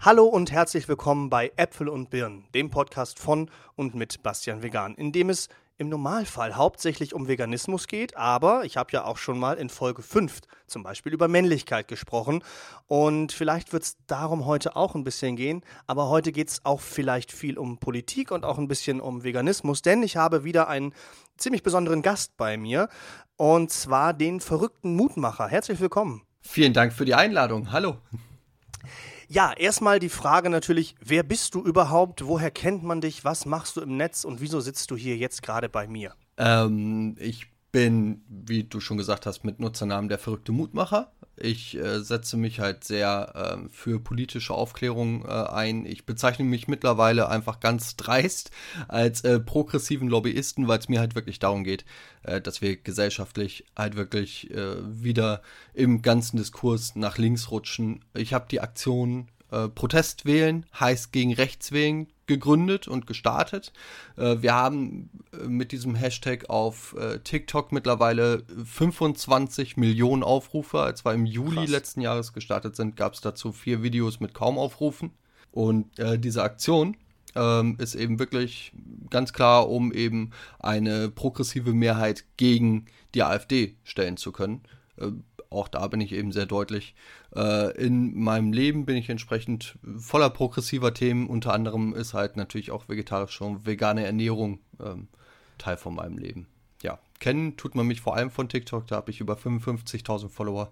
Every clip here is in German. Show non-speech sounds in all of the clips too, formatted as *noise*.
Hallo und herzlich willkommen bei Äpfel und Birnen, dem Podcast von und mit Bastian Vegan, in dem es im Normalfall hauptsächlich um Veganismus geht, aber ich habe ja auch schon mal in Folge 5 zum Beispiel über Männlichkeit gesprochen und vielleicht wird es darum heute auch ein bisschen gehen, aber heute geht es auch vielleicht viel um Politik und auch ein bisschen um Veganismus, denn ich habe wieder einen ziemlich besonderen Gast bei mir und zwar den verrückten Mutmacher. Herzlich willkommen. Vielen Dank für die Einladung. Hallo. Ja, erstmal die Frage natürlich, wer bist du überhaupt? Woher kennt man dich? Was machst du im Netz und wieso sitzt du hier jetzt gerade bei mir? Ähm, ich bin, wie du schon gesagt hast, mit Nutzernamen der verrückte Mutmacher. Ich äh, setze mich halt sehr äh, für politische Aufklärung äh, ein. Ich bezeichne mich mittlerweile einfach ganz dreist als äh, progressiven Lobbyisten, weil es mir halt wirklich darum geht, äh, dass wir gesellschaftlich halt wirklich äh, wieder im ganzen Diskurs nach links rutschen. Ich habe die Aktion Protest wählen heißt gegen rechts wählen gegründet und gestartet. Äh, wir haben äh, mit diesem Hashtag auf äh, TikTok mittlerweile 25 Millionen Aufrufe. Als wir im Juli Krass. letzten Jahres gestartet sind, gab es dazu vier Videos mit kaum Aufrufen. Und äh, diese Aktion ähm, ist eben wirklich ganz klar, um eben eine progressive Mehrheit gegen die AfD stellen zu können. Auch da bin ich eben sehr deutlich. Äh, in meinem Leben bin ich entsprechend voller progressiver Themen. Unter anderem ist halt natürlich auch vegetarische und vegane Ernährung ähm, Teil von meinem Leben. Ja, kennen tut man mich vor allem von TikTok, da habe ich über 55.000 Follower.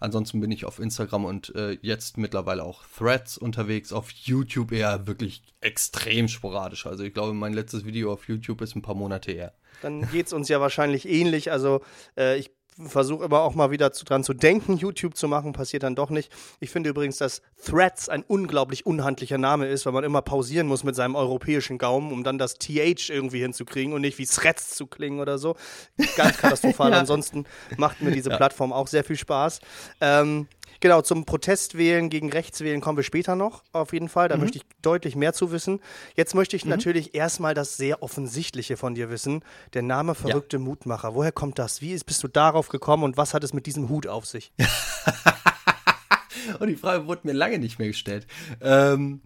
Ansonsten bin ich auf Instagram und äh, jetzt mittlerweile auch Threads unterwegs. Auf YouTube eher wirklich extrem sporadisch. Also ich glaube, mein letztes Video auf YouTube ist ein paar Monate her. Dann geht es uns ja wahrscheinlich ähnlich. Also äh, ich versuche immer auch mal wieder zu, dran zu denken, YouTube zu machen, passiert dann doch nicht. Ich finde übrigens, dass Threads ein unglaublich unhandlicher Name ist, weil man immer pausieren muss mit seinem europäischen Gaumen, um dann das TH irgendwie hinzukriegen und nicht wie Threads zu klingen oder so. Ganz *laughs* katastrophal. ja. Ansonsten macht mir diese ja. Plattform auch sehr viel Spaß. Ähm, Genau, zum Protestwählen gegen Rechtswählen kommen wir später noch, auf jeden Fall. Da mhm. möchte ich deutlich mehr zu wissen. Jetzt möchte ich mhm. natürlich erstmal das sehr Offensichtliche von dir wissen. Der Name verrückte ja. Mutmacher. Woher kommt das? Wie bist du darauf gekommen und was hat es mit diesem Hut auf sich? *laughs* und die Frage wurde mir lange nicht mehr gestellt. Ähm,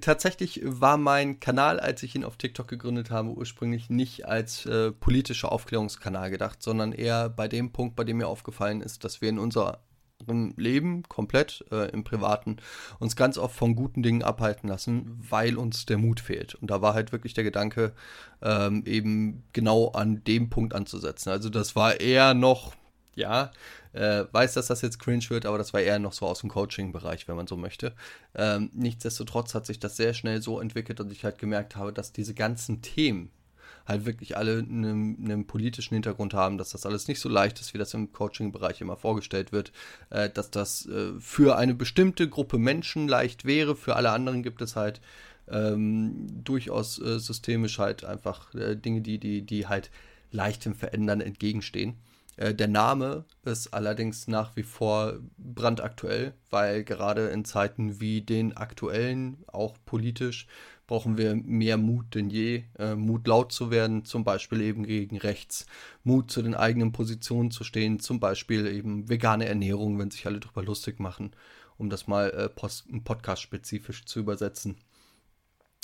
tatsächlich war mein Kanal, als ich ihn auf TikTok gegründet habe, ursprünglich nicht als äh, politischer Aufklärungskanal gedacht, sondern eher bei dem Punkt, bei dem mir aufgefallen ist, dass wir in unserer Leben, komplett äh, im Privaten, uns ganz oft von guten Dingen abhalten lassen, weil uns der Mut fehlt. Und da war halt wirklich der Gedanke, ähm, eben genau an dem Punkt anzusetzen. Also das war eher noch, ja, äh, weiß, dass das jetzt cringe wird, aber das war eher noch so aus dem Coaching-Bereich, wenn man so möchte. Ähm, nichtsdestotrotz hat sich das sehr schnell so entwickelt, dass ich halt gemerkt habe, dass diese ganzen Themen, halt wirklich alle einen, einen, politischen Hintergrund haben, dass das alles nicht so leicht ist, wie das im Coaching-Bereich immer vorgestellt wird, äh, dass das äh, für eine bestimmte Gruppe Menschen leicht wäre, für alle anderen gibt es halt ähm, durchaus äh, systemisch halt einfach äh, Dinge, die, die, die halt leichtem Verändern entgegenstehen. Äh, der Name ist allerdings nach wie vor brandaktuell, weil gerade in Zeiten wie den aktuellen, auch politisch, brauchen wir mehr Mut denn je. Äh, Mut laut zu werden, zum Beispiel eben gegen rechts. Mut zu den eigenen Positionen zu stehen, zum Beispiel eben vegane Ernährung, wenn sich alle darüber lustig machen, um das mal äh, podcast-spezifisch zu übersetzen.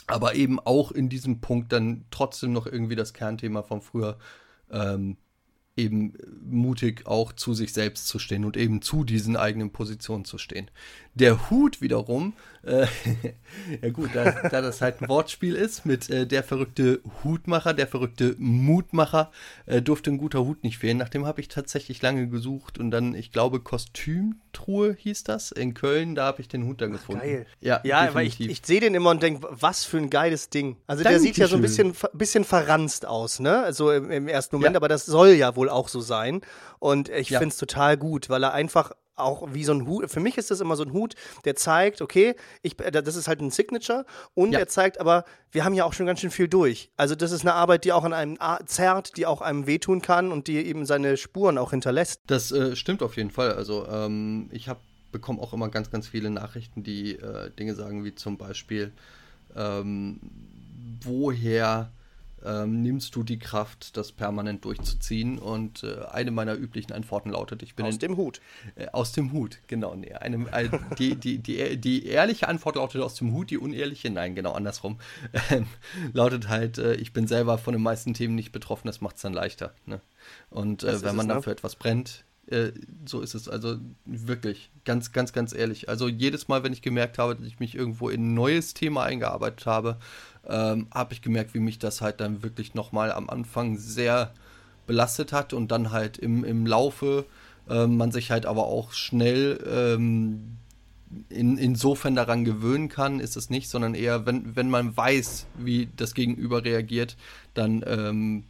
Aber eben auch in diesem Punkt dann trotzdem noch irgendwie das Kernthema von früher. Ähm, eben mutig auch zu sich selbst zu stehen und eben zu diesen eigenen Positionen zu stehen. Der Hut wiederum, äh, *laughs* ja gut, da, da, das halt ein Wortspiel ist mit äh, der verrückte Hutmacher, der verrückte Mutmacher, äh, durfte ein guter Hut nicht fehlen. Nach dem habe ich tatsächlich lange gesucht und dann, ich glaube, Kostümtruhe hieß das in Köln, da habe ich den Hut dann gefunden. Geil. Ja, ja aber ich, ich sehe den immer und denke, was für ein geiles Ding. Also Dankeschön. der sieht ja so ein bisschen, bisschen verranzt aus, ne? Also im, im ersten Moment, ja. aber das soll ja wohl wohl auch so sein. Und ich ja. finde es total gut, weil er einfach auch wie so ein Hut, für mich ist das immer so ein Hut, der zeigt, okay, ich, das ist halt ein Signature und ja. er zeigt aber, wir haben ja auch schon ganz schön viel durch. Also das ist eine Arbeit, die auch an einem zerrt, die auch einem wehtun kann und die eben seine Spuren auch hinterlässt. Das äh, stimmt auf jeden Fall. Also ähm, ich habe bekomme auch immer ganz, ganz viele Nachrichten, die äh, Dinge sagen, wie zum Beispiel, ähm, woher ähm, nimmst du die Kraft, das permanent durchzuziehen? Und äh, eine meiner üblichen Antworten lautet, ich bin aus dem Hut. Äh, aus dem Hut, genau. Nee, eine, äh, die, die, die, die ehrliche Antwort lautet aus dem Hut, die unehrliche, nein, genau andersrum, ähm, lautet halt, äh, ich bin selber von den meisten Themen nicht betroffen, das macht es dann leichter. Ne? Und äh, wenn man es, dafür ne? etwas brennt, äh, so ist es. Also wirklich, ganz, ganz, ganz ehrlich. Also jedes Mal, wenn ich gemerkt habe, dass ich mich irgendwo in ein neues Thema eingearbeitet habe, ähm, habe ich gemerkt, wie mich das halt dann wirklich nochmal am Anfang sehr belastet hat und dann halt im, im Laufe äh, man sich halt aber auch schnell ähm, in, insofern daran gewöhnen kann, ist es nicht, sondern eher, wenn, wenn man weiß, wie das Gegenüber reagiert, dann ähm,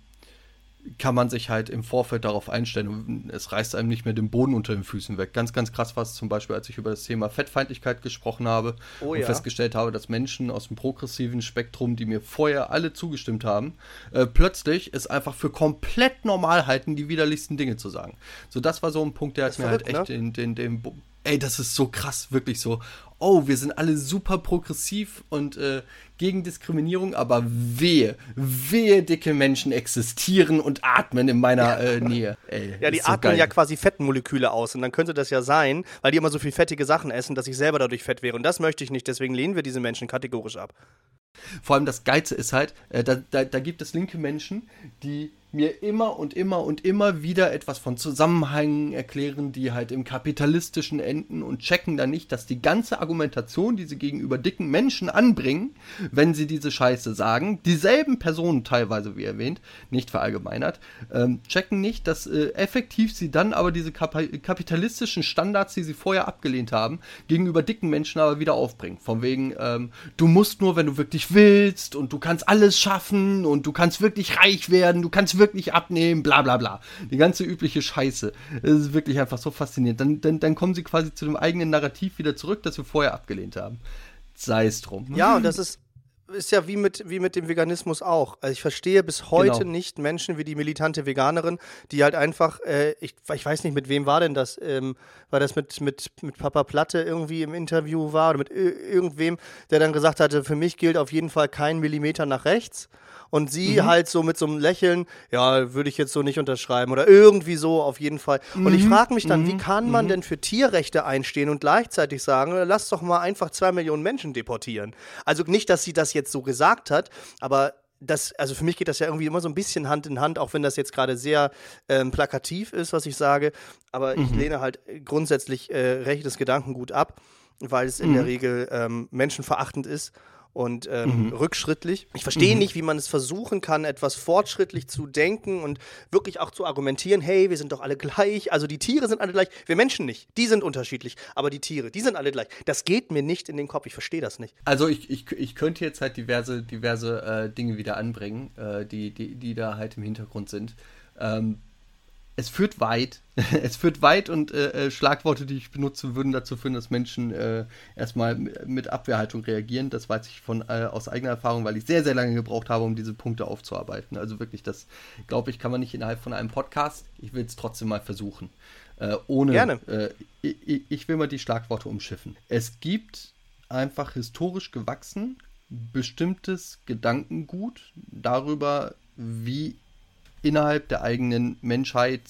kann man sich halt im Vorfeld darauf einstellen es reißt einem nicht mehr den Boden unter den Füßen weg. Ganz, ganz krass war es zum Beispiel, als ich über das Thema Fettfeindlichkeit gesprochen habe oh, und ja. festgestellt habe, dass Menschen aus dem progressiven Spektrum, die mir vorher alle zugestimmt haben, äh, plötzlich es einfach für komplett normal halten, die widerlichsten Dinge zu sagen. So, das war so ein Punkt, der hat mir halt echt ne? den, den, den, ey, das ist so krass, wirklich so oh, wir sind alle super progressiv und äh, gegen Diskriminierung, aber wehe, wehe dicke Menschen existieren und atmen in meiner äh, Nähe. Ey, ja, die atmen so ja quasi Fettmoleküle aus und dann könnte das ja sein, weil die immer so viel fettige Sachen essen, dass ich selber dadurch fett wäre und das möchte ich nicht, deswegen lehnen wir diese Menschen kategorisch ab. Vor allem das Geize ist halt, äh, da, da, da gibt es linke Menschen, die mir immer und immer und immer wieder etwas von Zusammenhängen erklären, die halt im kapitalistischen enden und checken dann nicht, dass die ganze Argumentation, die sie gegenüber dicken Menschen anbringen, wenn sie diese Scheiße sagen, dieselben Personen teilweise, wie erwähnt, nicht verallgemeinert, ähm, checken nicht, dass äh, effektiv sie dann aber diese Kap kapitalistischen Standards, die sie vorher abgelehnt haben, gegenüber dicken Menschen aber wieder aufbringen. Von wegen, ähm, du musst nur, wenn du wirklich willst und du kannst alles schaffen und du kannst wirklich reich werden, du kannst wirklich wirklich abnehmen, bla bla bla. Die ganze übliche Scheiße. Das ist wirklich einfach so faszinierend. Dann, dann, dann kommen sie quasi zu dem eigenen Narrativ wieder zurück, das wir vorher abgelehnt haben. Sei es drum. Ja, und das ist, ist ja wie mit, wie mit dem Veganismus auch. Also ich verstehe bis heute genau. nicht Menschen wie die militante Veganerin, die halt einfach, äh, ich, ich weiß nicht, mit wem war denn das? Ähm, war das mit, mit, mit Papa Platte irgendwie im Interview war oder mit irgendwem, der dann gesagt hatte, für mich gilt auf jeden Fall kein Millimeter nach rechts und sie mhm. halt so mit so einem Lächeln, ja, würde ich jetzt so nicht unterschreiben oder irgendwie so auf jeden Fall. Mhm. Und ich mhm. frage mich dann, mhm. wie kann man mhm. denn für Tierrechte einstehen und gleichzeitig sagen, lass doch mal einfach zwei Millionen Menschen deportieren. Also nicht, dass sie das jetzt so gesagt hat, aber das, also für mich geht das ja irgendwie immer so ein bisschen Hand in Hand, auch wenn das jetzt gerade sehr ähm, plakativ ist, was ich sage. Aber ich mhm. lehne halt grundsätzlich äh, rechtes Gedankengut ab, weil es in der Regel ähm, menschenverachtend ist und ähm, mhm. rückschrittlich. Ich verstehe mhm. nicht, wie man es versuchen kann, etwas fortschrittlich zu denken und wirklich auch zu argumentieren, hey, wir sind doch alle gleich. Also die Tiere sind alle gleich, wir Menschen nicht. Die sind unterschiedlich, aber die Tiere, die sind alle gleich. Das geht mir nicht in den Kopf, ich verstehe das nicht. Also ich, ich, ich könnte jetzt halt diverse, diverse äh, Dinge wieder anbringen, äh, die, die, die da halt im Hintergrund sind. Ähm, es führt weit. *laughs* es führt weit und äh, äh, Schlagworte, die ich benutze, würden dazu führen, dass Menschen äh, erstmal mit Abwehrhaltung reagieren. Das weiß ich von äh, aus eigener Erfahrung, weil ich sehr, sehr lange gebraucht habe, um diese Punkte aufzuarbeiten. Also wirklich, das glaube ich, kann man nicht innerhalb von einem Podcast. Ich will es trotzdem mal versuchen. Äh, ohne. Gerne. Äh, ich, ich will mal die Schlagworte umschiffen. Es gibt einfach historisch gewachsen bestimmtes Gedankengut darüber, wie innerhalb der eigenen Menschheit,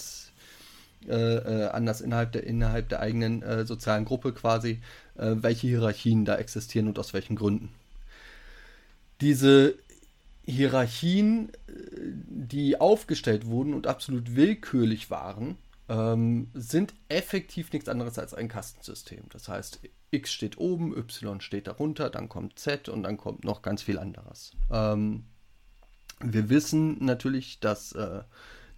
äh, äh, anders innerhalb der, innerhalb der eigenen äh, sozialen Gruppe quasi, äh, welche Hierarchien da existieren und aus welchen Gründen. Diese Hierarchien, äh, die aufgestellt wurden und absolut willkürlich waren, ähm, sind effektiv nichts anderes als ein Kastensystem. Das heißt, X steht oben, Y steht darunter, dann kommt Z und dann kommt noch ganz viel anderes. Ähm, wir wissen natürlich, dass äh,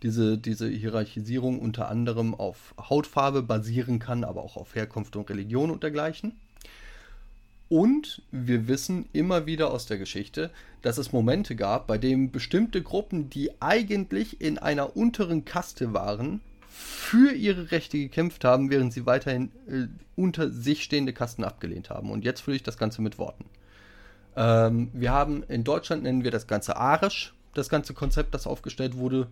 diese, diese Hierarchisierung unter anderem auf Hautfarbe basieren kann, aber auch auf Herkunft und Religion und dergleichen. Und wir wissen immer wieder aus der Geschichte, dass es Momente gab, bei denen bestimmte Gruppen, die eigentlich in einer unteren Kaste waren, für ihre Rechte gekämpft haben, während sie weiterhin äh, unter sich stehende Kasten abgelehnt haben. Und jetzt fülle ich das Ganze mit Worten. Ähm, wir haben in Deutschland nennen wir das Ganze arisch. Das ganze Konzept, das aufgestellt wurde.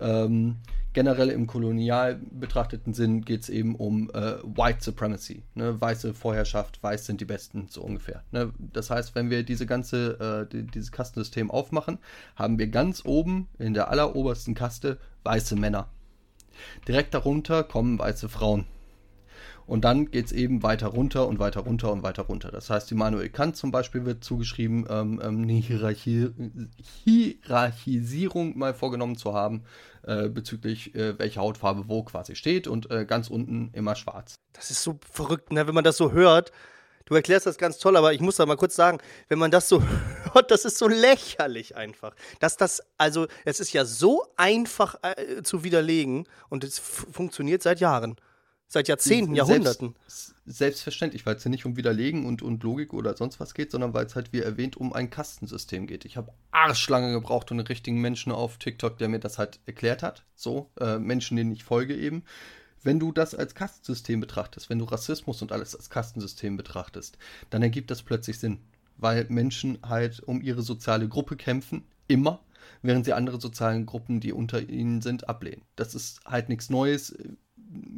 Ähm, generell im kolonial betrachteten Sinn geht es eben um äh, White Supremacy, ne? weiße Vorherrschaft, weiß sind die Besten, so ungefähr. Ne? Das heißt, wenn wir diese ganze, äh, die, dieses Kastensystem aufmachen, haben wir ganz oben in der allerobersten Kaste weiße Männer. Direkt darunter kommen weiße Frauen. Und dann geht es eben weiter runter und weiter runter und weiter runter. Das heißt, Immanuel Kant zum Beispiel wird zugeschrieben, ähm, ähm, eine Hierarchie, Hierarchisierung mal vorgenommen zu haben, äh, bezüglich äh, welcher Hautfarbe wo quasi steht und äh, ganz unten immer schwarz. Das ist so verrückt, ne? wenn man das so hört. Du erklärst das ganz toll, aber ich muss da mal kurz sagen, wenn man das so *laughs* hört, das ist so lächerlich einfach. Dass das, also, es ist ja so einfach äh, zu widerlegen und es funktioniert seit Jahren. Seit Jahrzehnten, Selbst, Jahrhunderten. Selbstverständlich, weil es ja nicht um Widerlegen und, und Logik oder sonst was geht, sondern weil es halt, wie erwähnt, um ein Kastensystem geht. Ich habe arschlange gebraucht und einen richtigen Menschen auf TikTok, der mir das halt erklärt hat. So, äh, Menschen, denen ich folge eben. Wenn du das als Kastensystem betrachtest, wenn du Rassismus und alles als Kastensystem betrachtest, dann ergibt das plötzlich Sinn. Weil Menschen halt um ihre soziale Gruppe kämpfen, immer, während sie andere sozialen Gruppen, die unter ihnen sind, ablehnen. Das ist halt nichts Neues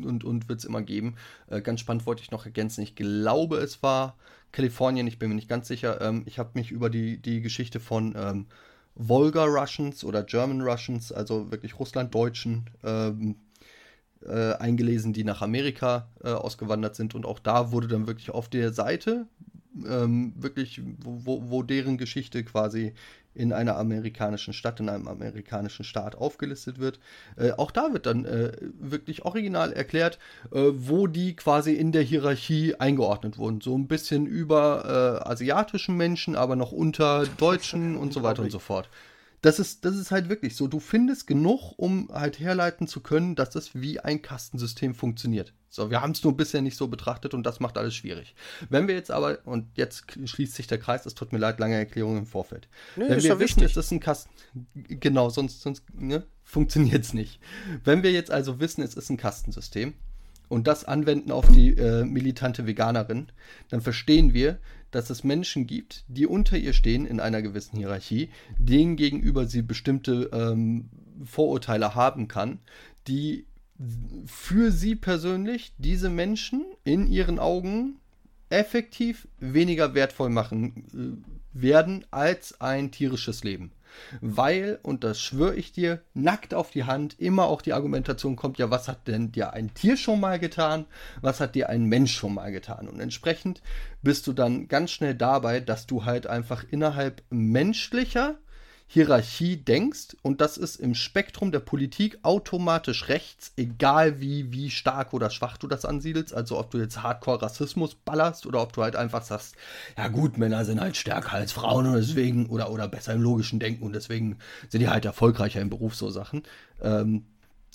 und, und wird es immer geben. Äh, ganz spannend wollte ich noch ergänzen. Ich glaube, es war Kalifornien, ich bin mir nicht ganz sicher. Ähm, ich habe mich über die, die Geschichte von ähm, Volga Russians oder German Russians, also wirklich Russlanddeutschen, ähm, äh, eingelesen, die nach Amerika äh, ausgewandert sind. Und auch da wurde dann wirklich auf der Seite ähm, wirklich, wo, wo deren Geschichte quasi in einer amerikanischen Stadt, in einem amerikanischen Staat aufgelistet wird. Äh, auch da wird dann äh, wirklich original erklärt, äh, wo die quasi in der Hierarchie eingeordnet wurden. So ein bisschen über äh, asiatischen Menschen, aber noch unter Deutschen *laughs* und so weiter und so fort das ist, das ist halt wirklich so. Du findest genug, um halt herleiten zu können, dass das wie ein Kastensystem funktioniert. So, wir haben es nur bisher nicht so betrachtet und das macht alles schwierig. Wenn wir jetzt aber, und jetzt schließt sich der Kreis, es tut mir leid, lange Erklärung im Vorfeld. Nee, Wenn wir wissen, es ist ein Kasten, genau, sonst, sonst ne, funktioniert es nicht. Wenn wir jetzt also wissen, es ist ein Kastensystem, und das anwenden auf die äh, militante Veganerin, dann verstehen wir, dass es Menschen gibt, die unter ihr stehen in einer gewissen Hierarchie, denen gegenüber sie bestimmte ähm, Vorurteile haben kann, die für sie persönlich diese Menschen in ihren Augen effektiv weniger wertvoll machen äh, werden als ein tierisches Leben. Weil, und das schwöre ich dir, nackt auf die Hand, immer auch die Argumentation kommt, ja, was hat denn dir ein Tier schon mal getan? Was hat dir ein Mensch schon mal getan? Und entsprechend bist du dann ganz schnell dabei, dass du halt einfach innerhalb menschlicher Hierarchie denkst und das ist im Spektrum der Politik automatisch rechts, egal wie, wie stark oder schwach du das ansiedelst. Also ob du jetzt Hardcore-Rassismus ballerst oder ob du halt einfach sagst, ja gut, Männer sind halt stärker als Frauen und deswegen, oder, oder besser im logischen Denken und deswegen sind die halt erfolgreicher im Beruf, so Sachen. Ähm,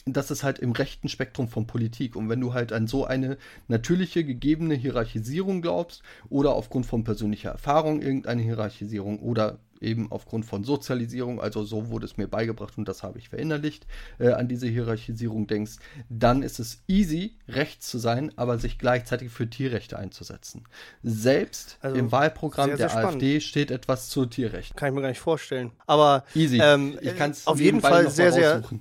das ist halt im rechten Spektrum von Politik. Und wenn du halt an so eine natürliche, gegebene Hierarchisierung glaubst oder aufgrund von persönlicher Erfahrung irgendeine Hierarchisierung oder eben aufgrund von Sozialisierung, also so wurde es mir beigebracht und das habe ich verinnerlicht, äh, an diese Hierarchisierung denkst, dann ist es easy, rechts zu sein, aber sich gleichzeitig für Tierrechte einzusetzen. Selbst also im Wahlprogramm sehr, sehr der spannend. AfD steht etwas zu Tierrechten. Kann ich mir gar nicht vorstellen. Aber easy. Ähm, ich kann es auf jeden Fall sehr, sehr sehr,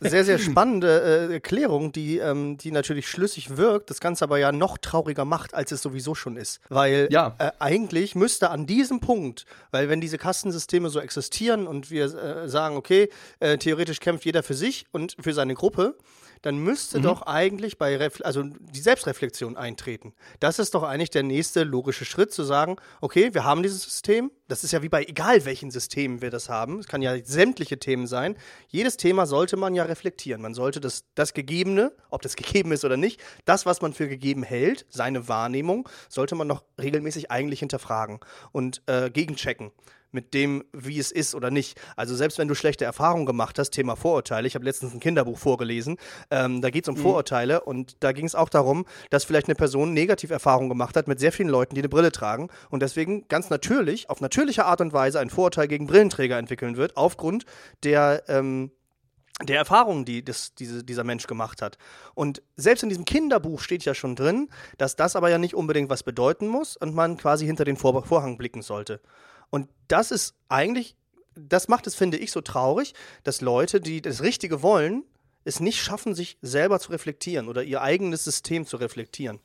sehr spannende äh, Erklärung, die, ähm, die natürlich schlüssig wirkt, das Ganze aber ja noch trauriger macht, als es sowieso schon ist. Weil ja. äh, eigentlich müsste an diesem Punkt, weil wenn diese Kastensysteme so existieren und wir äh, sagen, okay, äh, theoretisch kämpft jeder für sich und für seine Gruppe, dann müsste mhm. doch eigentlich bei Refle also die Selbstreflexion eintreten. Das ist doch eigentlich der nächste logische Schritt, zu sagen, okay, wir haben dieses System. Das ist ja wie bei egal welchen Systemen wir das haben. Es kann ja sämtliche Themen sein. Jedes Thema sollte man ja reflektieren. Man sollte das, das Gegebene, ob das *laughs* gegeben ist oder nicht, das, was man für gegeben hält, seine Wahrnehmung, sollte man noch regelmäßig eigentlich hinterfragen und äh, gegenchecken mit dem, wie es ist oder nicht. Also selbst wenn du schlechte Erfahrungen gemacht hast, Thema Vorurteile, ich habe letztens ein Kinderbuch vorgelesen, ähm, da geht es um mhm. Vorurteile und da ging es auch darum, dass vielleicht eine Person Negativerfahrungen gemacht hat mit sehr vielen Leuten, die eine Brille tragen und deswegen ganz natürlich, auf natürliche Art und Weise ein Vorurteil gegen Brillenträger entwickeln wird, aufgrund der ähm, der Erfahrungen, die das, diese, dieser Mensch gemacht hat. Und selbst in diesem Kinderbuch steht ja schon drin, dass das aber ja nicht unbedingt was bedeuten muss und man quasi hinter den Vor Vorhang blicken sollte. Und das ist eigentlich das macht es, finde ich, so traurig, dass Leute, die das Richtige wollen, es nicht schaffen, sich selber zu reflektieren oder ihr eigenes System zu reflektieren.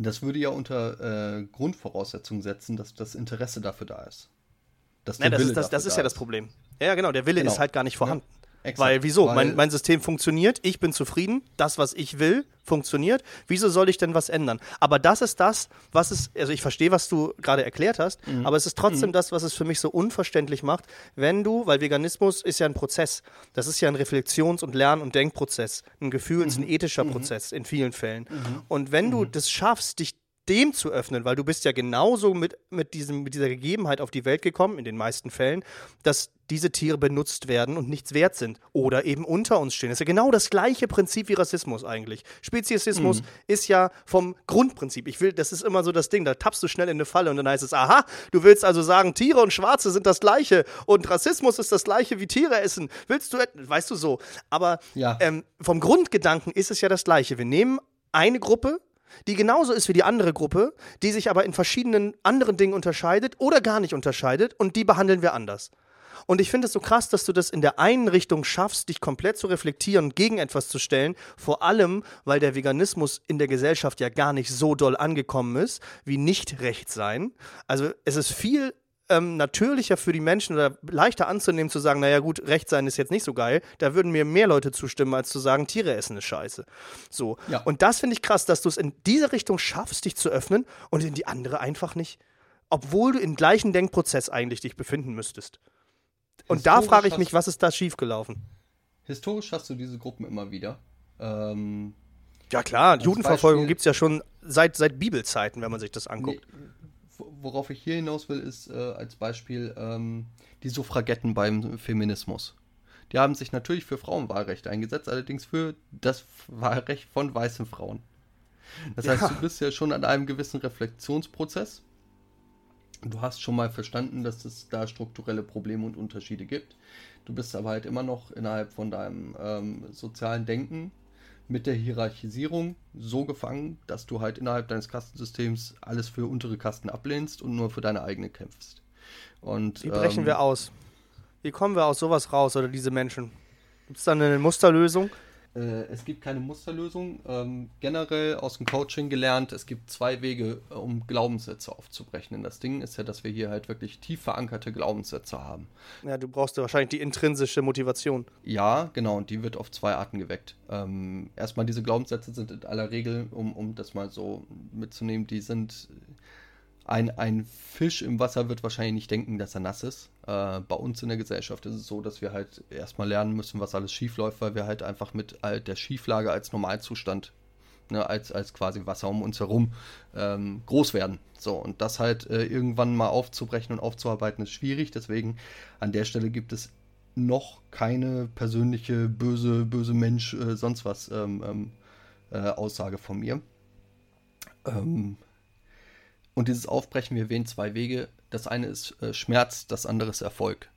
Das würde ja unter äh, Grundvoraussetzung setzen, dass das Interesse dafür da ist. Dass ja, das ist, das, das ist ja das Problem. Ja, genau, der Wille genau. ist halt gar nicht vorhanden. Ja. Exakt, weil wieso? Weil mein, mein System funktioniert, ich bin zufrieden, das, was ich will, funktioniert. Wieso soll ich denn was ändern? Aber das ist das, was es, also ich verstehe, was du gerade erklärt hast, mhm. aber es ist trotzdem mhm. das, was es für mich so unverständlich macht, wenn du, weil Veganismus ist ja ein Prozess, das ist ja ein Reflexions- und Lern- und Denkprozess, ein Gefühls-, mhm. ein ethischer mhm. Prozess in vielen Fällen. Mhm. Und wenn du mhm. das schaffst, dich dem zu öffnen, weil du bist ja genauso mit, mit, diesem, mit dieser Gegebenheit auf die Welt gekommen, in den meisten Fällen, dass diese Tiere benutzt werden und nichts wert sind oder eben unter uns stehen. Das ist ja genau das gleiche Prinzip wie Rassismus eigentlich. Speziesismus mhm. ist ja vom Grundprinzip. Ich will, das ist immer so das Ding, da tappst du schnell in eine Falle und dann heißt es, aha, du willst also sagen, Tiere und Schwarze sind das gleiche und Rassismus ist das gleiche wie Tiere essen. Willst du, weißt du so. Aber ja. ähm, vom Grundgedanken ist es ja das gleiche. Wir nehmen eine Gruppe, die genauso ist wie die andere Gruppe, die sich aber in verschiedenen anderen Dingen unterscheidet oder gar nicht unterscheidet und die behandeln wir anders. Und ich finde es so krass, dass du das in der einen Richtung schaffst, dich komplett zu reflektieren und gegen etwas zu stellen. Vor allem, weil der Veganismus in der Gesellschaft ja gar nicht so doll angekommen ist, wie nicht recht sein. Also es ist viel ähm, natürlicher für die Menschen oder leichter anzunehmen, zu sagen, naja gut, Recht sein ist jetzt nicht so geil. Da würden mir mehr Leute zustimmen, als zu sagen, Tiere essen ist scheiße. So. Ja. Und das finde ich krass, dass du es in diese Richtung schaffst, dich zu öffnen und in die andere einfach nicht. Obwohl du im gleichen Denkprozess eigentlich dich befinden müsstest. Und da frage ich mich, was ist da schiefgelaufen? Historisch hast du diese Gruppen immer wieder. Ähm, ja klar, Judenverfolgung gibt es ja schon seit, seit Bibelzeiten, wenn man sich das anguckt. Nee, worauf ich hier hinaus will, ist äh, als Beispiel ähm, die Suffragetten beim Feminismus. Die haben sich natürlich für Frauenwahlrecht eingesetzt, allerdings für das Wahlrecht von weißen Frauen. Das ja. heißt, du bist ja schon an einem gewissen Reflexionsprozess. Du hast schon mal verstanden, dass es da strukturelle Probleme und Unterschiede gibt. Du bist aber halt immer noch innerhalb von deinem ähm, sozialen Denken mit der Hierarchisierung so gefangen, dass du halt innerhalb deines Kastensystems alles für untere Kasten ablehnst und nur für deine eigene kämpfst. Und, Wie brechen ähm, wir aus? Wie kommen wir aus sowas raus oder diese Menschen? Gibt es da eine Musterlösung? Äh, es gibt keine Musterlösung. Ähm, generell aus dem Coaching gelernt, es gibt zwei Wege, äh, um Glaubenssätze aufzubrechen. das Ding ist ja, dass wir hier halt wirklich tief verankerte Glaubenssätze haben. Ja, du brauchst ja wahrscheinlich die intrinsische Motivation. Ja, genau, und die wird auf zwei Arten geweckt. Ähm, erstmal, diese Glaubenssätze sind in aller Regel, um, um das mal so mitzunehmen, die sind ein, ein Fisch im Wasser wird wahrscheinlich nicht denken, dass er nass ist. Äh, bei uns in der Gesellschaft ist es so, dass wir halt erstmal lernen müssen, was alles schief läuft, weil wir halt einfach mit der Schieflage als Normalzustand, ne, als, als quasi Wasser um uns herum, ähm, groß werden. So, und das halt äh, irgendwann mal aufzubrechen und aufzuarbeiten ist schwierig. Deswegen an der Stelle gibt es noch keine persönliche böse, böse Mensch, äh, sonst was ähm, ähm, äh, Aussage von mir. Ähm, und dieses Aufbrechen, wir wählen zwei Wege. Das eine ist äh, Schmerz, das andere ist Erfolg.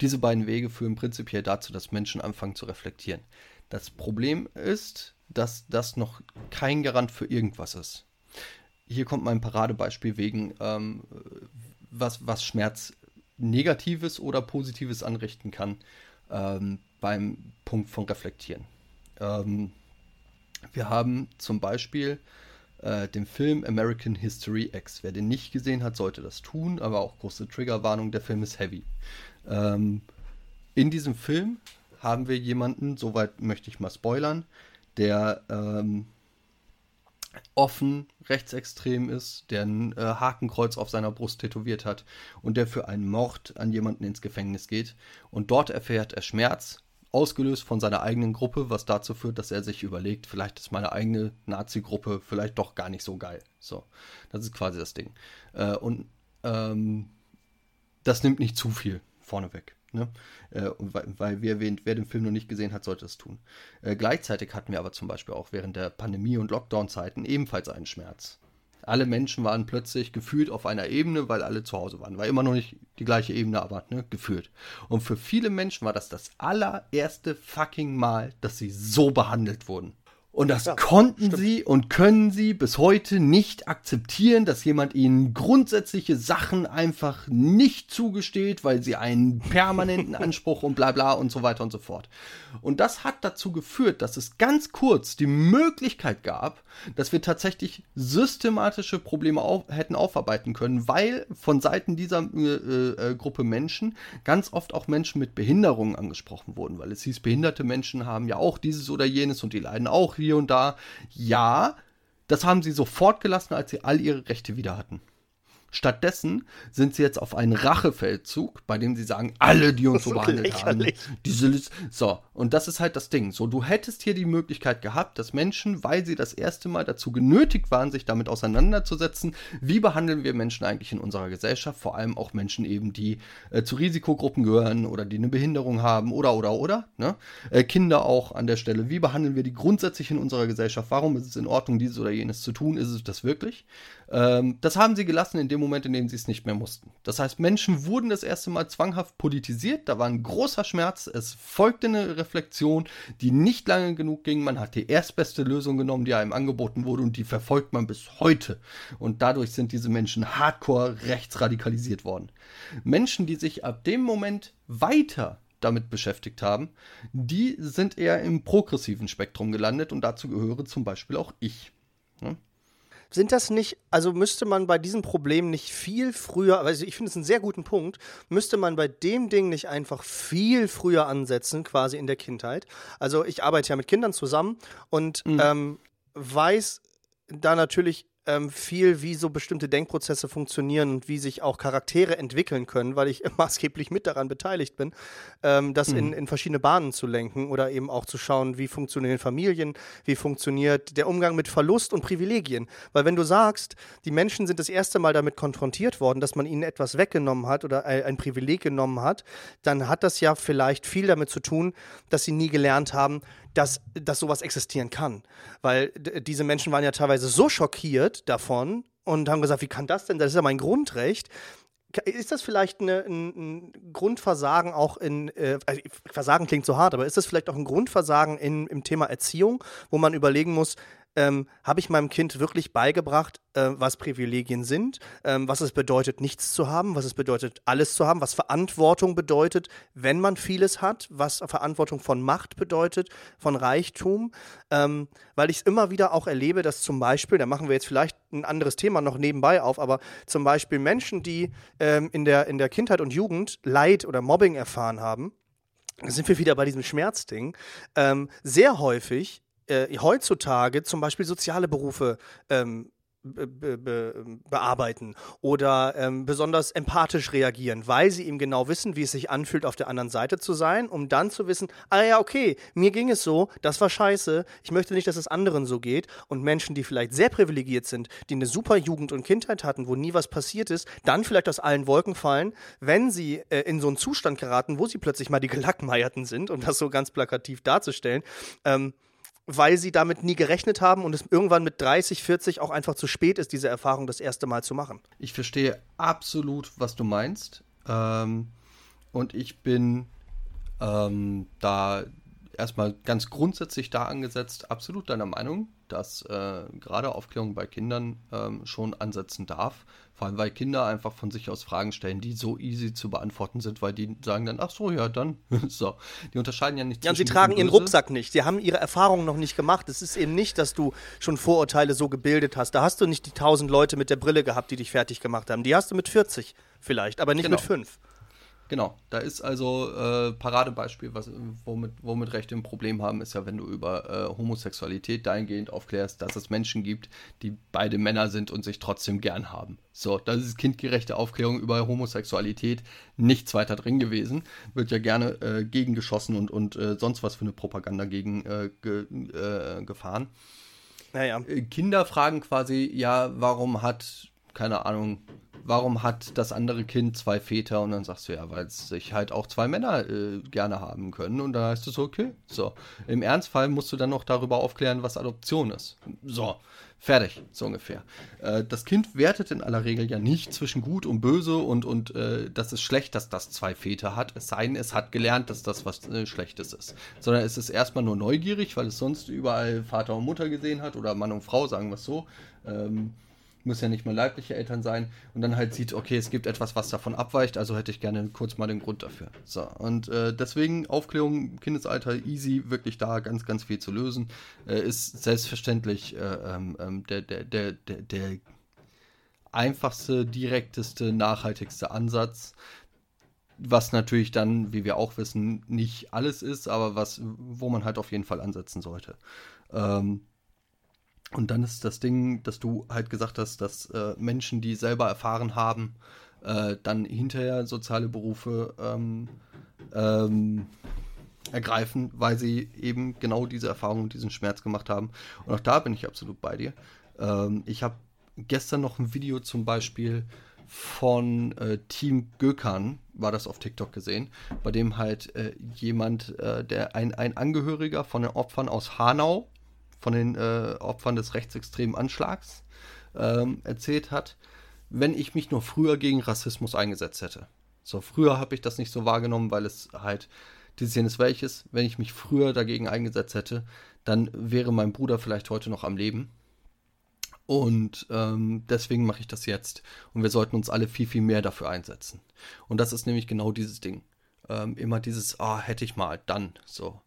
Diese beiden Wege führen prinzipiell dazu, dass Menschen anfangen zu reflektieren. Das Problem ist, dass das noch kein Garant für irgendwas ist. Hier kommt mein Paradebeispiel wegen, ähm, was, was Schmerz Negatives oder Positives anrichten kann ähm, beim Punkt von Reflektieren. Ähm, wir haben zum Beispiel äh, dem Film American History X. Wer den nicht gesehen hat, sollte das tun, aber auch große Triggerwarnung, der Film ist heavy. Ähm, in diesem Film haben wir jemanden, soweit möchte ich mal spoilern, der ähm, offen rechtsextrem ist, der ein äh, Hakenkreuz auf seiner Brust tätowiert hat und der für einen Mord an jemanden ins Gefängnis geht. Und dort erfährt er Schmerz, ausgelöst von seiner eigenen Gruppe, was dazu führt, dass er sich überlegt, vielleicht ist meine eigene Nazi-Gruppe vielleicht doch gar nicht so geil. So, das ist quasi das Ding. Äh, und ähm, das nimmt nicht zu viel vorneweg. Ne? Äh, weil, weil, erwähnt, wer den Film noch nicht gesehen hat, sollte es tun. Äh, gleichzeitig hatten wir aber zum Beispiel auch während der Pandemie- und Lockdown-Zeiten ebenfalls einen Schmerz alle Menschen waren plötzlich gefühlt auf einer Ebene, weil alle zu Hause waren. War immer noch nicht die gleiche Ebene, aber ne, gefühlt. Und für viele Menschen war das das allererste fucking Mal, dass sie so behandelt wurden. Und das ja, konnten stimmt. sie und können sie bis heute nicht akzeptieren, dass jemand ihnen grundsätzliche Sachen einfach nicht zugesteht, weil sie einen permanenten *laughs* Anspruch und bla bla und so weiter und so fort. Und das hat dazu geführt, dass es ganz kurz die Möglichkeit gab, dass wir tatsächlich systematische Probleme auf, hätten aufarbeiten können, weil von Seiten dieser äh, äh, Gruppe Menschen ganz oft auch Menschen mit Behinderungen angesprochen wurden, weil es hieß, behinderte Menschen haben ja auch dieses oder jenes und die leiden auch hier und da. Ja, das haben sie sofort gelassen, als sie all ihre Rechte wieder hatten. Stattdessen sind sie jetzt auf einen Rachefeldzug, bei dem sie sagen, alle, die uns so behandelt lächerlich. haben, diese List so und das ist halt das Ding. So, du hättest hier die Möglichkeit gehabt, dass Menschen, weil sie das erste Mal dazu genötigt waren, sich damit auseinanderzusetzen, wie behandeln wir Menschen eigentlich in unserer Gesellschaft, vor allem auch Menschen eben, die äh, zu Risikogruppen gehören oder die eine Behinderung haben oder oder oder, ne? Äh, Kinder auch an der Stelle. Wie behandeln wir die grundsätzlich in unserer Gesellschaft? Warum ist es in Ordnung, dieses oder jenes zu tun? Ist es das wirklich? Ähm, das haben sie gelassen in dem Moment, in dem sie es nicht mehr mussten. Das heißt, Menschen wurden das erste Mal zwanghaft politisiert, da war ein großer Schmerz, es folgte eine Reflexion, die nicht lange genug ging. Man hat die erstbeste Lösung genommen, die einem angeboten wurde und die verfolgt man bis heute. Und dadurch sind diese Menschen hardcore rechtsradikalisiert worden. Menschen, die sich ab dem Moment weiter damit beschäftigt haben, die sind eher im progressiven Spektrum gelandet und dazu gehöre zum Beispiel auch ich. Sind das nicht, also müsste man bei diesem Problem nicht viel früher, also ich finde es einen sehr guten Punkt, müsste man bei dem Ding nicht einfach viel früher ansetzen, quasi in der Kindheit? Also ich arbeite ja mit Kindern zusammen und mhm. ähm, weiß da natürlich ähm, viel, wie so bestimmte Denkprozesse funktionieren und wie sich auch Charaktere entwickeln können, weil ich *laughs* maßgeblich mit daran beteiligt bin, ähm, das mhm. in, in verschiedene Bahnen zu lenken oder eben auch zu schauen, wie funktionieren Familien, wie funktioniert der Umgang mit Verlust und Privilegien. Weil wenn du sagst, die Menschen sind das erste Mal damit konfrontiert worden, dass man ihnen etwas weggenommen hat oder ein Privileg genommen hat, dann hat das ja vielleicht viel damit zu tun, dass sie nie gelernt haben, dass, dass sowas existieren kann. Weil diese Menschen waren ja teilweise so schockiert davon und haben gesagt, wie kann das denn? Das ist ja mein Grundrecht. Ist das vielleicht eine, ein, ein, Grundversagen auch in, äh, also Versagen klingt so hart, aber ist das vielleicht auch ein Grundversagen in, im Thema Erziehung, wo man überlegen muss, ähm, habe ich meinem Kind wirklich beigebracht, äh, was Privilegien sind, ähm, was es bedeutet, nichts zu haben, was es bedeutet, alles zu haben, was Verantwortung bedeutet, wenn man vieles hat, was Verantwortung von Macht bedeutet, von Reichtum, ähm, weil ich es immer wieder auch erlebe, dass zum Beispiel, da machen wir jetzt vielleicht ein anderes Thema noch nebenbei auf, aber zum Beispiel Menschen, die ähm, in, der, in der Kindheit und Jugend Leid oder Mobbing erfahren haben, da sind wir wieder bei diesem Schmerzding, ähm, sehr häufig äh, heutzutage zum Beispiel soziale Berufe ähm, Be be bearbeiten oder ähm, besonders empathisch reagieren, weil sie eben genau wissen, wie es sich anfühlt, auf der anderen Seite zu sein, um dann zu wissen, ah ja, okay, mir ging es so, das war scheiße, ich möchte nicht, dass es anderen so geht. Und Menschen, die vielleicht sehr privilegiert sind, die eine super Jugend und Kindheit hatten, wo nie was passiert ist, dann vielleicht aus allen Wolken fallen, wenn sie äh, in so einen Zustand geraten, wo sie plötzlich mal die Gelackmeierten sind, um das so ganz plakativ darzustellen. Ähm, weil sie damit nie gerechnet haben und es irgendwann mit 30, 40 auch einfach zu spät ist, diese Erfahrung das erste Mal zu machen. Ich verstehe absolut, was du meinst. Ähm, und ich bin ähm, da erstmal ganz grundsätzlich da angesetzt, absolut deiner Meinung, dass äh, gerade Aufklärung bei Kindern ähm, schon ansetzen darf. Vor allem, weil Kinder einfach von sich aus Fragen stellen, die so easy zu beantworten sind, weil die sagen dann, ach so, ja, dann. *laughs* so. Die unterscheiden ja nicht Ja, und sie tragen ihren Rucksack nicht. Sie haben ihre Erfahrungen noch nicht gemacht. Es ist eben nicht, dass du schon Vorurteile so gebildet hast. Da hast du nicht die tausend Leute mit der Brille gehabt, die dich fertig gemacht haben. Die hast du mit 40 vielleicht, aber nicht genau. mit 5. Genau, da ist also äh, Paradebeispiel, was, womit, womit Rechte ein Problem haben, ist ja, wenn du über äh, Homosexualität dahingehend aufklärst, dass es Menschen gibt, die beide Männer sind und sich trotzdem gern haben. So, das ist kindgerechte Aufklärung über Homosexualität, nichts weiter drin gewesen. Wird ja gerne äh, gegengeschossen und, und äh, sonst was für eine Propaganda gegen äh, ge, äh, gefahren. Naja. Kinder fragen quasi, ja, warum hat, keine Ahnung, warum hat das andere Kind zwei Väter? Und dann sagst du ja, weil sich halt auch zwei Männer äh, gerne haben können. Und dann heißt es okay, so. Im Ernstfall musst du dann noch darüber aufklären, was Adoption ist. So. Fertig, so ungefähr. Äh, das Kind wertet in aller Regel ja nicht zwischen gut und böse und, und äh, das ist schlecht, dass das zwei Väter hat, es sei denn, es hat gelernt, dass das was äh, Schlechtes ist. Sondern es ist erstmal nur neugierig, weil es sonst überall Vater und Mutter gesehen hat oder Mann und Frau, sagen wir es so. Ähm, muss ja nicht mal leibliche Eltern sein, und dann halt sieht, okay, es gibt etwas, was davon abweicht, also hätte ich gerne kurz mal den Grund dafür. So, und äh, deswegen Aufklärung Kindesalter easy, wirklich da ganz, ganz viel zu lösen, äh, ist selbstverständlich äh, ähm, ähm der, der, der, der, der einfachste, direkteste, nachhaltigste Ansatz was natürlich dann, wie wir auch wissen, nicht alles ist, aber was, wo man halt auf jeden Fall ansetzen sollte. Ähm, und dann ist das Ding, dass du halt gesagt hast, dass äh, Menschen, die selber erfahren haben, äh, dann hinterher soziale Berufe ähm, ähm, ergreifen, weil sie eben genau diese Erfahrung und diesen Schmerz gemacht haben. Und auch da bin ich absolut bei dir. Ähm, ich habe gestern noch ein Video zum Beispiel von äh, Team Gökhan, war das auf TikTok gesehen, bei dem halt äh, jemand, äh, der ein, ein Angehöriger von den Opfern aus Hanau von den äh, Opfern des rechtsextremen Anschlags ähm, erzählt hat, wenn ich mich nur früher gegen Rassismus eingesetzt hätte. So, früher habe ich das nicht so wahrgenommen, weil es halt, die Szene ist welches, wenn ich mich früher dagegen eingesetzt hätte, dann wäre mein Bruder vielleicht heute noch am Leben. Und ähm, deswegen mache ich das jetzt. Und wir sollten uns alle viel, viel mehr dafür einsetzen. Und das ist nämlich genau dieses Ding. Ähm, immer dieses, ah, hätte ich mal, dann, so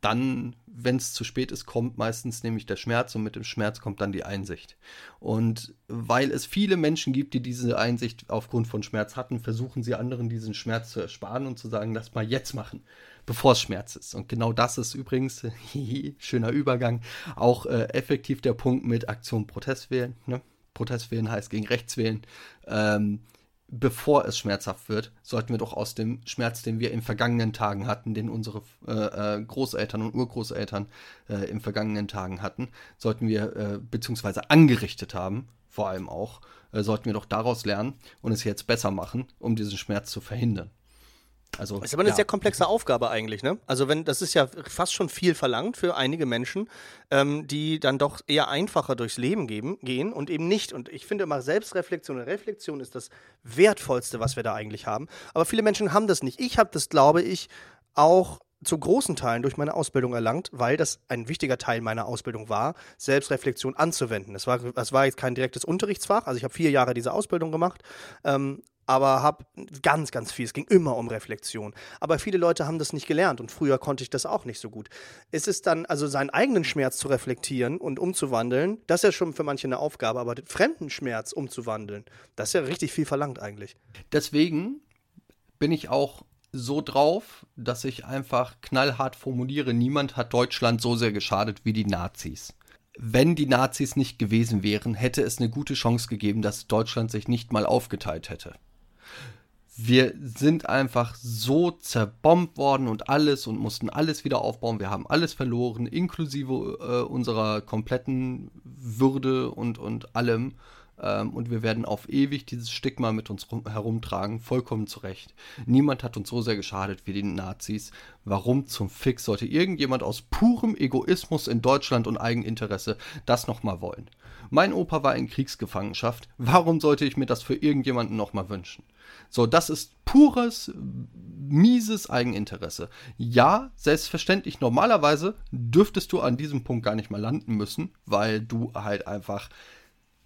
dann, wenn es zu spät ist, kommt meistens nämlich der Schmerz und mit dem Schmerz kommt dann die Einsicht. Und weil es viele Menschen gibt, die diese Einsicht aufgrund von Schmerz hatten, versuchen sie anderen diesen Schmerz zu ersparen und zu sagen, lass mal jetzt machen, bevor es Schmerz ist. Und genau das ist übrigens, *laughs* schöner Übergang, auch äh, effektiv der Punkt mit Aktion Protest wählen. Ne? Protest wählen heißt gegen rechts wählen. Ähm, bevor es schmerzhaft wird, sollten wir doch aus dem Schmerz, den wir in vergangenen Tagen hatten, den unsere äh, äh, Großeltern und Urgroßeltern äh, in vergangenen Tagen hatten, sollten wir, äh, beziehungsweise angerichtet haben, vor allem auch, äh, sollten wir doch daraus lernen und es jetzt besser machen, um diesen Schmerz zu verhindern. Also, das ist aber eine ja. sehr komplexe Aufgabe eigentlich, ne? Also wenn, das ist ja fast schon viel verlangt für einige Menschen, ähm, die dann doch eher einfacher durchs Leben geben, gehen und eben nicht. Und ich finde immer, Selbstreflexion und Reflexion ist das Wertvollste, was wir da eigentlich haben. Aber viele Menschen haben das nicht. Ich habe das, glaube ich, auch zu großen Teilen durch meine Ausbildung erlangt, weil das ein wichtiger Teil meiner Ausbildung war, Selbstreflexion anzuwenden. Es war, das war jetzt kein direktes Unterrichtsfach, also ich habe vier Jahre diese Ausbildung gemacht, ähm, aber habe ganz, ganz viel. Es ging immer um Reflexion. Aber viele Leute haben das nicht gelernt und früher konnte ich das auch nicht so gut. Ist es dann, also seinen eigenen Schmerz zu reflektieren und umzuwandeln, das ist ja schon für manche eine Aufgabe, aber den fremden Schmerz umzuwandeln, das ist ja richtig viel verlangt eigentlich. Deswegen bin ich auch so drauf, dass ich einfach knallhart formuliere, niemand hat Deutschland so sehr geschadet wie die Nazis wenn die Nazis nicht gewesen wären, hätte es eine gute Chance gegeben, dass Deutschland sich nicht mal aufgeteilt hätte wir sind einfach so zerbombt worden und alles und mussten alles wieder aufbauen. Wir haben alles verloren, inklusive äh, unserer kompletten Würde und, und allem. Ähm, und wir werden auf ewig dieses Stigma mit uns herumtragen, vollkommen zu Recht. Niemand hat uns so sehr geschadet wie die Nazis. Warum zum Fix sollte irgendjemand aus purem Egoismus in Deutschland und Eigeninteresse das nochmal wollen? Mein Opa war in Kriegsgefangenschaft. Warum sollte ich mir das für irgendjemanden nochmal wünschen? So, das ist pures, mieses Eigeninteresse. Ja, selbstverständlich, normalerweise dürftest du an diesem Punkt gar nicht mal landen müssen, weil du halt einfach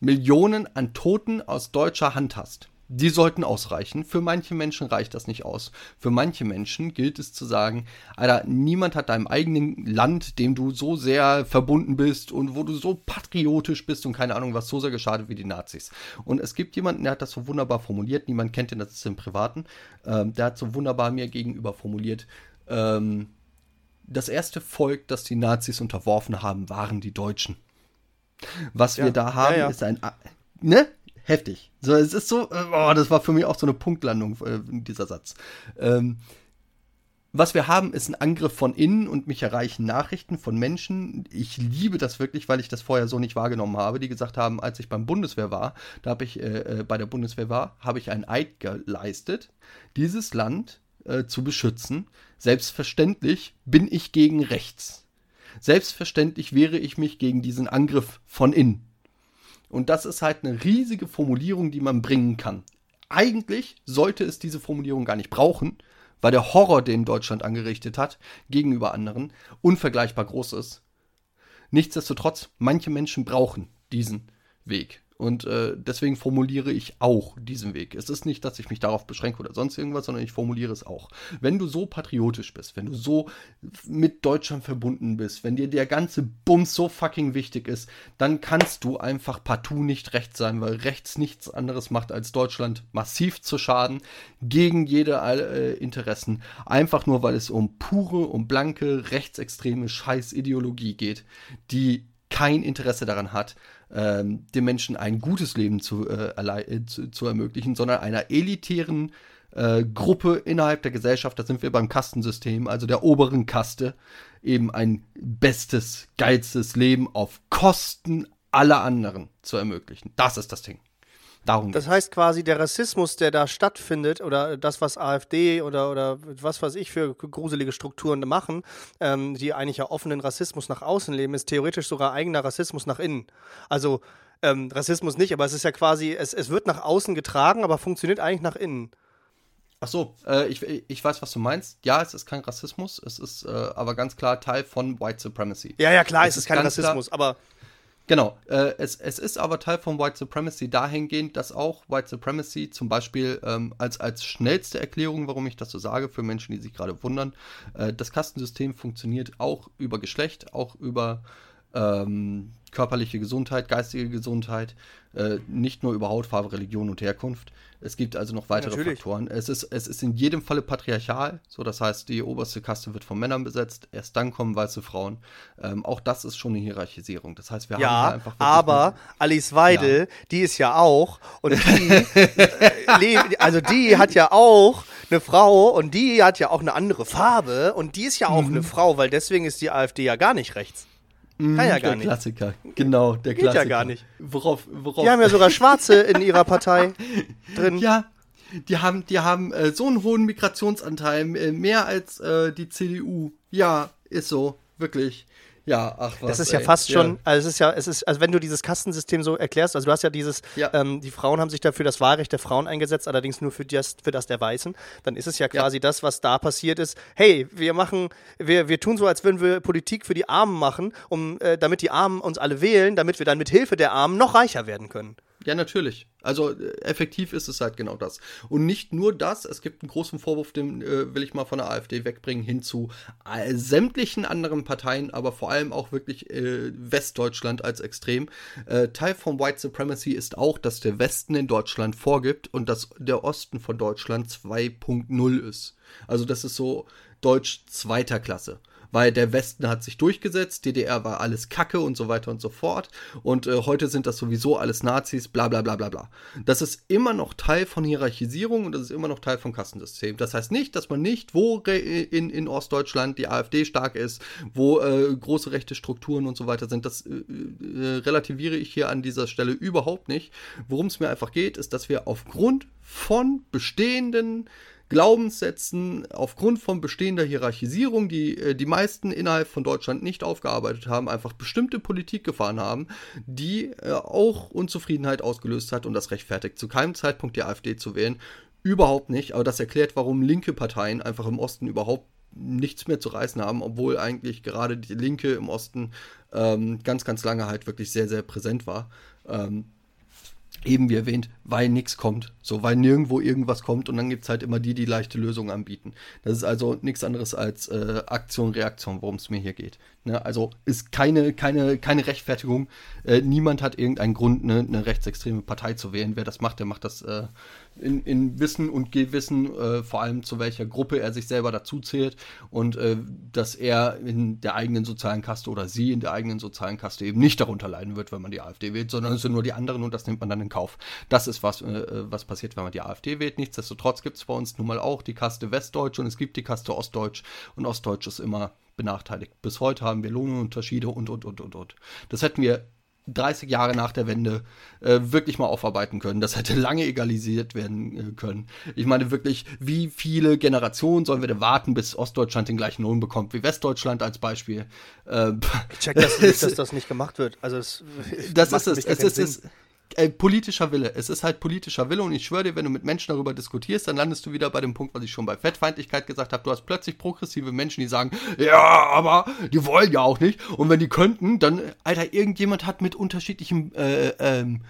Millionen an Toten aus deutscher Hand hast die sollten ausreichen. Für manche Menschen reicht das nicht aus. Für manche Menschen gilt es zu sagen, Alter, niemand hat deinem eigenen Land, dem du so sehr verbunden bist und wo du so patriotisch bist und keine Ahnung was, so sehr geschadet wie die Nazis. Und es gibt jemanden, der hat das so wunderbar formuliert, niemand kennt den, das ist im Privaten, ähm, der hat so wunderbar mir gegenüber formuliert, ähm, das erste Volk, das die Nazis unterworfen haben, waren die Deutschen. Was ja, wir da haben, ja, ist ein, ne? heftig. So, es ist so, oh, das war für mich auch so eine Punktlandung, äh, dieser Satz. Ähm, was wir haben, ist ein Angriff von innen und mich erreichen Nachrichten von Menschen. Ich liebe das wirklich, weil ich das vorher so nicht wahrgenommen habe, die gesagt haben, als ich beim Bundeswehr war, da habe ich äh, äh bei der Bundeswehr war, habe ich einen Eid geleistet, dieses Land äh, zu beschützen. Selbstverständlich bin ich gegen rechts. Selbstverständlich wehre ich mich gegen diesen Angriff von innen. Und das ist halt eine riesige Formulierung, die man bringen kann. Eigentlich sollte es diese Formulierung gar nicht brauchen, weil der Horror, den Deutschland angerichtet hat, gegenüber anderen, unvergleichbar groß ist. Nichtsdestotrotz, manche Menschen brauchen diesen Weg. Und äh, deswegen formuliere ich auch diesen Weg. Es ist nicht, dass ich mich darauf beschränke oder sonst irgendwas, sondern ich formuliere es auch. Wenn du so patriotisch bist, wenn du so mit Deutschland verbunden bist, wenn dir der ganze Bums so fucking wichtig ist, dann kannst du einfach partout nicht rechts sein, weil rechts nichts anderes macht, als Deutschland massiv zu schaden, gegen jede äh, Interessen. Einfach nur, weil es um pure, um blanke, rechtsextreme Scheißideologie geht, die kein Interesse daran hat, ähm, den Menschen ein gutes Leben zu, äh, äh, zu, zu, ermöglichen, sondern einer elitären äh, Gruppe innerhalb der Gesellschaft, da sind wir beim Kastensystem, also der oberen Kaste, eben ein bestes, geilstes Leben auf Kosten aller anderen zu ermöglichen. Das ist das Ding. Darum das heißt quasi, der Rassismus, der da stattfindet, oder das, was AfD oder, oder was weiß ich für gruselige Strukturen machen, ähm, die eigentlich ja offenen Rassismus nach außen leben, ist theoretisch sogar eigener Rassismus nach innen. Also ähm, Rassismus nicht, aber es ist ja quasi, es, es wird nach außen getragen, aber funktioniert eigentlich nach innen. Ach so, äh, ich, ich weiß, was du meinst. Ja, es ist kein Rassismus, es ist äh, aber ganz klar Teil von White Supremacy. Ja, ja, klar, es, es ist kein Rassismus, klar, aber Genau, äh, es, es ist aber Teil von White Supremacy dahingehend, dass auch White Supremacy zum Beispiel ähm, als, als schnellste Erklärung, warum ich das so sage, für Menschen, die sich gerade wundern, äh, das Kastensystem funktioniert auch über Geschlecht, auch über ähm, körperliche Gesundheit, geistige Gesundheit, äh, nicht nur über Hautfarbe, Religion und Herkunft. Es gibt also noch weitere Natürlich. Faktoren. Es ist, es ist in jedem Falle patriarchal, so das heißt, die oberste Kaste wird von Männern besetzt, erst dann kommen weiße Frauen. Ähm, auch das ist schon eine Hierarchisierung. Das heißt, wir ja, haben einfach. Aber Alice Weidel, ja. die ist ja auch und die, *laughs* also die hat ja auch eine Frau und die hat ja auch eine andere Farbe und die ist ja auch mhm. eine Frau, weil deswegen ist die AfD ja gar nicht rechts. Kann ja gar der nicht. Klassiker, genau, der Geht Klassiker. ja gar nicht. Worauf, worauf? Die haben ja sogar Schwarze in ihrer Partei *laughs* drin. Ja, die haben, die haben äh, so einen hohen Migrationsanteil, äh, mehr als äh, die CDU. Ja, ist so, wirklich. Ja, ach was. Das ist ja ey. fast schon, ja. also es ist ja, es ist, also wenn du dieses Kastensystem so erklärst, also du hast ja dieses, ja. Ähm, die Frauen haben sich dafür das Wahlrecht der Frauen eingesetzt, allerdings nur für das, für das der Weißen, dann ist es ja quasi ja. das, was da passiert ist. Hey, wir machen, wir, wir tun so, als würden wir Politik für die Armen machen, um, äh, damit die Armen uns alle wählen, damit wir dann mit Hilfe der Armen noch reicher werden können. Ja, natürlich. Also äh, effektiv ist es halt genau das. Und nicht nur das, es gibt einen großen Vorwurf, den äh, will ich mal von der AfD wegbringen, hin zu äh, sämtlichen anderen Parteien, aber vor allem auch wirklich äh, Westdeutschland als extrem. Äh, Teil von White Supremacy ist auch, dass der Westen in Deutschland vorgibt und dass der Osten von Deutschland 2.0 ist. Also das ist so Deutsch zweiter Klasse weil der Westen hat sich durchgesetzt, DDR war alles Kacke und so weiter und so fort. Und äh, heute sind das sowieso alles Nazis, bla bla bla bla bla. Das ist immer noch Teil von Hierarchisierung und das ist immer noch Teil vom Kastensystem. Das heißt nicht, dass man nicht, wo in, in Ostdeutschland die AfD stark ist, wo äh, große rechte Strukturen und so weiter sind, das äh, äh relativiere ich hier an dieser Stelle überhaupt nicht. Worum es mir einfach geht, ist, dass wir aufgrund von bestehenden Glaubenssätzen aufgrund von bestehender Hierarchisierung, die äh, die meisten innerhalb von Deutschland nicht aufgearbeitet haben, einfach bestimmte Politik gefahren haben, die äh, auch Unzufriedenheit ausgelöst hat und das rechtfertigt zu keinem Zeitpunkt die AfD zu wählen. Überhaupt nicht, aber das erklärt, warum linke Parteien einfach im Osten überhaupt nichts mehr zu reißen haben, obwohl eigentlich gerade die Linke im Osten ähm, ganz, ganz lange halt wirklich sehr, sehr präsent war. Ähm, eben wie erwähnt, weil nichts kommt. So, weil nirgendwo irgendwas kommt und dann gibt es halt immer die, die leichte Lösungen anbieten. Das ist also nichts anderes als äh, Aktion, Reaktion, worum es mir hier geht. Ne? Also ist keine, keine, keine Rechtfertigung. Äh, niemand hat irgendeinen Grund, ne, eine rechtsextreme Partei zu wählen. Wer das macht, der macht das äh, in, in Wissen und Gewissen, äh, vor allem zu welcher Gruppe er sich selber dazu zählt und äh, dass er in der eigenen sozialen Kaste oder sie in der eigenen sozialen Kaste eben nicht darunter leiden wird, wenn man die AfD wählt, sondern es sind nur die anderen und das nimmt man dann in Kauf. Das ist was, äh, was passiert, wenn man die AfD wählt. Nichtsdestotrotz gibt es bei uns nun mal auch die Kaste Westdeutsch und es gibt die Kaste Ostdeutsch und Ostdeutsch ist immer benachteiligt. Bis heute haben wir Lohnunterschiede und, und, und, und, und. Das hätten wir 30 Jahre nach der Wende äh, wirklich mal aufarbeiten können. Das hätte lange egalisiert werden äh, können. Ich meine wirklich, wie viele Generationen sollen wir denn warten, bis Ostdeutschland den gleichen Lohn bekommt wie Westdeutschland als Beispiel? Äh, ich check das nicht, *laughs* dass das nicht gemacht wird. Also es, das ist es. Es ist, es, äh, politischer Wille. Es ist halt politischer Wille und ich schwöre dir, wenn du mit Menschen darüber diskutierst, dann landest du wieder bei dem Punkt, was ich schon bei Fettfeindlichkeit gesagt habe. Du hast plötzlich progressive Menschen, die sagen, ja, aber die wollen ja auch nicht. Und wenn die könnten, dann, Alter, irgendjemand hat mit unterschiedlichen äh, ähm,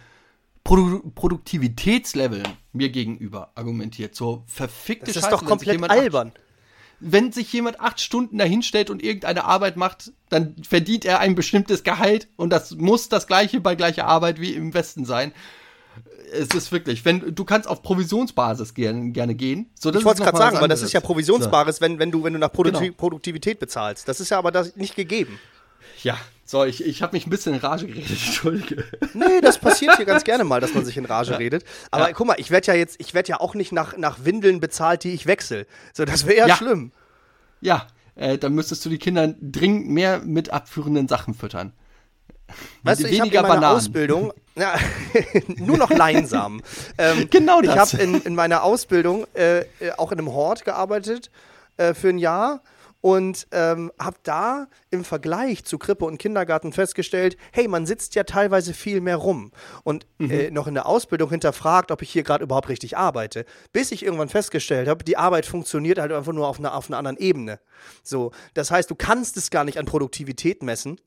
Produ Produktivitätsleveln mir gegenüber argumentiert. So verfickte Das ist Scheiße, doch komplett albern wenn sich jemand acht Stunden dahinstellt und irgendeine Arbeit macht, dann verdient er ein bestimmtes Gehalt und das muss das gleiche bei gleicher Arbeit wie im Westen sein. Es ist wirklich, wenn du kannst auf Provisionsbasis gerne, gerne gehen. So, ich wollte es gerade sagen, aber das ist ja Provisionsbares, so. wenn, wenn, du, wenn du nach Produktiv genau. Produktivität bezahlst. Das ist ja aber das nicht gegeben. Ja, so, ich, ich habe mich ein bisschen in Rage geredet, *laughs* entschuldige. Nee, das passiert hier ganz gerne mal, dass man sich in Rage ja. redet. Aber ja. guck mal, ich werde ja jetzt, ich werde ja auch nicht nach, nach Windeln bezahlt, die ich wechsle. So, das wäre ja schlimm. Ja, äh, dann müsstest du die Kinder dringend mehr mit abführenden Sachen füttern. Weißt du, ich habe in meiner Bananen. Ausbildung ja, *laughs* nur noch Leinsam. ähm, *laughs* genau das. Ich habe in, in meiner Ausbildung äh, äh, auch in einem Hort gearbeitet äh, für ein Jahr und ähm, habe da im Vergleich zu Krippe und Kindergarten festgestellt, hey, man sitzt ja teilweise viel mehr rum und mhm. äh, noch in der Ausbildung hinterfragt, ob ich hier gerade überhaupt richtig arbeite, bis ich irgendwann festgestellt habe, die Arbeit funktioniert halt einfach nur auf einer, auf einer anderen Ebene. So, das heißt, du kannst es gar nicht an Produktivität messen,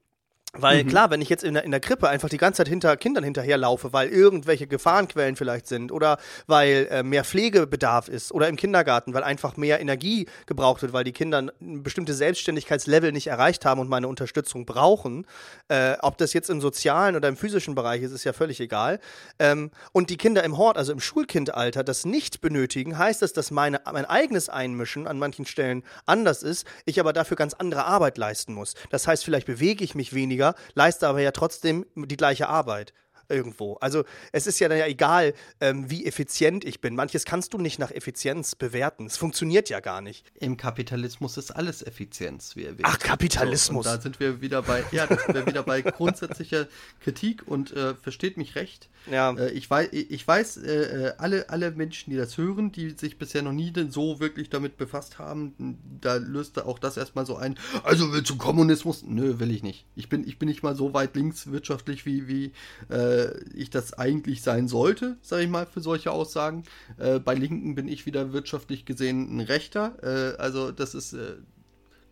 weil mhm. klar, wenn ich jetzt in der, in der Krippe einfach die ganze Zeit hinter Kindern hinterherlaufe, weil irgendwelche Gefahrenquellen vielleicht sind oder weil äh, mehr Pflegebedarf ist oder im Kindergarten, weil einfach mehr Energie gebraucht wird, weil die Kinder ein bestimmtes Selbstständigkeitslevel nicht erreicht haben und meine Unterstützung brauchen, äh, ob das jetzt im sozialen oder im physischen Bereich ist, ist ja völlig egal. Ähm, und die Kinder im Hort, also im Schulkindalter, das nicht benötigen, heißt das, dass meine, mein eigenes Einmischen an manchen Stellen anders ist, ich aber dafür ganz andere Arbeit leisten muss. Das heißt, vielleicht bewege ich mich weniger leiste aber ja trotzdem die gleiche Arbeit irgendwo. Also es ist ja dann ja egal, ähm, wie effizient ich bin. Manches kannst du nicht nach Effizienz bewerten. Es funktioniert ja gar nicht. Im Kapitalismus ist alles Effizienz, wie erwähnt. Ach, Kapitalismus. So, da sind wir wieder bei, ja, da sind wir wieder bei grundsätzlicher *laughs* Kritik und äh, versteht mich recht. Ja. Äh, ich weiß, ich weiß äh, äh, alle, alle Menschen, die das hören, die sich bisher noch nie so wirklich damit befasst haben, da löst auch das erstmal so ein, also willst du Kommunismus? Nö, will ich nicht. Ich bin, ich bin nicht mal so weit links wirtschaftlich, wie, wie äh, äh, ich das eigentlich sein sollte, sage ich mal, für solche Aussagen. Äh, bei Linken bin ich wieder wirtschaftlich gesehen ein Rechter. Äh, also das ist äh,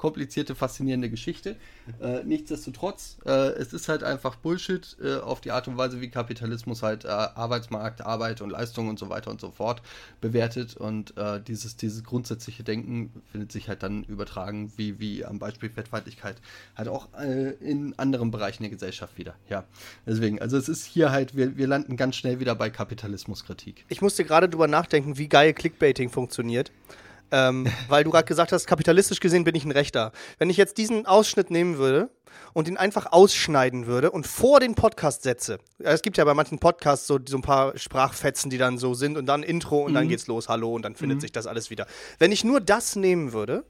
komplizierte, faszinierende Geschichte. Äh, nichtsdestotrotz, äh, es ist halt einfach Bullshit äh, auf die Art und Weise, wie Kapitalismus halt äh, Arbeitsmarkt, Arbeit und Leistung und so weiter und so fort bewertet. Und äh, dieses, dieses grundsätzliche Denken findet sich halt dann übertragen, wie, wie am Beispiel Fettfeindlichkeit, halt auch äh, in anderen Bereichen der Gesellschaft wieder. Ja, deswegen, also es ist hier halt, wir, wir landen ganz schnell wieder bei Kapitalismuskritik. Ich musste gerade drüber nachdenken, wie geil Clickbaiting funktioniert. Ähm, weil du gerade gesagt hast, kapitalistisch gesehen bin ich ein Rechter. Wenn ich jetzt diesen Ausschnitt nehmen würde und ihn einfach ausschneiden würde und vor den Podcast setze, es gibt ja bei manchen Podcasts so, so ein paar Sprachfetzen, die dann so sind und dann Intro und mhm. dann geht's los, hallo und dann findet mhm. sich das alles wieder. Wenn ich nur das nehmen würde,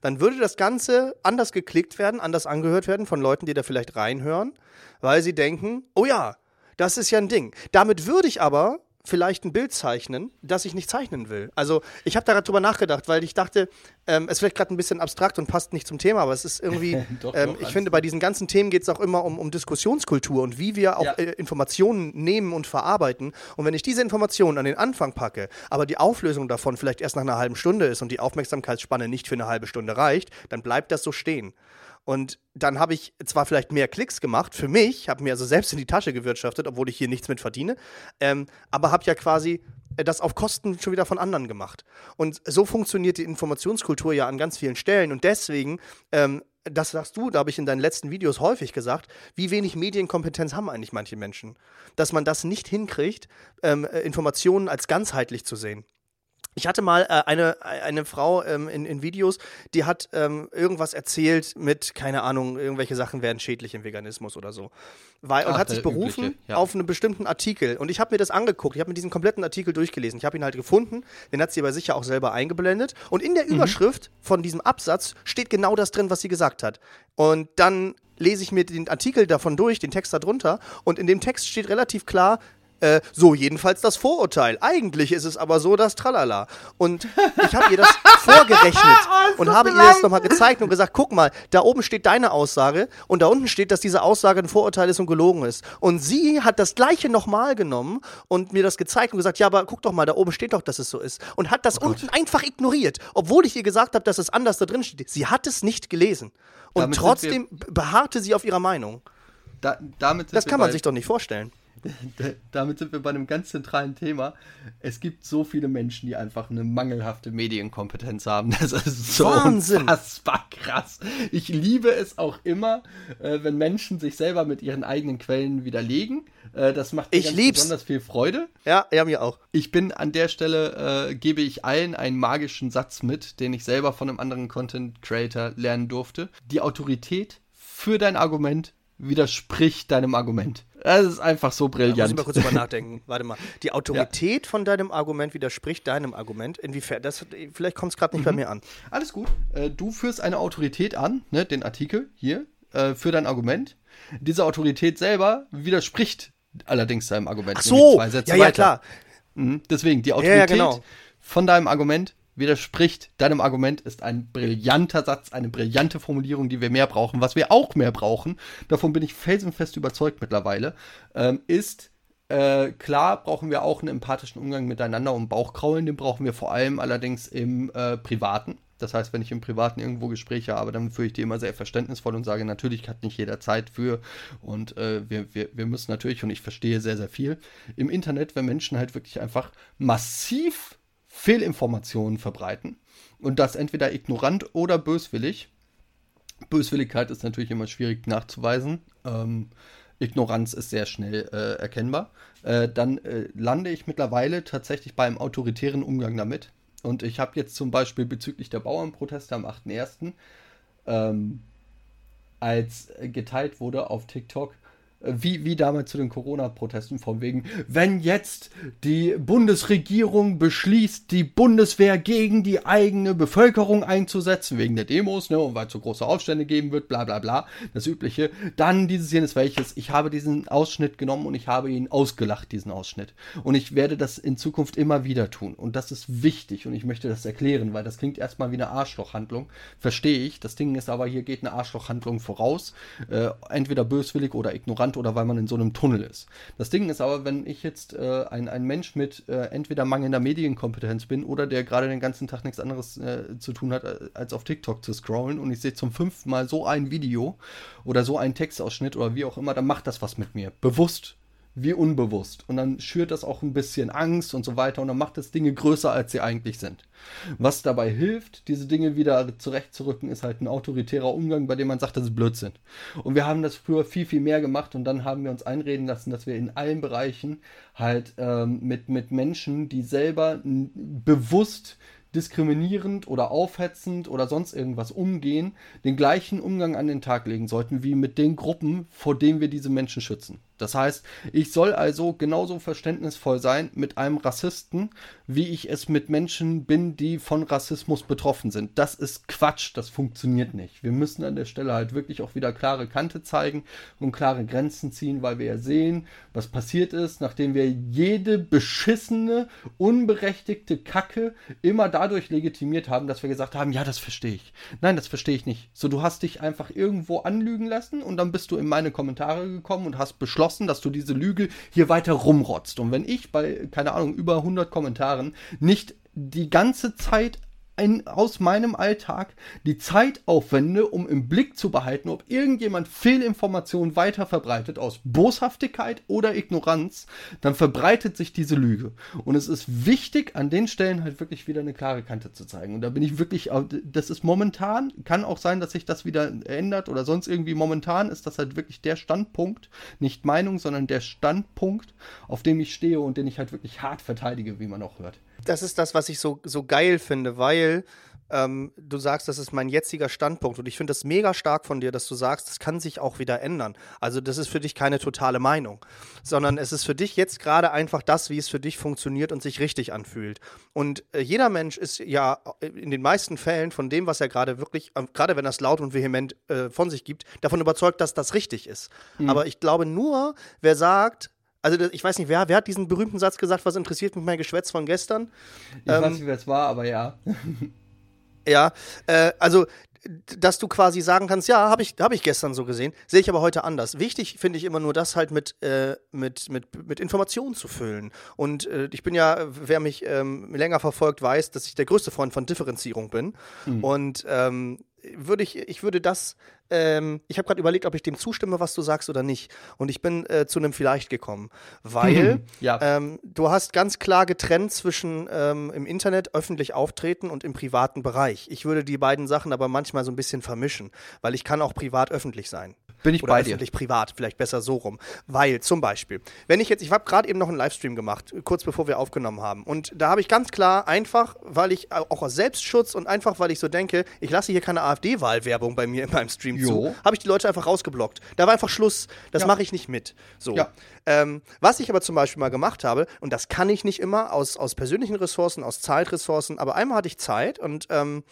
dann würde das Ganze anders geklickt werden, anders angehört werden von Leuten, die da vielleicht reinhören, weil sie denken, oh ja, das ist ja ein Ding. Damit würde ich aber vielleicht ein Bild zeichnen, das ich nicht zeichnen will. Also ich habe da gerade drüber nachgedacht, weil ich dachte, ähm, es ist vielleicht gerade ein bisschen abstrakt und passt nicht zum Thema, aber es ist irgendwie, *laughs* doch, ähm, doch, ich finde, bei diesen ganzen Themen geht es auch immer um, um Diskussionskultur und wie wir auch ja. äh, Informationen nehmen und verarbeiten. Und wenn ich diese Informationen an den Anfang packe, aber die Auflösung davon vielleicht erst nach einer halben Stunde ist und die Aufmerksamkeitsspanne nicht für eine halbe Stunde reicht, dann bleibt das so stehen. Und dann habe ich zwar vielleicht mehr Klicks gemacht für mich, habe mir also selbst in die Tasche gewirtschaftet, obwohl ich hier nichts mit verdiene, ähm, aber habe ja quasi äh, das auf Kosten schon wieder von anderen gemacht. Und so funktioniert die Informationskultur ja an ganz vielen Stellen. Und deswegen, ähm, das sagst du, da habe ich in deinen letzten Videos häufig gesagt, wie wenig Medienkompetenz haben eigentlich manche Menschen. Dass man das nicht hinkriegt, ähm, äh, Informationen als ganzheitlich zu sehen. Ich hatte mal äh, eine, eine Frau ähm, in, in Videos, die hat ähm, irgendwas erzählt mit, keine Ahnung, irgendwelche Sachen wären schädlich im Veganismus oder so. Weil, und Ach, hat sich berufen übliche, ja. auf einen bestimmten Artikel. Und ich habe mir das angeguckt. Ich habe mir diesen kompletten Artikel durchgelesen. Ich habe ihn halt gefunden. Den hat sie aber sicher auch selber eingeblendet. Und in der Mhm. Überschrift von diesem Absatz steht genau das drin, was sie gesagt hat. Und dann lese ich mir den Artikel davon durch, den Text darunter. Und in dem Text steht relativ klar, äh, so jedenfalls das Vorurteil. Eigentlich ist es aber so, dass Tralala. Und ich habe ihr das *laughs* vorgerechnet und habe ihr das nochmal gezeigt und gesagt, guck mal, da oben steht deine Aussage und da unten steht, dass diese Aussage ein Vorurteil ist und gelogen ist. Und sie hat das gleiche nochmal genommen und mir das gezeigt und gesagt, ja, aber guck doch mal, da oben steht doch, dass es so ist. Und hat das unten einfach ignoriert, obwohl ich ihr gesagt habe, dass es anders da drin steht. Sie hat es nicht gelesen. Und Damit trotzdem beharrte sie auf ihrer Meinung. Da, Das kann man sich doch nicht vorstellen. *laughs* Da- Damit sind wir bei einem ganz zentralen Thema. Es gibt so viele Menschen, die einfach eine mangelhafte Medienkompetenz haben. *laughs* Das ist so Wahnsinn. unfassbar krass. Ich liebe es auch immer, äh, wenn Menschen sich selber mit ihren eigenen Quellen widerlegen. Äh, das macht mir besonders viel Freude. Ja, ja, mir auch. Ich bin an der Stelle, äh, gebe ich allen einen magischen Satz mit, den ich selber von einem anderen Content Creator lernen durfte. Die Autorität für dein Argument widerspricht deinem Argument. Das ist einfach so Da muss ich brillant. mal kurz drüber nachdenken. *laughs* Warte mal. Die Autorität von deinem Argument widerspricht deinem Argument. Inwiefern? Das, vielleicht kommt es gerade nicht bei mir an. Alles gut. Äh, du führst eine Autorität an, ne, den Artikel hier, äh, für dein Argument. Diese Autorität selber widerspricht allerdings deinem Argument. Ach so, ja, ja, weiter. klar. Mhm. Deswegen, die ja, Autorität genau. von deinem Argument widerspricht deinem Argument, ist ein brillanter Satz, eine brillante Formulierung, die wir mehr brauchen. Was wir auch mehr brauchen, davon bin ich felsenfest überzeugt mittlerweile, ähm, ist, äh, klar brauchen wir auch einen empathischen Umgang miteinander und Bauchkraulen, den brauchen wir vor allem allerdings im äh, Privaten. Das heißt, wenn ich im Privaten irgendwo Gespräche habe, dann führe ich die immer sehr verständnisvoll und sage, natürlich hat nicht jeder Zeit für und äh, wir, wir, wir müssen natürlich, und ich verstehe sehr, sehr viel, im Internet, wenn Menschen halt wirklich einfach massiv Fehlinformationen verbreiten und das entweder ignorant oder böswillig. Böswilligkeit ist natürlich immer schwierig nachzuweisen. Ähm, Ignoranz ist sehr schnell äh, erkennbar. Äh, dann äh, lande ich mittlerweile tatsächlich bei einem autoritären Umgang damit. Und ich habe jetzt zum Beispiel bezüglich der Bauernproteste am 8.1., ähm, als geteilt wurde auf TikTok, wie, wie damals zu den Corona-Protesten von wegen, wenn jetzt die Bundesregierung beschließt, die Bundeswehr gegen die eigene Bevölkerung einzusetzen, wegen der Demos, ne, und weil es so große Aufstände geben wird, bla bla bla, das Übliche, dann dieses jenes welches. Ich habe diesen Ausschnitt genommen und ich habe ihn ausgelacht, diesen Ausschnitt. Und ich werde das in Zukunft immer wieder tun. Und das ist wichtig und ich möchte das erklären, weil das klingt erstmal wie eine Arschlochhandlung. Verstehe ich. Das Ding ist aber, hier geht eine Arschlochhandlung voraus. Äh, entweder böswillig oder ignorant oder weil man in so einem Tunnel ist. Das Ding ist aber, wenn ich jetzt äh, ein, ein Mensch mit äh, entweder mangelnder Medienkompetenz bin oder der gerade den ganzen Tag nichts anderes äh, zu tun hat, äh, als auf TikTok zu scrollen und ich sehe zum fünften Mal so ein Video oder so einen Textausschnitt oder wie auch immer, dann macht das was mit mir. Bewusst wie unbewusst. Und dann schürt das auch ein bisschen Angst und so weiter und dann macht das Dinge größer, als sie eigentlich sind. Was dabei hilft, diese Dinge wieder zurechtzurücken, ist halt ein autoritärer Umgang, bei dem man sagt, das ist Blödsinn. Und wir haben das früher viel, viel mehr gemacht und dann haben wir uns einreden lassen, dass wir in allen Bereichen halt ähm, mit, mit Menschen, die selber bewusst diskriminierend oder aufhetzend oder sonst irgendwas umgehen, den gleichen Umgang an den Tag legen sollten wie mit den Gruppen, vor denen wir diese Menschen schützen. Das heißt, ich soll also genauso verständnisvoll sein mit einem Rassisten, wie ich es mit Menschen bin, die von Rassismus betroffen sind. Das ist Quatsch, das funktioniert nicht. Wir müssen an der Stelle halt wirklich auch wieder klare Kante zeigen und klare Grenzen ziehen, weil wir ja sehen, was passiert ist, nachdem wir jede beschissene, unberechtigte Kacke immer dadurch legitimiert haben, dass wir gesagt haben, ja, das verstehe ich. Nein, das verstehe ich nicht. So, du hast dich einfach irgendwo anlügen lassen und dann bist du in meine Kommentare gekommen und hast beschlossen, dass du diese Lüge hier weiter rumrotzt. Und wenn ich bei, keine Ahnung, über 100 Kommentaren nicht die ganze Zeit in, aus meinem Alltag die Zeit aufwende, um im Blick zu behalten, ob irgendjemand Fehlinformationen weiter verbreitet aus Boshaftigkeit oder Ignoranz, dann verbreitet sich diese Lüge. Und es ist wichtig, an den Stellen halt wirklich wieder eine klare Kante zu zeigen. Und da bin ich wirklich, das ist momentan, kann auch sein, dass sich das wieder ändert oder sonst irgendwie momentan ist das halt wirklich der Standpunkt, nicht Meinung, sondern der Standpunkt, auf dem ich stehe und den ich halt wirklich hart verteidige, wie man auch hört. Das ist das, was ich so, so geil finde, weil ähm, du sagst, das ist mein jetziger Standpunkt und ich finde das mega stark von dir, dass du sagst, das kann sich auch wieder ändern. Also das ist für dich keine totale Meinung, sondern es ist für dich jetzt gerade einfach das, wie es für dich funktioniert und sich richtig anfühlt. Und äh, jeder Mensch ist ja äh, in den meisten Fällen von dem, was er gerade wirklich, äh, gerade wenn er es laut und vehement äh, von sich gibt, davon überzeugt, dass das richtig ist. Mhm. Aber ich glaube nur, wer sagt, also ich weiß nicht, wer, wer hat diesen berühmten Satz gesagt, was interessiert mich mein Geschwätz von gestern? Ich ähm, weiß nicht, wer es war, aber ja. *laughs* Ja, äh, also dass du quasi sagen kannst, ja, habe ich, hab ich gestern so gesehen, sehe ich aber heute anders. Wichtig finde ich immer nur, das halt mit, äh, mit, mit, mit Informationen zu füllen. Und äh, ich bin ja, wer mich ähm, länger verfolgt, weiß, dass ich der größte Freund von Differenzierung bin. Mhm. Und ähm, würde ich, ich würde das, ähm, ich habe gerade überlegt, ob ich dem zustimme, was du sagst oder nicht. Und ich bin äh, zu einem Vielleicht gekommen, weil ja. ähm, du hast ganz klar getrennt zwischen ähm, im Internet öffentlich auftreten und im privaten Bereich. Ich würde die beiden Sachen aber manchmal so ein bisschen vermischen, weil ich kann auch privat öffentlich sein. Bin ich Oder bei öffentlich dir. privat, vielleicht besser so rum. Weil zum Beispiel, wenn ich jetzt, ich habe gerade eben noch einen Livestream gemacht, kurz bevor wir aufgenommen haben. Und da habe ich ganz klar einfach, weil ich auch aus Selbstschutz und einfach, weil ich so denke, ich lasse hier keine AfD-Wahlwerbung bei mir *laughs* in meinem Stream jo. zu, habe ich die Leute einfach rausgeblockt. Da war einfach Schluss. Das ja. mache ich nicht mit. So. Ja. Ähm, was ich aber zum Beispiel mal gemacht habe, und das kann ich nicht immer aus, aus persönlichen Ressourcen, aus Zeitressourcen, aber einmal hatte ich Zeit und ähm,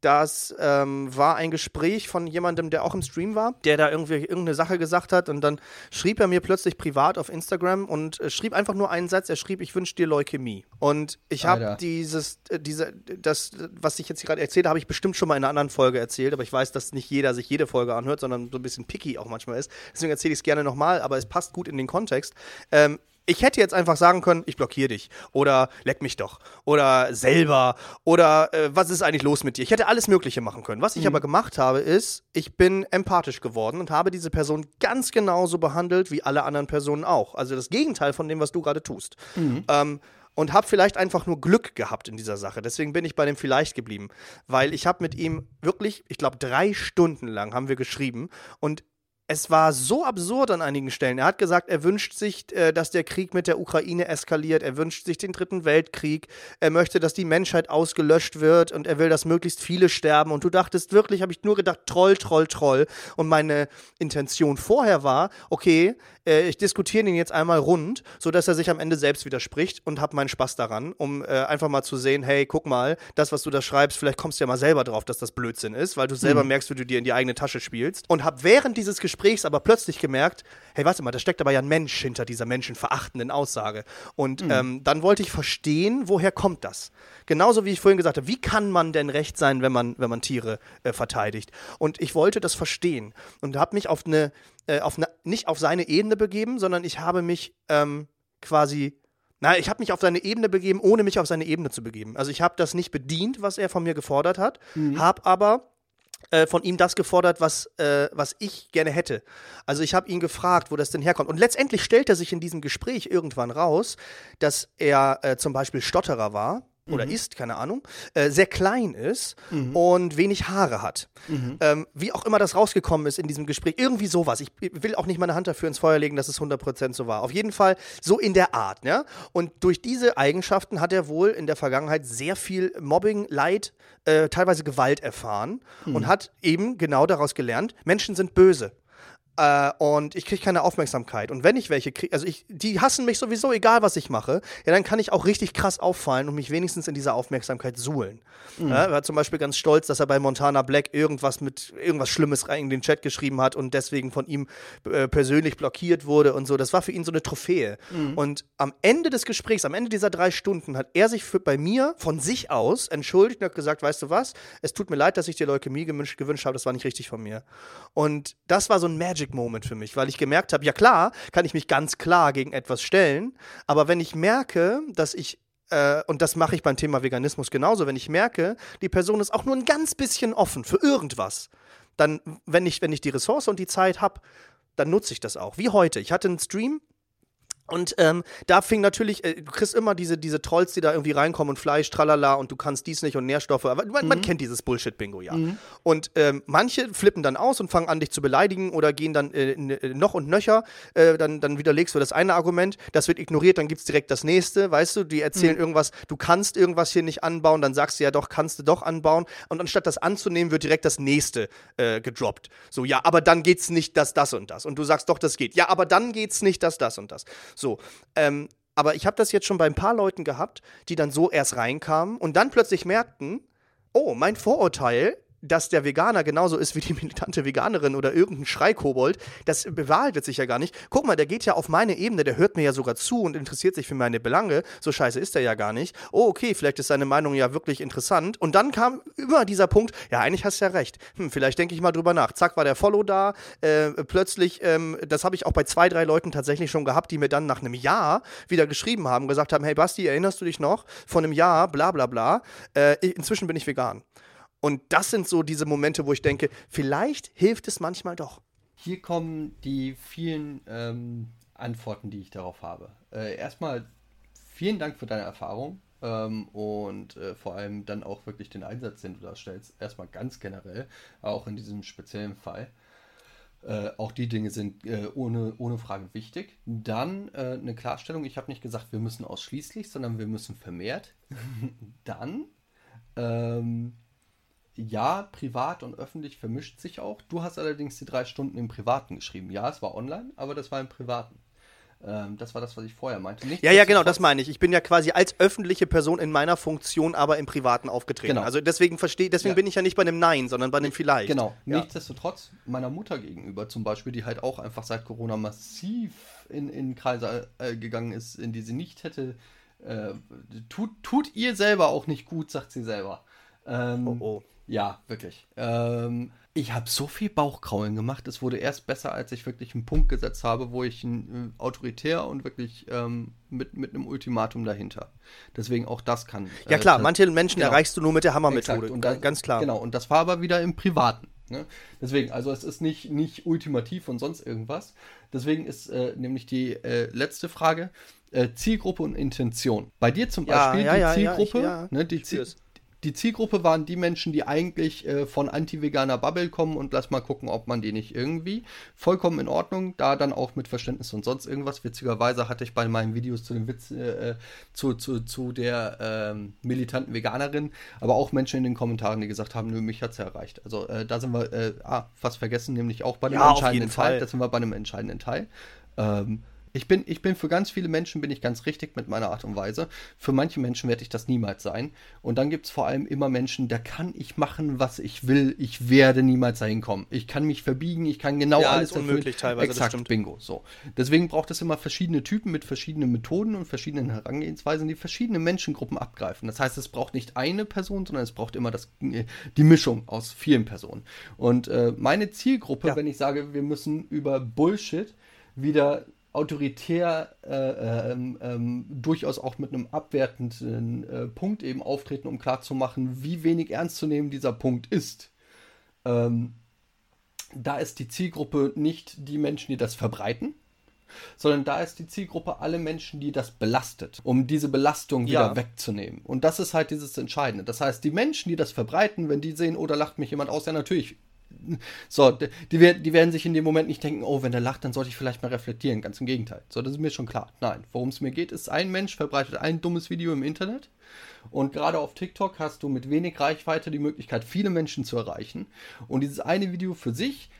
das ähm, war ein Gespräch von jemandem, der auch im Stream war, der da irgendwie irgendeine Sache gesagt hat und dann schrieb er mir plötzlich privat auf Instagram und äh, schrieb einfach nur einen Satz. Er schrieb, ich wünsche dir Leukämie. Und ich habe dieses, äh, diese, das, was ich jetzt gerade erzähle, habe ich bestimmt schon mal in einer anderen Folge erzählt, aber ich weiß, dass nicht jeder sich jede Folge anhört, sondern so ein bisschen picky auch manchmal ist. Deswegen erzähle ich es gerne nochmal, aber es passt gut in den Kontext. Ähm, ich hätte jetzt einfach sagen können, ich blockiere dich oder leck mich doch oder selber oder äh, was ist eigentlich los mit dir? Ich hätte alles Mögliche machen können. Was ich mhm. aber gemacht habe, ist, ich bin empathisch geworden und habe diese Person ganz genauso behandelt wie alle anderen Personen auch. Also das Gegenteil von dem, was du gerade tust. Mhm. Ähm, und habe vielleicht einfach nur Glück gehabt in dieser Sache. Deswegen bin ich bei dem vielleicht geblieben, weil ich habe mit ihm wirklich, ich glaube, drei Stunden lang haben wir geschrieben und es war so absurd an einigen Stellen. Er hat gesagt, er wünscht sich, äh, dass der Krieg mit der Ukraine eskaliert. Er wünscht sich den dritten Weltkrieg. Er möchte, dass die Menschheit ausgelöscht wird und er will, dass möglichst viele sterben. Und du dachtest wirklich, habe ich nur gedacht, Troll, Troll, Troll. Und meine Intention vorher war, okay, äh, ich diskutiere ihn jetzt einmal rund, sodass er sich am Ende selbst widerspricht und habe meinen Spaß daran, um äh, einfach mal zu sehen, hey, guck mal, das, was du da schreibst, vielleicht kommst du ja mal selber drauf, dass das Blödsinn ist, weil du selber mhm. merkst, wie du dir in die eigene Tasche spielst. Und habe während dieses Gesprächs aber plötzlich gemerkt, hey, warte mal, da steckt aber ja ein Mensch hinter dieser menschenverachtenden Aussage. Und mhm. ähm, dann wollte ich verstehen, woher kommt das? Genauso wie ich vorhin gesagt habe, wie kann man denn recht sein, wenn man, wenn man Tiere äh, verteidigt? Und ich wollte das verstehen und habe mich auf eine äh, auf ne, nicht auf seine Ebene begeben, sondern ich habe mich ähm, quasi na, ich habe mich auf seine Ebene begeben, ohne mich auf seine Ebene zu begeben. Also ich habe das nicht bedient, was er von mir gefordert hat, mhm. habe aber äh, von ihm das gefordert, was, äh, was ich gerne hätte. Also ich habe ihn gefragt, wo das denn herkommt. Und letztendlich stellt er sich in diesem Gespräch irgendwann raus, dass er äh, zum Beispiel Stotterer war oder mhm. ist, keine Ahnung, äh, sehr klein ist mhm. und wenig Haare hat. Mhm. Ähm, wie auch immer das rausgekommen ist in diesem Gespräch, irgendwie sowas. Ich will auch nicht meine Hand dafür ins Feuer legen, dass es 100% so war. Auf jeden Fall so in der Art. Ja? Und durch diese Eigenschaften hat er wohl in der Vergangenheit sehr viel Mobbing, Leid, äh, teilweise Gewalt erfahren und mhm. hat eben genau daraus gelernt, Menschen sind böse. Äh, und ich kriege keine Aufmerksamkeit. Und wenn ich welche kriege, also ich, die hassen mich sowieso, egal was ich mache, ja, dann kann ich auch richtig krass auffallen und mich wenigstens in dieser Aufmerksamkeit suhlen. Mhm. Ja, er war zum Beispiel ganz stolz, dass er bei Montana Black irgendwas mit irgendwas Schlimmes rein in den Chat geschrieben hat und deswegen von ihm äh, persönlich blockiert wurde und so. Das war für ihn so eine Trophäe. Mhm. Und am Ende des Gesprächs, am Ende dieser drei Stunden, hat er sich für, bei mir von sich aus entschuldigt und hat gesagt, weißt du was, es tut mir leid, dass ich dir Leukämie gewünscht, gewünscht habe, das war nicht richtig von mir. Und das war so ein Magic Magic Moment für mich, weil ich gemerkt habe, ja klar, kann ich mich ganz klar gegen etwas stellen, aber wenn ich merke, dass ich äh, und das mache ich beim Thema Veganismus genauso, wenn ich merke, die Person ist auch nur ein ganz bisschen offen für irgendwas, dann, wenn ich, wenn ich die Ressource und die Zeit habe, dann nutze ich das auch. Wie heute. Ich hatte einen Stream, und ähm, da fing natürlich, äh, du kriegst immer diese, diese Trolls, die da irgendwie reinkommen und Fleisch, tralala und du kannst dies nicht und Nährstoffe. Aber man, mhm. man kennt dieses Bullshit-Bingo, ja. Mhm. Und ähm, manche flippen dann aus und fangen an, dich zu beleidigen oder gehen dann äh, äh, noch und nöcher. Äh, dann, dann widerlegst du das eine Argument, das wird ignoriert, dann gibt es direkt das nächste, weißt du? Die erzählen mhm. irgendwas, du kannst irgendwas hier nicht anbauen, dann sagst du ja doch, kannst du doch anbauen. Und anstatt das anzunehmen, wird direkt das nächste äh, gedroppt. So, ja, aber dann geht's nicht das, das und das. Und du sagst doch, das geht. Ja, aber dann geht's nicht das, das und das. So. Ähm, aber ich habe das jetzt schon bei ein paar Leuten gehabt, die dann so erst reinkamen und dann plötzlich merkten, oh, mein Vorurteil dass der Veganer genauso ist wie die militante Veganerin oder irgendein Schreikobold, das bewahrheitet sich ja gar nicht. Guck mal, der geht ja auf meine Ebene, der hört mir ja sogar zu und interessiert sich für meine Belange. So scheiße ist er ja gar nicht. Oh, okay, vielleicht ist seine Meinung ja wirklich interessant. Und dann kam immer dieser Punkt, ja, eigentlich hast du ja recht. Hm, vielleicht denke ich mal drüber nach. Zack, war der Follow da. Äh, plötzlich, ähm, das habe ich auch bei zwei, drei Leuten tatsächlich schon gehabt, die mir dann nach einem Jahr wieder geschrieben haben, gesagt haben, hey Basti, erinnerst du dich noch? Von einem Jahr, bla bla bla. Äh, inzwischen bin ich vegan. Und das sind so diese Momente, wo ich denke, vielleicht hilft es manchmal doch. Hier kommen die vielen ähm, Antworten, die ich darauf habe. Äh, erstmal vielen Dank für deine Erfahrung ähm, und äh, vor allem dann auch wirklich den Einsatz, den du da stellst. Erstmal ganz generell, auch in diesem speziellen Fall. Äh, auch die Dinge sind äh, ohne, ohne Frage wichtig. Dann äh, eine Klarstellung, ich habe nicht gesagt, wir müssen ausschließlich, sondern wir müssen vermehrt. *laughs* Dann ähm, ja, privat und öffentlich vermischt sich auch. Du hast allerdings die drei Stunden im Privaten geschrieben. Ja, es war online, aber das war im Privaten. Ähm, das war das, was ich vorher meinte. Nicht, ja, ja, genau, das meine ich. Ich bin ja quasi als öffentliche Person in meiner Funktion, aber im Privaten aufgetreten. Genau. Also deswegen verstehe, deswegen ja. bin ich ja nicht bei einem Nein, sondern bei einem Vielleicht. Genau. Ja. Nichtsdestotrotz meiner Mutter gegenüber zum Beispiel, die halt auch einfach seit Corona massiv in, in Kreise äh, gegangen ist, in die sie nicht hätte. Äh, tut, tut ihr selber auch nicht gut, sagt sie selber. Ähm, oh, oh. Ja, wirklich. Ähm, ich habe so viel Bauchkraulen gemacht. Es wurde erst besser, als ich wirklich einen Punkt gesetzt habe, wo ich ein, äh, autoritär und wirklich ähm, mit, mit einem Ultimatum dahinter. Deswegen auch das kann. Äh, ja klar, manche Menschen genau. erreichst du nur mit der Hammermethode. Und da, ganz klar. Genau, und das war aber wieder im Privaten. Ne? Deswegen, also es ist nicht, nicht ultimativ und sonst irgendwas. Deswegen ist äh, nämlich die äh, letzte Frage äh, Zielgruppe und Intention. Bei dir zum Beispiel ja, ja, die ja, Zielgruppe, ich, ne, die, Ziel, die Zielgruppe waren die Menschen, die eigentlich äh, von anti-veganer Bubble kommen und lass mal gucken, ob man die nicht irgendwie. Vollkommen in Ordnung, da dann auch mit Verständnis und sonst irgendwas. Witzigerweise hatte ich bei meinen Videos zu dem Witz, äh, äh zu, zu, zu der ähm, militanten Veganerin, aber auch Menschen in den Kommentaren, die gesagt haben, nö, mich hat es ja erreicht. Also äh, da sind wir, äh, ah, fast vergessen, nämlich auch bei einem ja, entscheidenden Teil. Da sind wir bei einem entscheidenden Teil. Ähm, ich bin, ich bin für ganz viele Menschen bin ich ganz richtig mit meiner Art und Weise. Für manche Menschen werde ich das niemals sein. Und dann gibt es vor allem immer Menschen, da kann ich machen, was ich will. Ich werde niemals dahin kommen. Ich kann mich verbiegen, ich kann genau ja, alles ist unmöglich teilweise. Exakt. Bingo. So. Deswegen braucht es immer verschiedene Typen mit verschiedenen Methoden und verschiedenen Herangehensweisen, die verschiedene Menschengruppen abgreifen. Das heißt, es braucht nicht eine Person, sondern es braucht immer das, die Mischung aus vielen Personen. Und äh, meine Zielgruppe, ja. wenn ich sage, wir müssen über Bullshit wieder autoritär äh, ähm, ähm, durchaus auch mit einem abwertenden äh, Punkt eben auftreten, um klarzumachen, wie wenig ernst zu nehmen dieser Punkt ist. Ähm, da ist die Zielgruppe nicht die Menschen, die das verbreiten, sondern da ist die Zielgruppe alle Menschen, die das belastet, um diese Belastung wieder ja. wegzunehmen. Und das ist halt dieses Entscheidende. Das heißt, die Menschen, die das verbreiten, wenn die sehen, oh, da lacht mich jemand aus, ja natürlich so, die, die, werden sich in dem Moment nicht denken, oh, wenn der lacht, dann sollte ich vielleicht mal reflektieren. Ganz im Gegenteil. So, das ist mir schon klar. Nein, worum es mir geht, ist, ein Mensch verbreitet ein dummes Video im Internet. Und gerade auf TikTok hast du mit wenig Reichweite die Möglichkeit, viele Menschen zu erreichen. Und dieses eine Video für sich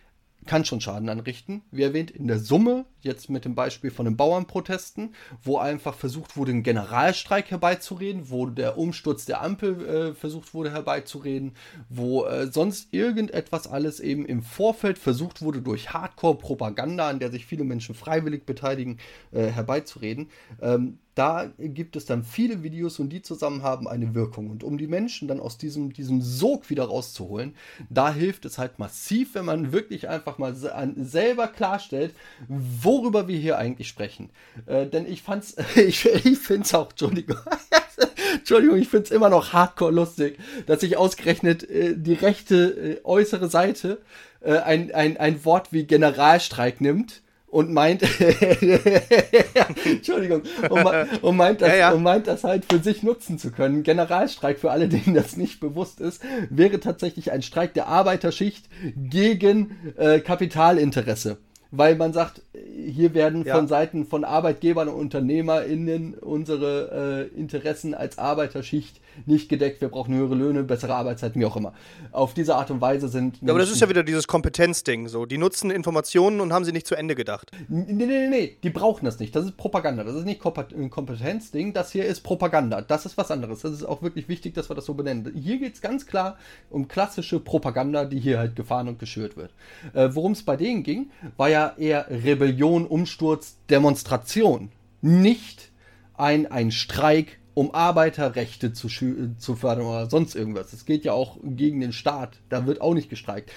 kann schon Schaden anrichten. Wie erwähnt, in der Summe, jetzt mit dem Beispiel von den Bauernprotesten, wo einfach versucht wurde, einen Generalstreik herbeizureden, wo der Umsturz der Ampel äh, versucht wurde herbeizureden, wo äh, sonst irgendetwas alles eben im Vorfeld versucht wurde, durch Hardcore-Propaganda, an der sich viele Menschen freiwillig beteiligen, äh, herbeizureden. Ähm, da gibt es dann viele Videos und die zusammen haben eine Wirkung. Und um die Menschen dann aus diesem, diesem Sog wieder rauszuholen, da hilft es halt massiv, wenn man wirklich einfach mal selber klarstellt, worüber wir hier eigentlich sprechen. Äh, denn ich fand's, *laughs* ich, ich finde es auch, Entschuldigung, *laughs* Entschuldigung, ich finde es immer noch hardcore lustig, dass sich ausgerechnet äh, die rechte äh, äußere Seite äh, ein, ein, ein Wort wie Generalstreik nimmt und meint, *laughs* Entschuldigung, und, und, meint das, ja, ja. und meint das halt für sich nutzen zu können. Generalstreik, für alle, *laughs* denen das nicht bewusst ist, wäre tatsächlich ein Streik der Arbeiterschicht gegen äh, Kapitalinteresse weil man sagt, hier werden ja. von Seiten von Arbeitgebern und UnternehmerInnen unsere äh, Interessen als Arbeiterschicht nicht gedeckt. Wir brauchen höhere Löhne, bessere Arbeitszeiten, wie auch immer. Auf diese Art und Weise sind. Ja, aber das ist ja wieder dieses Kompetenzding. So, die nutzen Informationen und haben sie nicht zu Ende gedacht. Nee, nee, nee, nee, die brauchen das nicht. Das ist Propaganda. Das ist nicht ein Kompetenzding. Das hier ist Propaganda. Das ist was anderes. Das ist auch wirklich wichtig, dass wir das so benennen. Hier geht es ganz klar um klassische Propaganda, die hier halt gefahren und geschürt wird. Äh, Worum es bei denen ging, war ja eher Rebellion, Umsturz, Demonstration. Nicht ein, ein Streik, um Arbeiterrechte zu, zu fördern oder sonst irgendwas. Es geht ja auch gegen den Staat. Da wird auch nicht gestreikt.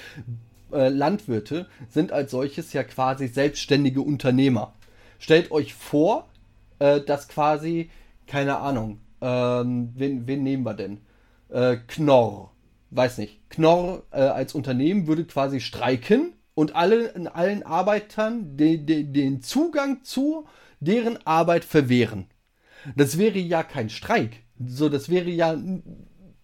Äh, Landwirte sind als solches ja quasi selbstständige Unternehmer. Stellt euch vor, äh, dass quasi, keine Ahnung, ähm, wen, wen, nehmen wir denn? Äh, Knorr, weiß nicht. Knorr äh, als Unternehmen würde quasi streiken und alle, allen Arbeitern de, de, den Zugang zu deren Arbeit verwehren. Das wäre ja kein Streik. So, das wäre ja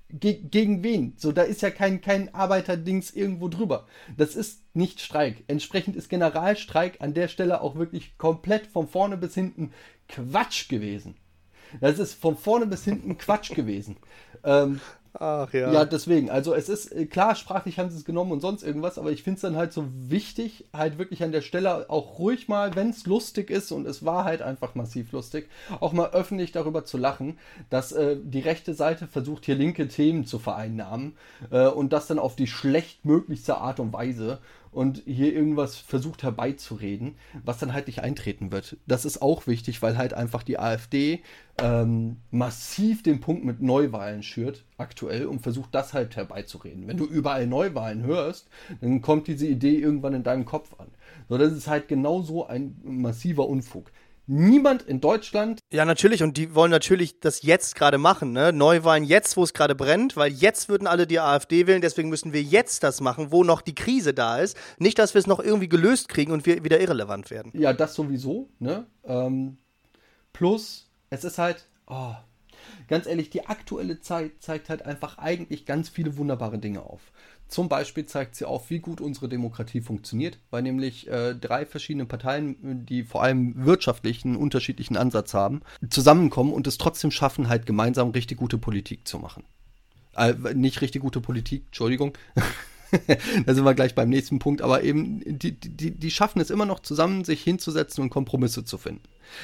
ge gegen wen? So, da ist ja kein, kein Arbeiterdings irgendwo drüber. Das ist nicht Streik. Entsprechend ist Generalstreik an der Stelle auch wirklich komplett von vorne bis hinten Quatsch gewesen. Das ist von vorne bis hinten Quatsch gewesen. Ähm, Ach ja. Ja, deswegen. Also es ist, äh, klar, sprachlich haben sie es genommen und sonst irgendwas, aber ich finde es dann halt so wichtig, halt wirklich an der Stelle auch ruhig mal, wenn es lustig ist und es war halt einfach massiv lustig, auch mal öffentlich darüber zu lachen, dass äh, die rechte Seite versucht, hier linke Themen zu vereinnahmen äh, und das dann auf die schlechtmöglichste Art und Weise und hier irgendwas versucht herbeizureden, was dann halt nicht eintreten wird. Das ist auch wichtig, weil halt einfach die AfD ähm, massiv den Punkt mit Neuwahlen schürt, aktuell, und versucht das halt herbeizureden. Wenn du überall Neuwahlen hörst, dann kommt diese Idee irgendwann in deinem Kopf an. So, das ist halt genauso ein massiver Unfug niemand in Deutschland. Ja, natürlich. Und die wollen natürlich das jetzt gerade machen. Ne? Neuwahlen jetzt, wo es gerade brennt, weil jetzt würden alle die AfD wählen. Deswegen müssen wir jetzt das machen, wo noch die Krise da ist. Nicht, dass wir es noch irgendwie gelöst kriegen und wir wieder irrelevant werden. Ja, das sowieso. Ne? Ähm, plus, es ist halt. Oh, ganz ehrlich, die aktuelle Zeit zeigt halt einfach eigentlich ganz viele wunderbare Dinge auf. Zum Beispiel zeigt sie auf, wie gut unsere Demokratie funktioniert, weil nämlich äh, drei verschiedene Parteien, die vor allem wirtschaftlich einen unterschiedlichen Ansatz haben, zusammenkommen und es trotzdem schaffen, halt gemeinsam richtig gute Politik zu machen. Äh, nicht richtig gute Politik, Entschuldigung. *laughs* da sind wir gleich beim nächsten Punkt, aber eben, die, die, die schaffen es immer noch zusammen, sich hinzusetzen und Kompromisse zu finden.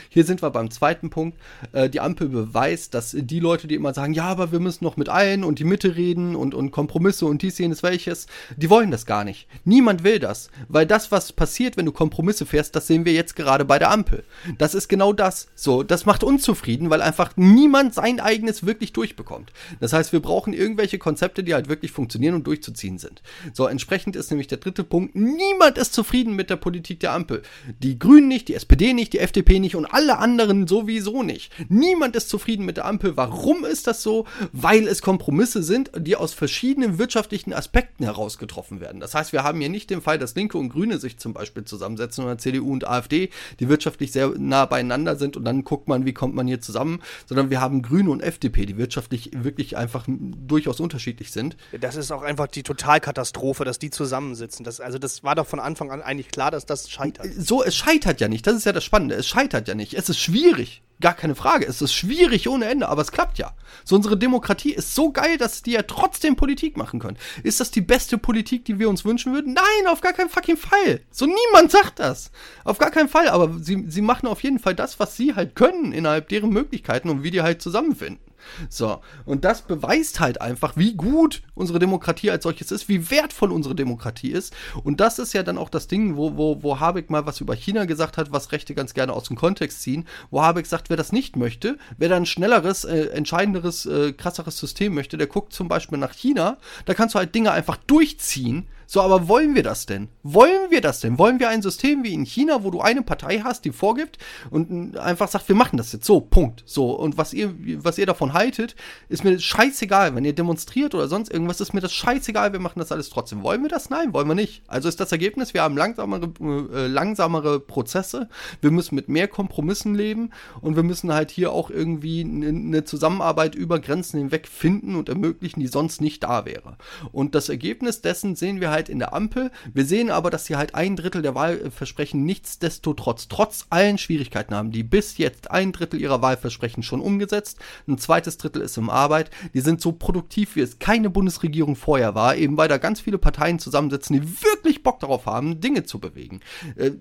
Hier sind wir beim zweiten Punkt. Äh, die Ampel beweist, dass die Leute, die immer sagen, ja, aber wir müssen noch mit allen und die Mitte reden und, und Kompromisse und dies, jenes, welches, die wollen das gar nicht. Niemand will das. Weil das, was passiert, wenn du Kompromisse fährst, das sehen wir jetzt gerade bei der Ampel. Das ist genau das. So, das macht unzufrieden, weil einfach niemand sein eigenes wirklich durchbekommt. Das heißt, wir brauchen irgendwelche Konzepte, die halt wirklich funktionieren und durchzuziehen sind. So, entsprechend ist nämlich der dritte Punkt, niemand ist zufrieden mit der Politik der Ampel. Die Grünen nicht, die SPD nicht, die FDP nicht nicht und alle anderen sowieso nicht. Niemand ist zufrieden mit der Ampel. Warum ist das so? Weil es Kompromisse sind, die aus verschiedenen wirtschaftlichen Aspekten heraus getroffen werden. Das heißt, wir haben hier nicht den Fall, dass Linke und Grüne sich zum Beispiel zusammensetzen oder CDU und AfD, die wirtschaftlich sehr nah beieinander sind und dann guckt man, wie kommt man hier zusammen, sondern wir haben Grüne und FDP, die wirtschaftlich wirklich einfach durchaus unterschiedlich sind. Das ist auch einfach die Totalkatastrophe, dass die zusammensitzen. Das, also das war doch von Anfang an eigentlich klar, dass das scheitert. So, es scheitert ja nicht. Das ist ja das Spannende. Es scheitert scheitert ja nicht. Es ist schwierig. Gar keine Frage. Es ist schwierig ohne Ende, aber es klappt ja. So, unsere Demokratie ist so geil, dass die ja trotzdem Politik machen können. Ist das die beste Politik, die wir uns wünschen würden? Nein, auf gar keinen fucking Fall. So, niemand sagt das. Auf gar keinen Fall. Aber sie, sie machen auf jeden Fall das, was sie halt können, innerhalb deren Möglichkeiten und wie die halt zusammenfinden. So, und das beweist halt einfach, wie gut unsere Demokratie als solches ist, wie wertvoll unsere Demokratie ist. Und das ist ja dann auch das Ding, wo, wo, wo Habeck mal was über China gesagt hat, was Rechte ganz gerne aus dem Kontext ziehen, wo Habeck sagt, wer das nicht möchte, wer da ein schnelleres, äh, entscheidenderes, äh, krasseres System möchte, der guckt zum Beispiel nach China, da kannst du halt Dinge einfach durchziehen, So, aber wollen wir das denn? Wollen wir das denn? Wollen wir ein System wie in China, wo du eine Partei hast, die vorgibt und einfach sagt, wir machen das jetzt so, Punkt. So, und was ihr, was ihr davon haltet, ist mir scheißegal. Wenn ihr demonstriert oder sonst irgendwas, ist mir das scheißegal, wir machen das alles trotzdem. Wollen wir das? Nein, wollen wir nicht. Also ist das Ergebnis, wir haben langsamere, äh, langsamere Prozesse, wir müssen mit mehr Kompromissen leben und wir müssen halt hier auch irgendwie eine Zusammenarbeit über Grenzen hinweg finden und ermöglichen, die sonst nicht da wäre. Und das Ergebnis dessen sehen wir halt in der Ampel. Wir sehen aber, dass sie halt ein Drittel der Wahlversprechen nichtsdestotrotz, trotz allen Schwierigkeiten haben, die bis jetzt ein Drittel ihrer Wahlversprechen schon umgesetzt. Ein zweites Drittel ist im Arbeit. Die sind so produktiv, wie es keine Bundesregierung vorher war, eben weil da ganz viele Parteien zusammensitzen, die wirklich Bock darauf haben, Dinge zu bewegen. Äh,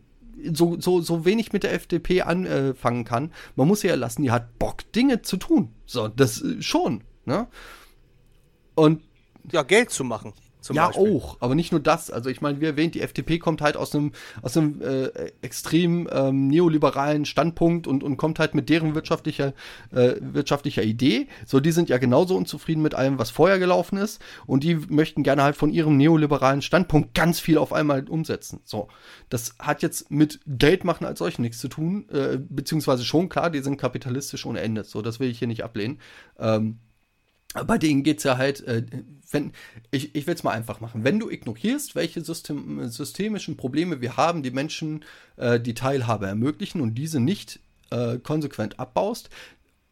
so, so, so wenig mit der FDP anfangen kann. Man muss ja lassen, die hat Bock, Dinge zu tun. So, das äh, schon. Ne? Und ja, Geld zu machen ja, Beispiel. auch, aber nicht nur das. Also ich meine, wie erwähnt, die FDP kommt halt aus einem, aus einem äh, extrem ähm, neoliberalen Standpunkt und, und kommt halt mit deren wirtschaftlicher, äh, wirtschaftlicher Idee. So, die sind ja genauso unzufrieden mit allem, was vorher gelaufen ist. Und die möchten gerne halt von ihrem neoliberalen Standpunkt ganz viel auf einmal umsetzen. So, das hat jetzt mit Geld machen als solch nichts zu tun, äh, beziehungsweise schon klar, die sind kapitalistisch ohne Ende. So, das will ich hier nicht ablehnen. Ähm, bei denen geht es ja halt, äh, wenn, ich, ich will es mal einfach machen. Wenn du ignorierst, welche System, systemischen Probleme wir haben, die Menschen äh, die Teilhabe ermöglichen und diese nicht äh, konsequent abbaust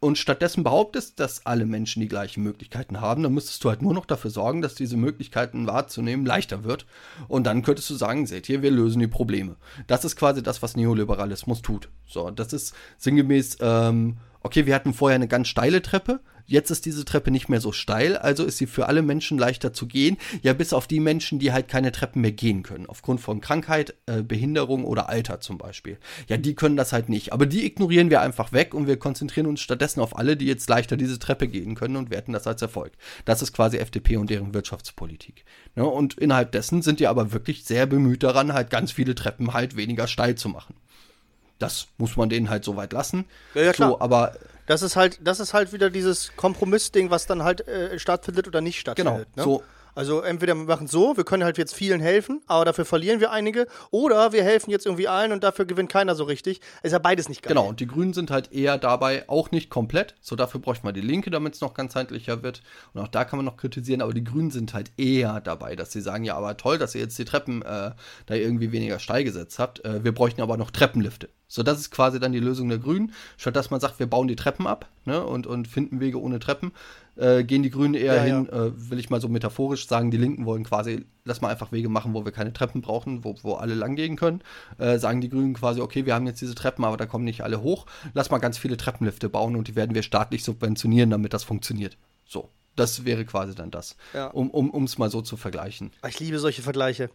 und stattdessen behauptest, dass alle Menschen die gleichen Möglichkeiten haben, dann müsstest du halt nur noch dafür sorgen, dass diese Möglichkeiten wahrzunehmen leichter wird. Und dann könntest du sagen, seht ihr, wir lösen die Probleme. Das ist quasi das, was Neoliberalismus tut. So, das ist sinngemäß, ähm, okay, wir hatten vorher eine ganz steile Treppe, Jetzt ist diese Treppe nicht mehr so steil, also ist sie für alle Menschen leichter zu gehen. Ja, bis auf die Menschen, die halt keine Treppen mehr gehen können. Aufgrund von Krankheit, äh, Behinderung oder Alter zum Beispiel. Ja, die können das halt nicht. Aber die ignorieren wir einfach weg und wir konzentrieren uns stattdessen auf alle, die jetzt leichter diese Treppe gehen können und werten das als Erfolg. Das ist quasi FDP und deren Wirtschaftspolitik. Ja, ne, und innerhalb dessen sind die aber wirklich sehr bemüht daran, halt ganz viele Treppen halt weniger steil zu machen. Das muss man denen halt so weit lassen. Ja, ja klar. So, aber das ist halt, das ist halt wieder dieses Kompromissding, was dann halt äh, stattfindet oder nicht stattfindet. Genau. Ne? So, also entweder wir machen so, wir können halt jetzt vielen helfen, aber dafür verlieren wir einige, oder wir helfen jetzt irgendwie allen und dafür gewinnt keiner so richtig. Ist ja beides nicht geil. Genau, und die Grünen sind halt eher dabei auch nicht komplett. So dafür bräuchte man die Linke, damit es noch ganzheitlicher wird. Und auch da kann man noch kritisieren, aber die Grünen sind halt eher dabei, dass sie sagen, ja, aber toll, dass ihr jetzt die Treppen äh, da irgendwie weniger steil gesetzt habt. Äh, wir bräuchten aber noch Treppenlifte. So, das ist quasi dann die Lösung der Grünen. Statt dass man sagt, wir bauen die Treppen ab ne, und, und finden Wege ohne Treppen, äh, gehen die Grünen eher ja, hin, ja. Äh, will ich mal so metaphorisch sagen, die Linken wollen quasi, lass mal einfach Wege machen, wo wir keine Treppen brauchen, wo, wo alle langgehen können. Äh, sagen die Grünen quasi, okay, wir haben jetzt diese Treppen, aber da kommen nicht alle hoch. Lass mal ganz viele Treppenlifte bauen und die werden wir staatlich subventionieren, damit das funktioniert. So. Das wäre quasi dann das. Ja. Um es mal so zu vergleichen. Ich liebe solche Vergleiche.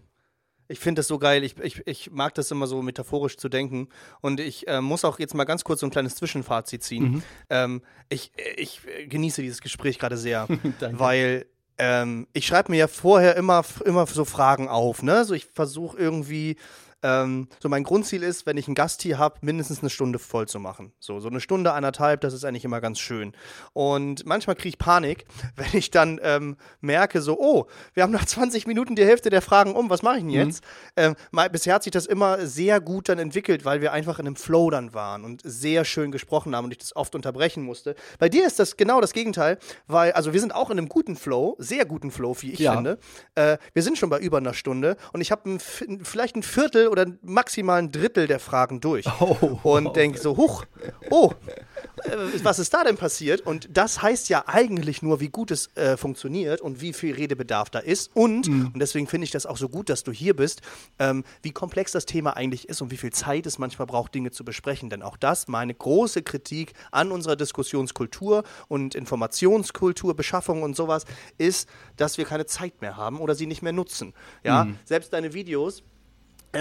Ich finde das so geil. Ich, ich, ich mag das immer so metaphorisch zu denken. Und ich äh, muss auch jetzt mal ganz kurz so ein kleines Zwischenfazit ziehen. Mhm. Ähm, ich, ich genieße dieses Gespräch gerade sehr, *laughs* weil ähm, ich schreibe mir ja vorher immer, immer so Fragen auf. Ne? So ich versuche irgendwie ähm, so mein Grundziel ist, wenn ich einen Gast hier habe, mindestens eine Stunde voll zu machen. So, so eine Stunde, anderthalb, das ist eigentlich immer ganz schön. Und manchmal kriege ich Panik, *laughs* wenn ich dann ähm, merke, so, oh, wir haben nach 20 Minuten die Hälfte der Fragen um, was mache ich denn mhm. jetzt? Mhm. Ähm, bisher hat sich das immer sehr gut dann entwickelt, weil wir einfach in einem Flow dann waren und sehr schön gesprochen haben und ich das oft unterbrechen musste. Bei dir ist das genau das Gegenteil, weil, also wir sind auch in einem guten Flow, sehr guten Flow, wie ich ja. finde. Äh, wir sind schon bei über einer Stunde und ich habe vielleicht ein Viertel oder maximal ein Drittel der Fragen durch. Oh, und oh. denke so, huch, oh, äh, was ist da denn passiert? Und das heißt ja eigentlich nur, wie gut es äh, funktioniert und wie viel Redebedarf da ist. Und, mhm. und deswegen finde ich das auch so gut, dass du hier bist, ähm, wie komplex das Thema eigentlich ist und wie viel Zeit es manchmal braucht, Dinge zu besprechen. Denn auch das, meine große Kritik an unserer Diskussionskultur und Informationskultur, Beschaffung und sowas, ist, dass wir keine Zeit mehr haben oder sie nicht mehr nutzen. Ja, mhm. selbst deine Videos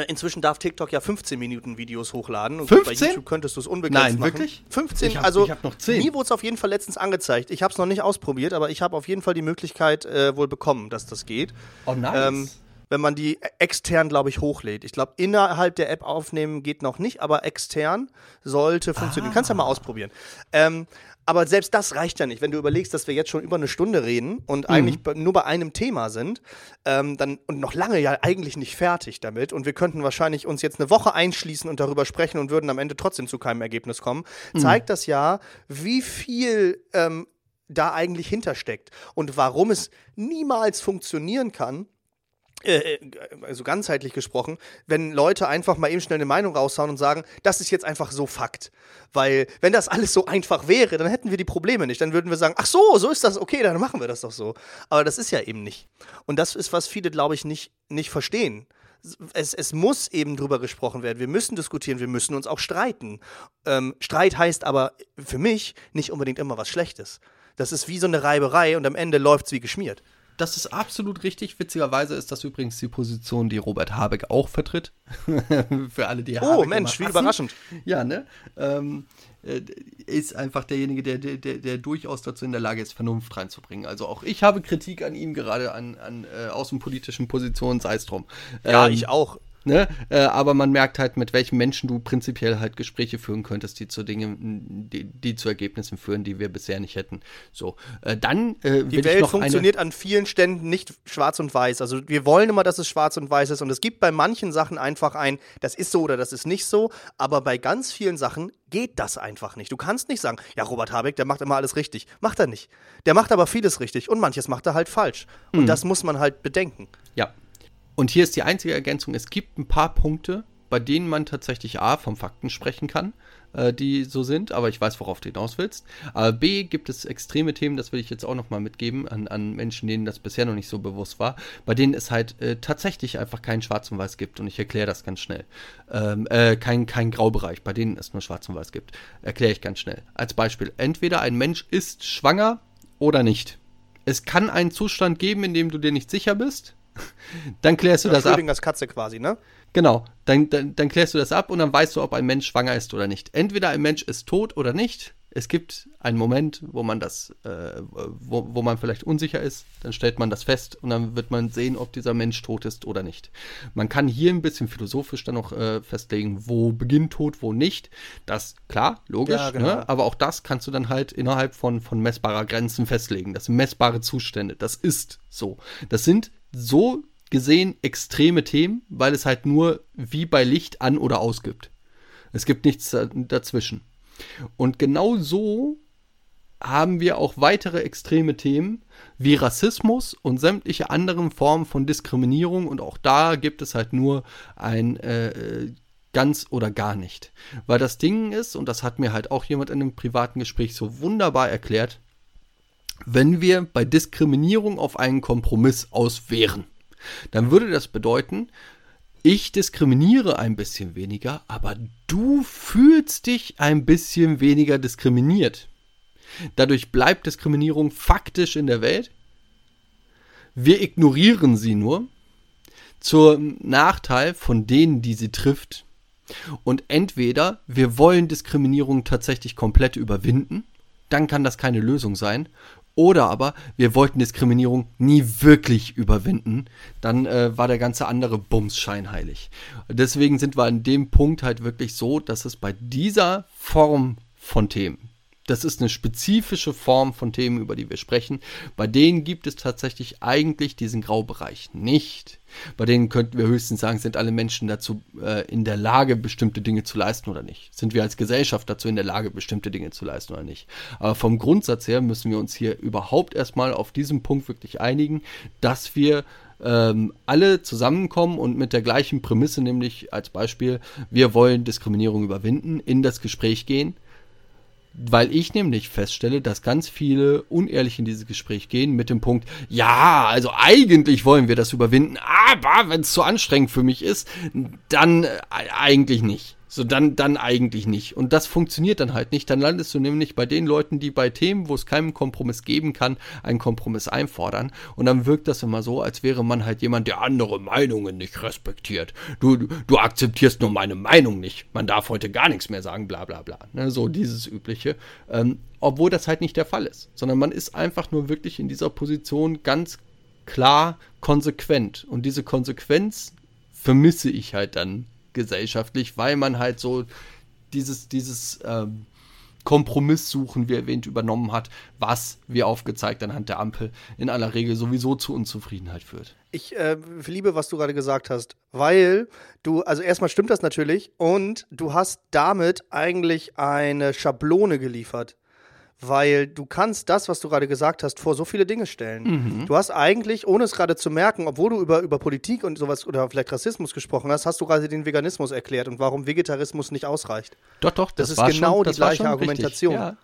inzwischen darf TikTok ja 15 Minuten Videos hochladen. Und 15? bei YouTube könntest du es unbegrenzt Nein, machen. wirklich? 15, ich hab, also ich hab noch 10. mir wurde es auf jeden Fall letztens angezeigt. Ich habe es noch nicht ausprobiert, aber ich habe auf jeden Fall die Möglichkeit äh, wohl bekommen, dass das geht. Oh, nice. Ähm, wenn man die extern, glaube ich, hochlädt. Ich glaube, innerhalb der App aufnehmen geht noch nicht, aber extern sollte funktionieren. Ah. Kannst ja mal ausprobieren. Ähm, aber selbst das reicht ja nicht. Wenn du überlegst, dass wir jetzt schon über eine Stunde reden und mhm. eigentlich nur bei einem Thema sind, ähm, dann und noch lange ja eigentlich nicht fertig damit. Und wir könnten wahrscheinlich uns jetzt eine Woche einschließen und darüber sprechen und würden am Ende trotzdem zu keinem Ergebnis kommen. Mhm. Zeigt das ja, wie viel ähm, da eigentlich hintersteckt und warum es niemals funktionieren kann, also ganzheitlich gesprochen, wenn Leute einfach mal eben schnell eine Meinung raushauen und sagen, das ist jetzt einfach so Fakt. Weil, wenn das alles so einfach wäre, dann hätten wir die Probleme nicht. Dann würden wir sagen, ach so, so ist das, okay, dann machen wir das doch so. Aber das ist ja eben nicht. Und das ist, was viele, glaube ich, nicht, nicht verstehen. Es, es, muss eben drüber gesprochen werden. Wir müssen diskutieren, wir müssen uns auch streiten. Ähm, Streit heißt aber für mich nicht unbedingt immer was Schlechtes. Das ist wie so eine Reiberei und am Ende läuft es wie geschmiert das ist absolut richtig. Witzigerweise ist das übrigens die Position, die Robert Habeck auch vertritt. *laughs* Für alle, die Oh, Habeck Mensch, wie überraschend. Ja, ne? Ähm, äh, ist einfach derjenige, der, der, der, durchaus dazu in der Lage ist, Vernunft reinzubringen. Also auch ich habe Kritik an ihm, gerade an, an äh, außenpolitischen Positionen, sei es drum. Ja, ähm, ich auch. Ne? Äh, aber man merkt halt, mit welchen Menschen du prinzipiell halt Gespräche führen könntest, die zu Dingen, die, die zu Ergebnissen führen, die wir bisher nicht hätten. So, äh, dann äh, Die Welt funktioniert an vielen Ständen nicht schwarz und weiß. Also wir wollen immer, dass es schwarz und weiß ist und es gibt bei manchen Sachen einfach ein, das ist so oder das ist nicht so, aber bei ganz vielen Sachen geht das einfach nicht. Du kannst nicht sagen, ja, Robert Habeck, der macht immer alles richtig. Macht er nicht. Der macht aber vieles richtig und manches macht er halt falsch. Und mhm. das muss man halt bedenken. Ja, und hier ist die einzige Ergänzung, es gibt ein paar Punkte, bei denen man tatsächlich A, vom Fakten sprechen kann, äh, die so sind, aber ich weiß, worauf du hinaus willst. Aber B, gibt es extreme Themen, das will ich jetzt auch nochmal mitgeben, an, an Menschen, denen das bisher noch nicht so bewusst war, bei denen es halt äh, tatsächlich einfach kein Schwarz und Weiß gibt. Und ich erkläre das ganz schnell. Ähm, äh, kein, kein Graubereich, bei denen es nur Schwarz und Weiß gibt. Erkläre ich ganz schnell. Als Beispiel, entweder ein Mensch ist schwanger oder nicht. Es kann einen Zustand geben, in dem du dir nicht sicher bist, dann klärst du ja, das ab. als Katze quasi, ne? Genau, dann, dann, dann klärst du das ab und dann weißt du, ob ein Mensch schwanger ist oder nicht. Entweder ein Mensch ist tot oder nicht. Es gibt einen Moment, wo man das, äh, wo, wo man vielleicht unsicher ist, dann stellt man das fest und dann wird man sehen, ob dieser Mensch tot ist oder nicht. Man kann hier ein bisschen philosophisch dann noch äh, festlegen, wo beginnt tot, wo nicht. Das, klar, logisch, ja, genau. ne? aber auch das kannst du dann halt innerhalb von, von messbarer Grenzen festlegen. Das sind messbare Zustände, das ist so. Das sind so gesehen extreme Themen, weil es halt nur wie bei Licht an oder aus gibt. Es gibt nichts dazwischen. Und genau so haben wir auch weitere extreme Themen wie Rassismus und sämtliche anderen Formen von Diskriminierung und auch da gibt es halt nur ein äh, ganz oder gar nicht. Weil das Ding ist, und das hat mir halt auch jemand in einem privaten Gespräch so wunderbar erklärt, wenn wir bei Diskriminierung auf einen Kompromiss auswehren, dann würde das bedeuten, ich diskriminiere ein bisschen weniger, aber du fühlst dich ein bisschen weniger diskriminiert. Dadurch bleibt Diskriminierung faktisch in der Welt. Wir ignorieren sie nur zum Nachteil von denen, die sie trifft. Und entweder wir wollen Diskriminierung tatsächlich komplett überwinden, dann kann das keine Lösung sein, oder aber wir wollten Diskriminierung nie wirklich überwinden. Dann äh, war der ganze andere Bums scheinheilig. Deswegen sind wir an dem Punkt halt wirklich so, dass es bei dieser Form von Themen, das ist eine spezifische Form von Themen, über die wir sprechen. Bei denen gibt es tatsächlich eigentlich diesen Graubereich nicht. Bei denen könnten wir höchstens sagen, sind alle Menschen dazu äh, in der Lage, bestimmte Dinge zu leisten oder nicht? Sind wir als Gesellschaft dazu in der Lage, bestimmte Dinge zu leisten oder nicht? Aber vom Grundsatz her müssen wir uns hier überhaupt erstmal auf diesen Punkt wirklich einigen, dass wir ähm, alle zusammenkommen und mit der gleichen Prämisse, nämlich als Beispiel, wir wollen Diskriminierung überwinden, in das Gespräch gehen weil ich nämlich feststelle, dass ganz viele unehrlich in dieses Gespräch gehen mit dem Punkt, ja, also eigentlich wollen wir das überwinden, aber wenn es zu anstrengend für mich ist, dann äh, eigentlich nicht. So, dann, dann eigentlich nicht. Und das funktioniert dann halt nicht. Dann landest du nämlich bei den Leuten, die bei Themen, wo es keinen Kompromiss geben kann, einen Kompromiss einfordern. Und dann wirkt das immer so, als wäre man halt jemand, der andere Meinungen nicht respektiert. Du, du, du akzeptierst nur meine Meinung nicht. Man darf heute gar nichts mehr sagen, bla bla bla. Ne, so dieses Übliche. Ähm, obwohl das halt nicht der Fall ist. Sondern man ist einfach nur wirklich in dieser Position ganz klar, konsequent. Und diese Konsequenz vermisse ich halt dann gesellschaftlich, weil man halt so dieses, dieses ähm, Kompromiss suchen, wie erwähnt, übernommen hat, was, wie aufgezeigt anhand der Ampel, in aller Regel sowieso zu Unzufriedenheit führt. Ich äh, liebe, was du gerade gesagt hast, weil du, also erstmal stimmt das natürlich und du hast damit eigentlich eine Schablone geliefert weil du kannst das, was du gerade gesagt hast, vor so viele Dinge stellen. Mhm. Du hast eigentlich, ohne es gerade zu merken, obwohl du über, über Politik und sowas oder vielleicht Rassismus gesprochen hast, hast du gerade den Veganismus erklärt und warum Vegetarismus nicht ausreicht. Doch, doch, das, das ist genau schon, das die gleiche Argumentation. Ja.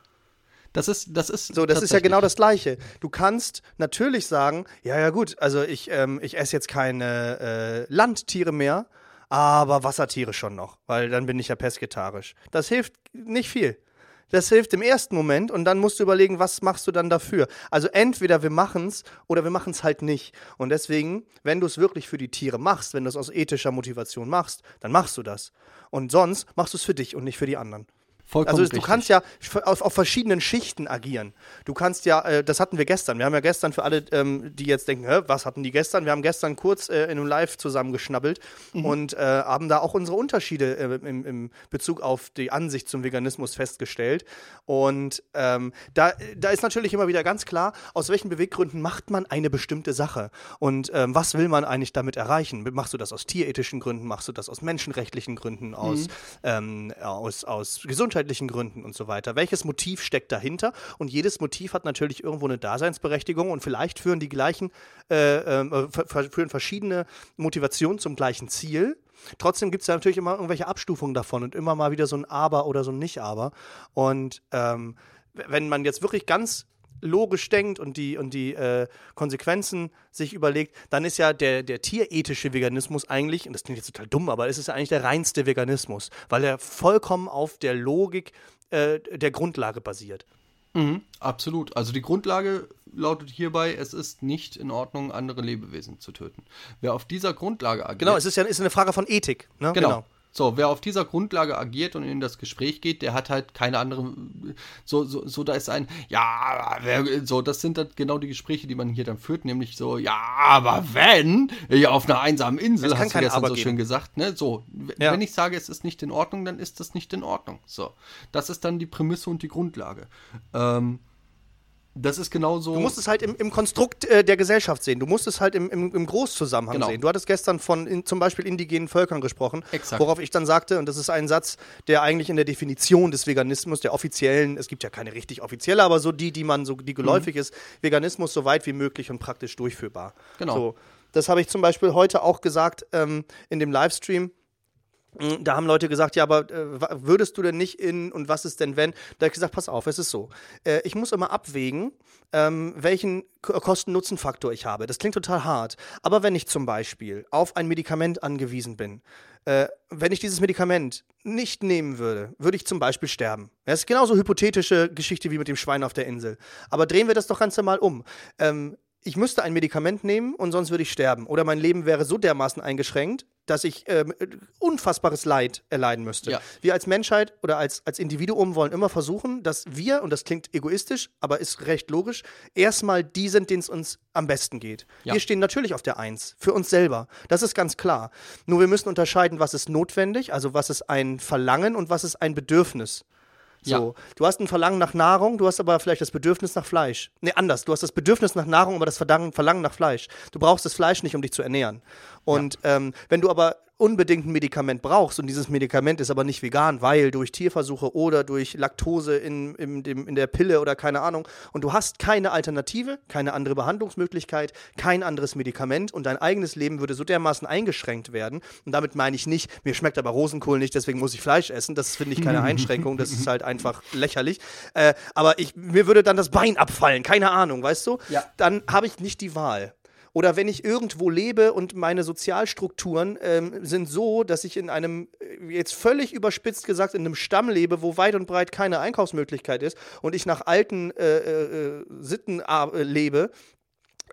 Das ist, das ist. So, das ist ja genau das Gleiche. Du kannst natürlich sagen, ja, ja, gut, also ich, ähm, ich esse jetzt keine äh, Landtiere mehr, aber Wassertiere schon noch, weil dann bin ich ja pesketarisch. Das hilft nicht viel. Das hilft im ersten Moment und dann musst du überlegen, was machst du dann dafür. Also entweder wir machen es oder wir machen es halt nicht. Und deswegen, wenn du es wirklich für die Tiere machst, wenn du es aus ethischer Motivation machst, dann machst du das. Und sonst machst du es für dich und nicht für die anderen. Vollkommen also du kannst ja auf, auf, verschiedenen Schichten agieren. Du kannst ja, äh, das hatten wir gestern. Wir haben ja gestern für alle, ähm, die jetzt denken, Hä, was hatten die gestern? Wir haben gestern kurz äh, in einem Live zusammengeschnabbelt mhm. und äh, haben da auch unsere Unterschiede äh, im, im, Bezug auf die Ansicht zum Veganismus festgestellt. Und ähm, da, da ist natürlich immer wieder ganz klar, aus welchen Beweggründen macht man eine bestimmte Sache und ähm, was will man eigentlich damit erreichen? Machst du das aus tierethischen Gründen? Machst du das aus menschenrechtlichen Gründen? Aus, mhm. Ähm, aus, aus Gesundheit gesundheitlichen Gründen und so weiter. Welches Motiv steckt dahinter? Und jedes Motiv hat natürlich irgendwo eine Daseinsberechtigung und vielleicht führen die gleichen, äh, äh, führen verschiedene Motivationen zum gleichen Ziel. Trotzdem gibt es ja natürlich immer irgendwelche Abstufungen davon und immer mal wieder so ein Aber oder so ein Nicht-Aber. Und ähm, wenn man jetzt wirklich ganz logisch denkt und die, und die äh, Konsequenzen sich überlegt, dann ist ja der, der tierethische Veganismus eigentlich, und das klingt jetzt total dumm, aber es ist ja eigentlich der reinste Veganismus, weil er vollkommen auf der Logik äh, der Grundlage basiert. Mhm, absolut. Also die Grundlage lautet hierbei, es ist nicht in Ordnung, andere Lebewesen zu töten. Wer auf dieser Grundlage agiert. Genau, es ist ja ist eine Frage von Ethik. Ne? Genau. genau. So, wer auf dieser Grundlage agiert und in das Gespräch geht, der hat halt keine andere. So, so, so da ist ein, ja, wer, so, das sind dann genau die Gespräche, die man hier dann führt, nämlich so, ja, aber wenn, ja, auf einer einsamen Insel, hast du gestern so geben. schön gesagt, ne? So, ja. wenn ich sage, es ist nicht in Ordnung, dann ist das nicht in Ordnung. So, das ist dann die Prämisse und die Grundlage. Ähm, das ist genauso. Du musst es halt im, im Konstrukt äh, der Gesellschaft sehen. Du musst es halt im, im, im Großzusammenhang genau. sehen. Du hattest gestern von in, zum Beispiel indigenen Völkern gesprochen, Exakt. worauf ich dann sagte, und das ist ein Satz, der eigentlich in der Definition des Veganismus, der offiziellen, es gibt ja keine richtig offizielle, aber so die, die man so, die geläufig mhm. ist, Veganismus so weit wie möglich und praktisch durchführbar. Genau. So, das habe ich zum Beispiel heute auch gesagt ähm, in dem Livestream da haben Leute gesagt, ja, aber äh, würdest du denn nicht in und was ist denn wenn? Da habe ich gesagt, pass auf, es ist so. Äh, ich muss immer abwägen, ähm, welchen Kosten-Nutzen-Faktor ich habe. Das klingt total hart. Aber wenn ich zum Beispiel auf ein Medikament angewiesen bin, äh, wenn ich dieses Medikament nicht nehmen würde, würde ich zum Beispiel sterben. Das ist genauso hypothetische Geschichte wie mit dem Schwein auf der Insel. Aber drehen wir das doch ganz normal um. Ähm, ich müsste ein Medikament nehmen und sonst würde ich sterben. Oder mein Leben wäre so dermaßen eingeschränkt, dass ich ähm, unfassbares Leid erleiden müsste. Ja. Wir als Menschheit oder als, als Individuum wollen immer versuchen, dass wir, und das klingt egoistisch, aber ist recht logisch, erstmal die sind, denen es uns am besten geht. Ja. Wir stehen natürlich auf der Eins, für uns selber. Das ist ganz klar. Nur wir müssen unterscheiden, was ist notwendig, also was ist ein Verlangen und was ist ein Bedürfnis. So, ja. du hast ein Verlangen nach Nahrung, du hast aber vielleicht das Bedürfnis nach Fleisch. Nee, anders. Du hast das Bedürfnis nach Nahrung, aber das Verlangen nach Fleisch. Du brauchst das Fleisch nicht, um dich zu ernähren. Und ja. ähm, wenn du aber unbedingt ein Medikament brauchst. Und dieses Medikament ist aber nicht vegan, weil durch Tierversuche oder durch Laktose in, in, dem, in der Pille oder keine Ahnung. Und du hast keine Alternative, keine andere Behandlungsmöglichkeit, kein anderes Medikament. Und dein eigenes Leben würde so dermaßen eingeschränkt werden. Und damit meine ich nicht, mir schmeckt aber Rosenkohl nicht, deswegen muss ich Fleisch essen, das finde ich keine *laughs* Einschränkung, das ist halt einfach lächerlich, äh, aber ich, mir würde dann das Bein abfallen, keine Ahnung, weißt du? Ja. Dann habe ich nicht die Wahl. Oder wenn ich irgendwo lebe und meine Sozialstrukturen ähm, sind so, dass ich in einem, äh, jetzt völlig überspitzt gesagt, in einem Stamm lebe, wo weit und breit keine Einkaufsmöglichkeit ist und ich nach alten äh, äh, Sitten äh, lebe,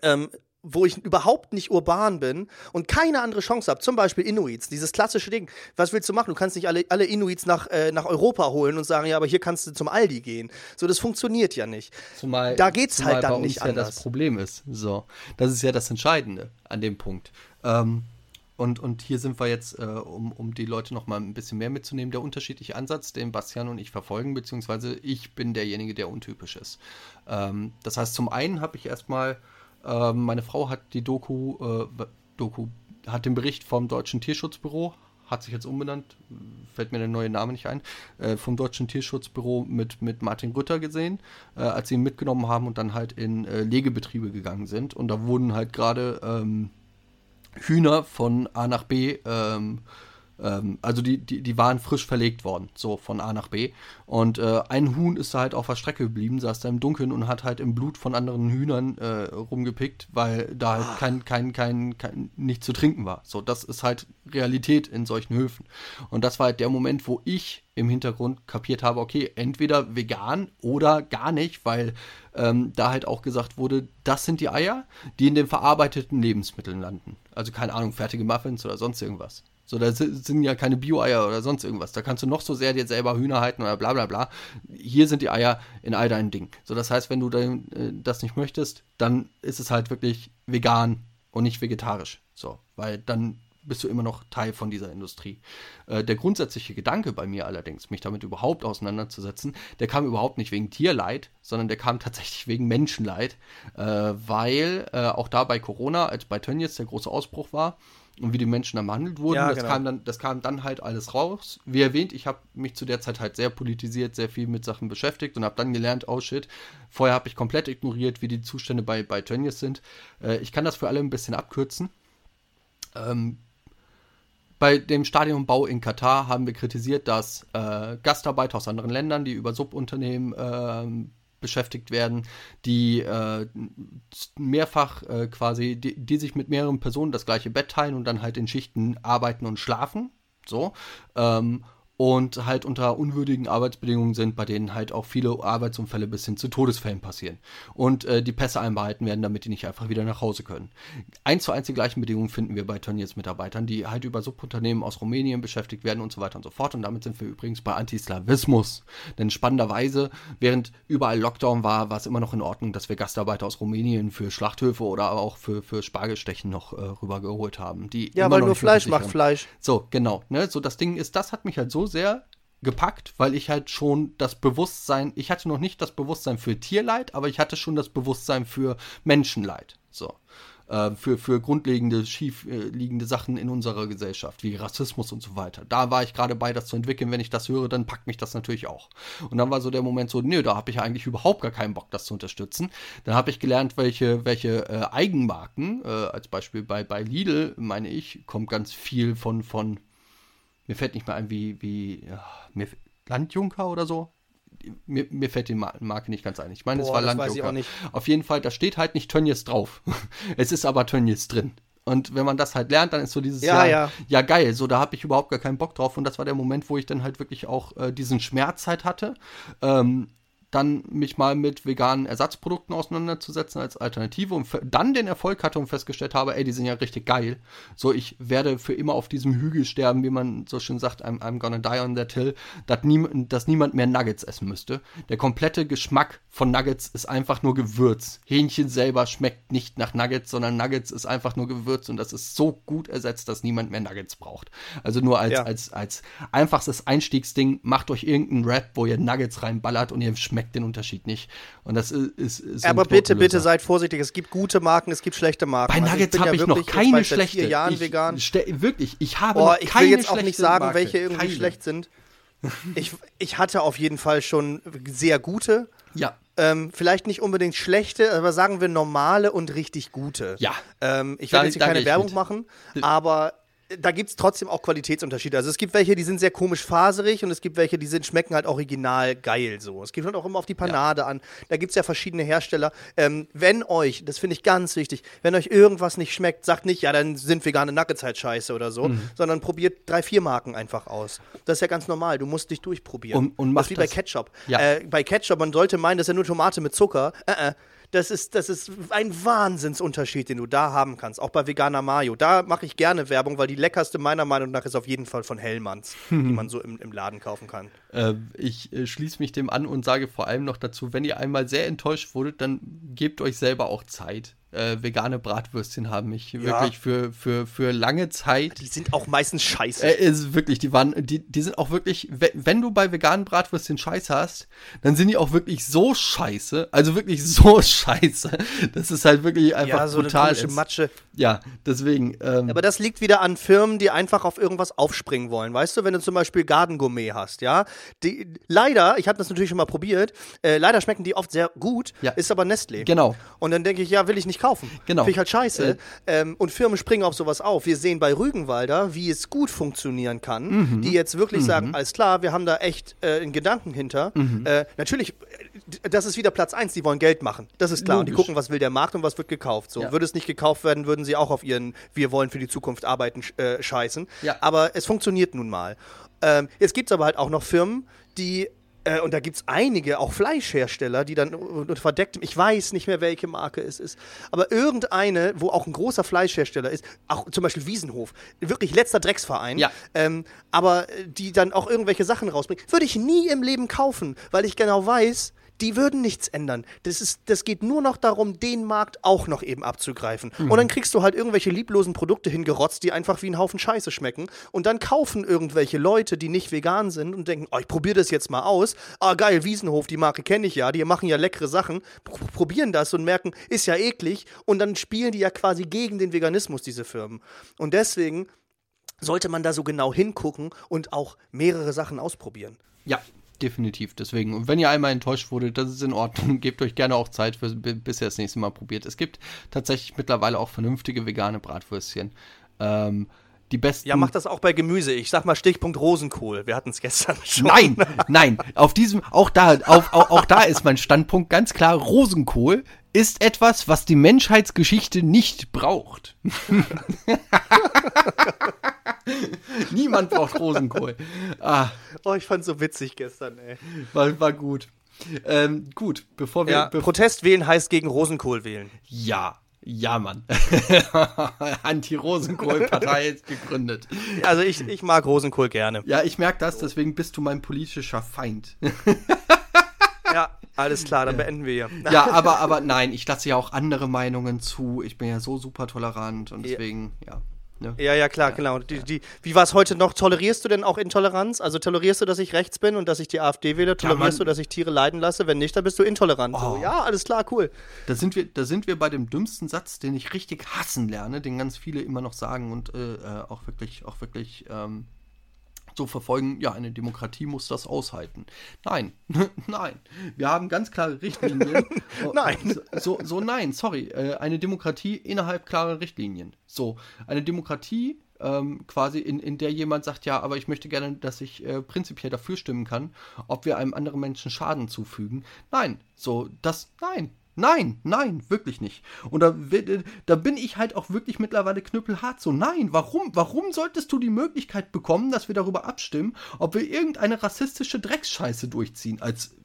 ähm, wo ich überhaupt nicht urban bin und keine andere Chance habe, zum Beispiel Inuits, dieses klassische Ding. Was willst du machen? Du kannst nicht alle, alle Inuits nach, äh, nach Europa holen und sagen, ja, aber hier kannst du zum Aldi gehen. So, das funktioniert ja nicht. Zumal, da geht's zumal halt dann bei uns nicht ja anders. das Problem ist. So, das ist ja das Entscheidende an dem Punkt. Ähm, und, und hier sind wir jetzt, äh, um, um die Leute noch mal ein bisschen mehr mitzunehmen, der unterschiedliche Ansatz, den Bastian und ich verfolgen, beziehungsweise ich bin derjenige, der untypisch ist. Ähm, das heißt, zum einen habe ich erstmal, äh, meine Frau hat die Doku, äh, Doku, hat den Bericht vom Deutschen Tierschutzbüro, hat sich jetzt umbenannt, fällt mir der neue Name nicht ein, äh, vom Deutschen Tierschutzbüro mit, mit Martin Rütter gesehen, äh, als sie ihn mitgenommen haben und dann halt in äh, Legebetriebe gegangen sind. Und da wurden halt gerade ähm, Hühner von A nach B, ähm, ähm, also die, die, die waren frisch verlegt worden, so von A nach B. Und äh, ein Huhn ist da halt auf der Strecke geblieben, saß da im Dunkeln und hat halt im Blut von anderen Hühnern äh, rumgepickt, weil da halt kein, kein, kein, kein, nichts zu trinken war. So, das ist halt Realität in solchen Höfen. Und das war halt der Moment, wo ich im Hintergrund kapiert habe, okay, entweder vegan oder gar nicht, weil ähm, da halt auch gesagt wurde, das sind die Eier, die in den verarbeiteten Lebensmitteln landen. Also keine Ahnung, fertige Muffins oder sonst irgendwas. So, da si- sind ja keine Bio-Eier oder sonst irgendwas. Da kannst du noch so sehr dir selber Hühner halten oder bla bla bla. Hier sind die Eier in all deinen Dingen. So, das heißt, wenn du dein, äh, das nicht möchtest, dann ist es halt wirklich vegan und nicht vegetarisch. So, weil dann bist du immer noch Teil von dieser Industrie. Äh, der grundsätzliche Gedanke bei mir allerdings, mich damit überhaupt auseinanderzusetzen, der kam überhaupt nicht wegen Tierleid, sondern der kam tatsächlich wegen Menschenleid, äh, weil äh, auch da bei Corona, als bei Tönnies der große Ausbruch war und wie die Menschen dann behandelt wurden, Ja, das, genau. kam dann, das kam dann halt alles raus. Wie erwähnt, ich habe mich zu der Zeit halt sehr politisiert, sehr viel mit Sachen beschäftigt und habe dann gelernt, oh shit, vorher habe ich komplett ignoriert, wie die Zustände bei, bei Tönnies sind. Äh, ich kann das für alle ein bisschen abkürzen. Ähm, bei dem Stadionbau in Katar haben wir kritisiert, dass äh, Gastarbeiter aus anderen Ländern, die über Subunternehmen ähm, beschäftigt werden, die äh, mehrfach äh, quasi, die, die sich mit mehreren Personen das gleiche Bett teilen und dann halt in Schichten arbeiten und schlafen. So. Ähm, und halt unter unwürdigen Arbeitsbedingungen sind, bei denen halt auch viele Arbeitsunfälle bis hin zu Todesfällen passieren. Und äh, die Pässe einbehalten werden, damit die nicht einfach wieder nach Hause können. Eins zu eins die gleichen Bedingungen finden wir bei Tönnies Mitarbeitern, die halt über Subunternehmen aus Rumänien beschäftigt werden und so weiter und so fort. Und damit sind wir übrigens bei Antislawismus. Denn spannenderweise, während überall Lockdown war, war es immer noch in Ordnung, dass wir Gastarbeiter aus Rumänien für Schlachthöfe oder auch für, für Spargelstechen noch äh, rübergeholt haben. Die Ja, weil nur Fleisch macht. Fleisch. So, genau. Ne? So, das Ding ist, das hat mich halt so sehr gepackt, weil ich halt schon das Bewusstsein, ich hatte noch nicht das Bewusstsein für Tierleid, aber ich hatte schon das Bewusstsein für Menschenleid. So. Äh, für, für grundlegende, schief äh, liegende Sachen in unserer Gesellschaft, wie Rassismus und so weiter. Da war ich gerade bei, das zu entwickeln. Wenn ich das höre, dann packt mich das natürlich auch. Und dann war so der Moment so, nö, da habe ich eigentlich überhaupt gar keinen Bock, das zu unterstützen. Dann habe ich gelernt, welche, welche äh, Eigenmarken, äh, als Beispiel bei, bei Lidl, meine ich, kommt ganz viel von, von mir fällt nicht mehr ein, wie, wie ja, mir, Landjunker oder so. Mir, mir fällt die Ma- Marke nicht ganz ein. Ich meine, es Boah, war das weiß Landjunker. Auf jeden Fall, da steht halt nicht Tönnies drauf. *laughs* es ist aber Tönnies drin. Und wenn man das halt lernt, dann ist so dieses Ja, ja, ja. ja geil, so da habe ich überhaupt gar keinen Bock drauf. Und das war der Moment, wo ich dann halt wirklich auch äh, diesen Schmerz halt hatte. Ähm, dann mich mal mit veganen Ersatzprodukten auseinanderzusetzen als Alternative und dann den Erfolg hatte und festgestellt habe, ey, die sind ja richtig geil. So, ich werde für immer auf diesem Hügel sterben, wie man so schön sagt, I'm, I'm gonna die on that hill, dass, niem dass niemand mehr Nuggets essen müsste. Der komplette Geschmack von Nuggets ist einfach nur Gewürz. Hähnchen selber schmeckt nicht nach Nuggets, sondern Nuggets ist einfach nur Gewürz und das ist so gut ersetzt, dass niemand mehr Nuggets braucht. Also nur als, Ja. als, als einfachstes Einstiegsding, macht euch irgendeinen Rap, wo ihr Nuggets reinballert und ihr schmeckt den Unterschied nicht. Und das ist, ist, Aber bitte, bitte seid vorsichtig. Es gibt gute Marken, es gibt schlechte Marken. Bei Also Nuggets bin habe ja ich noch keine seit schlechte. vier Jahren ich, vegan. wirklich, ich habe Oh, noch ich keine will jetzt auch nicht sagen, Marke. welche irgendwie Keine. schlecht sind. Ich, ich hatte auf jeden Fall schon sehr gute. Ja. Ähm, vielleicht nicht unbedingt schlechte, aber sagen wir normale und richtig gute. Ja. Ähm, ich werde jetzt hier keine ich Werbung mit. machen, aber da gibt es trotzdem auch Qualitätsunterschiede. Also es gibt welche, die sind sehr komisch faserig und es gibt welche, die sind, schmecken halt original geil so. Es geht halt auch immer auf die Panade an. Da gibt es ja verschiedene Hersteller. Ähm, wenn euch, das finde ich ganz wichtig, wenn euch irgendwas nicht schmeckt, sagt nicht, ja, dann sind vegane Nuggets halt scheiße oder so, Mhm. sondern probiert drei, vier Marken einfach aus. Das ist ja ganz normal. Du musst dich durchprobieren. Und- und das macht ist wie bei das- Ketchup. Ja. Äh, bei Ketchup, man sollte meinen, das ist ja nur Tomate mit Zucker. Äh, äh. Das ist, das ist ein Wahnsinnsunterschied, den du da haben kannst. Auch bei Veganer Mayo. Da mache ich gerne Werbung, weil die leckerste meiner Meinung nach ist auf jeden Fall von Hellmanns, die *laughs* man so im, im Laden kaufen kann. Äh, ich äh, schließe mich dem an und sage vor allem noch dazu, wenn ihr einmal sehr enttäuscht wurdet, dann gebt euch selber auch Zeit äh, vegane Bratwürstchen haben mich ja. wirklich für, für, für lange Zeit. Die sind auch meistens scheiße. Äh, ist wirklich, die waren, die, die sind auch wirklich, wenn du bei veganen Bratwürstchen Scheiß hast, dann sind die auch wirklich so scheiße, also wirklich *laughs* so scheiße, das ist halt wirklich einfach ja, so brutal eine. Matsche. Ja, deswegen. Ähm, Aber das liegt wieder an Firmen, die einfach auf irgendwas aufspringen wollen. Weißt du, wenn du zum Beispiel Garden Gourmet hast, ja, die, leider, ich habe das natürlich schon mal probiert, äh, leider schmecken die oft sehr gut, ja. ist aber Nestlé. Genau. Und dann denke ich, ja, will ich nicht kaufen. Genau. Finde ich halt scheiße. Äh. Ähm, und Firmen springen auf sowas auf. Wir sehen bei Rügenwalder, wie es gut funktionieren kann, mhm. die jetzt wirklich mhm. sagen, alles klar, wir haben da echt äh, einen Gedanken hinter. Mhm. Äh, natürlich, das ist wieder Platz eins, die wollen Geld machen. Das ist klar. Und die gucken, was will der Markt und was wird gekauft. So, ja. würde es nicht gekauft werden, würden sie auch auf ihren Wir wollen für die Zukunft arbeiten äh, scheißen. Ja. Aber es funktioniert nun mal. Ähm, jetzt gibt es aber halt auch noch Firmen, die äh, und da gibt es einige, auch Fleischhersteller, die dann unter verdecktem, ich weiß nicht mehr, welche Marke es ist, aber irgendeine, wo auch ein großer Fleischhersteller ist, auch zum Beispiel Wiesenhof, wirklich letzter Drecksverein, ja. ähm, aber die dann auch irgendwelche Sachen rausbringen, würde ich nie im Leben kaufen, weil ich genau weiß, die würden nichts ändern. Das, ist, das geht nur noch darum, den Markt auch noch eben abzugreifen. Mhm. Und dann kriegst du halt irgendwelche lieblosen Produkte hingerotzt, die einfach wie ein Haufen Scheiße schmecken. Und dann kaufen irgendwelche Leute, die nicht vegan sind und denken, oh, ich probiere das jetzt mal aus. Ah, geil, Wiesenhof, die Marke kenne ich ja, die machen ja leckere Sachen. Probieren das und merken, ist ja eklig. Und dann spielen die ja quasi gegen den Veganismus, diese Firmen. Und deswegen sollte man da so genau hingucken und auch mehrere Sachen ausprobieren. Ja, definitiv. Deswegen, und wenn ihr einmal enttäuscht wurdet, das ist in Ordnung. *laughs* Gebt euch gerne auch Zeit, für, bis ihr das nächste Mal probiert. Es gibt tatsächlich mittlerweile auch vernünftige vegane Bratwürstchen. Ähm, die besten. Ja, mach das auch bei Gemüse. Ich sag mal Stichpunkt Rosenkohl. Wir hatten es gestern *laughs* schon. Nein, nein. Auf diesem, auch da, auf, auch, auch da ist mein Standpunkt ganz klar. Rosenkohl ist etwas, was die Menschheitsgeschichte nicht braucht. *laughs* Niemand braucht Rosenkohl. Ah. Oh, ich fand's so witzig gestern, ey. War, war gut. Ähm, gut, bevor wir. Ja, be Protest wählen heißt gegen Rosenkohl wählen. Ja, ja, Mann. *laughs* Anti-Rosenkohl-Partei ist gegründet. Also ich, ich mag Rosenkohl gerne. Ja, ich merke das, deswegen bist du mein politischer Feind. *laughs* alles klar, dann beenden wir hier. Ja, *laughs* aber, aber nein, ich lasse ja auch andere Meinungen zu. Ich bin ja so super tolerant und deswegen, ja. ja. Ne? Ja, ja, klar, ja, genau. Die, die, wie war es heute noch? Tolerierst du denn auch Intoleranz? Also tolerierst du, dass ich rechts bin und dass ich die AfD wähle? Tolerierst du, dass ich Tiere leiden lasse? Wenn nicht, dann bist du intolerant. Oh. So, ja, alles klar, cool. Da sind, wir, da sind wir bei dem dümmsten Satz, den ich richtig hassen lerne, den ganz viele immer noch sagen und äh, äh auch wirklich, auch wirklich ähm, so verfolgen, ja, eine Demokratie muss das aushalten. Nein, *laughs* nein. Wir haben ganz klare Richtlinien. *laughs* nein. So, so, nein, sorry. Äh, eine Demokratie innerhalb klarer Richtlinien. So, eine Demokratie ähm, quasi, in, in der jemand sagt, ja, aber ich möchte gerne, dass ich äh, prinzipiell dafür stimmen kann, ob wir einem anderen Menschen Schaden zufügen. Nein, so, das, nein, Nein, nein, wirklich nicht. Und da, da bin ich halt auch wirklich mittlerweile knüppelhart so. Nein, warum? Warum solltest du die Möglichkeit bekommen, dass wir darüber abstimmen, ob wir irgendeine rassistische Drecksscheiße durchziehen als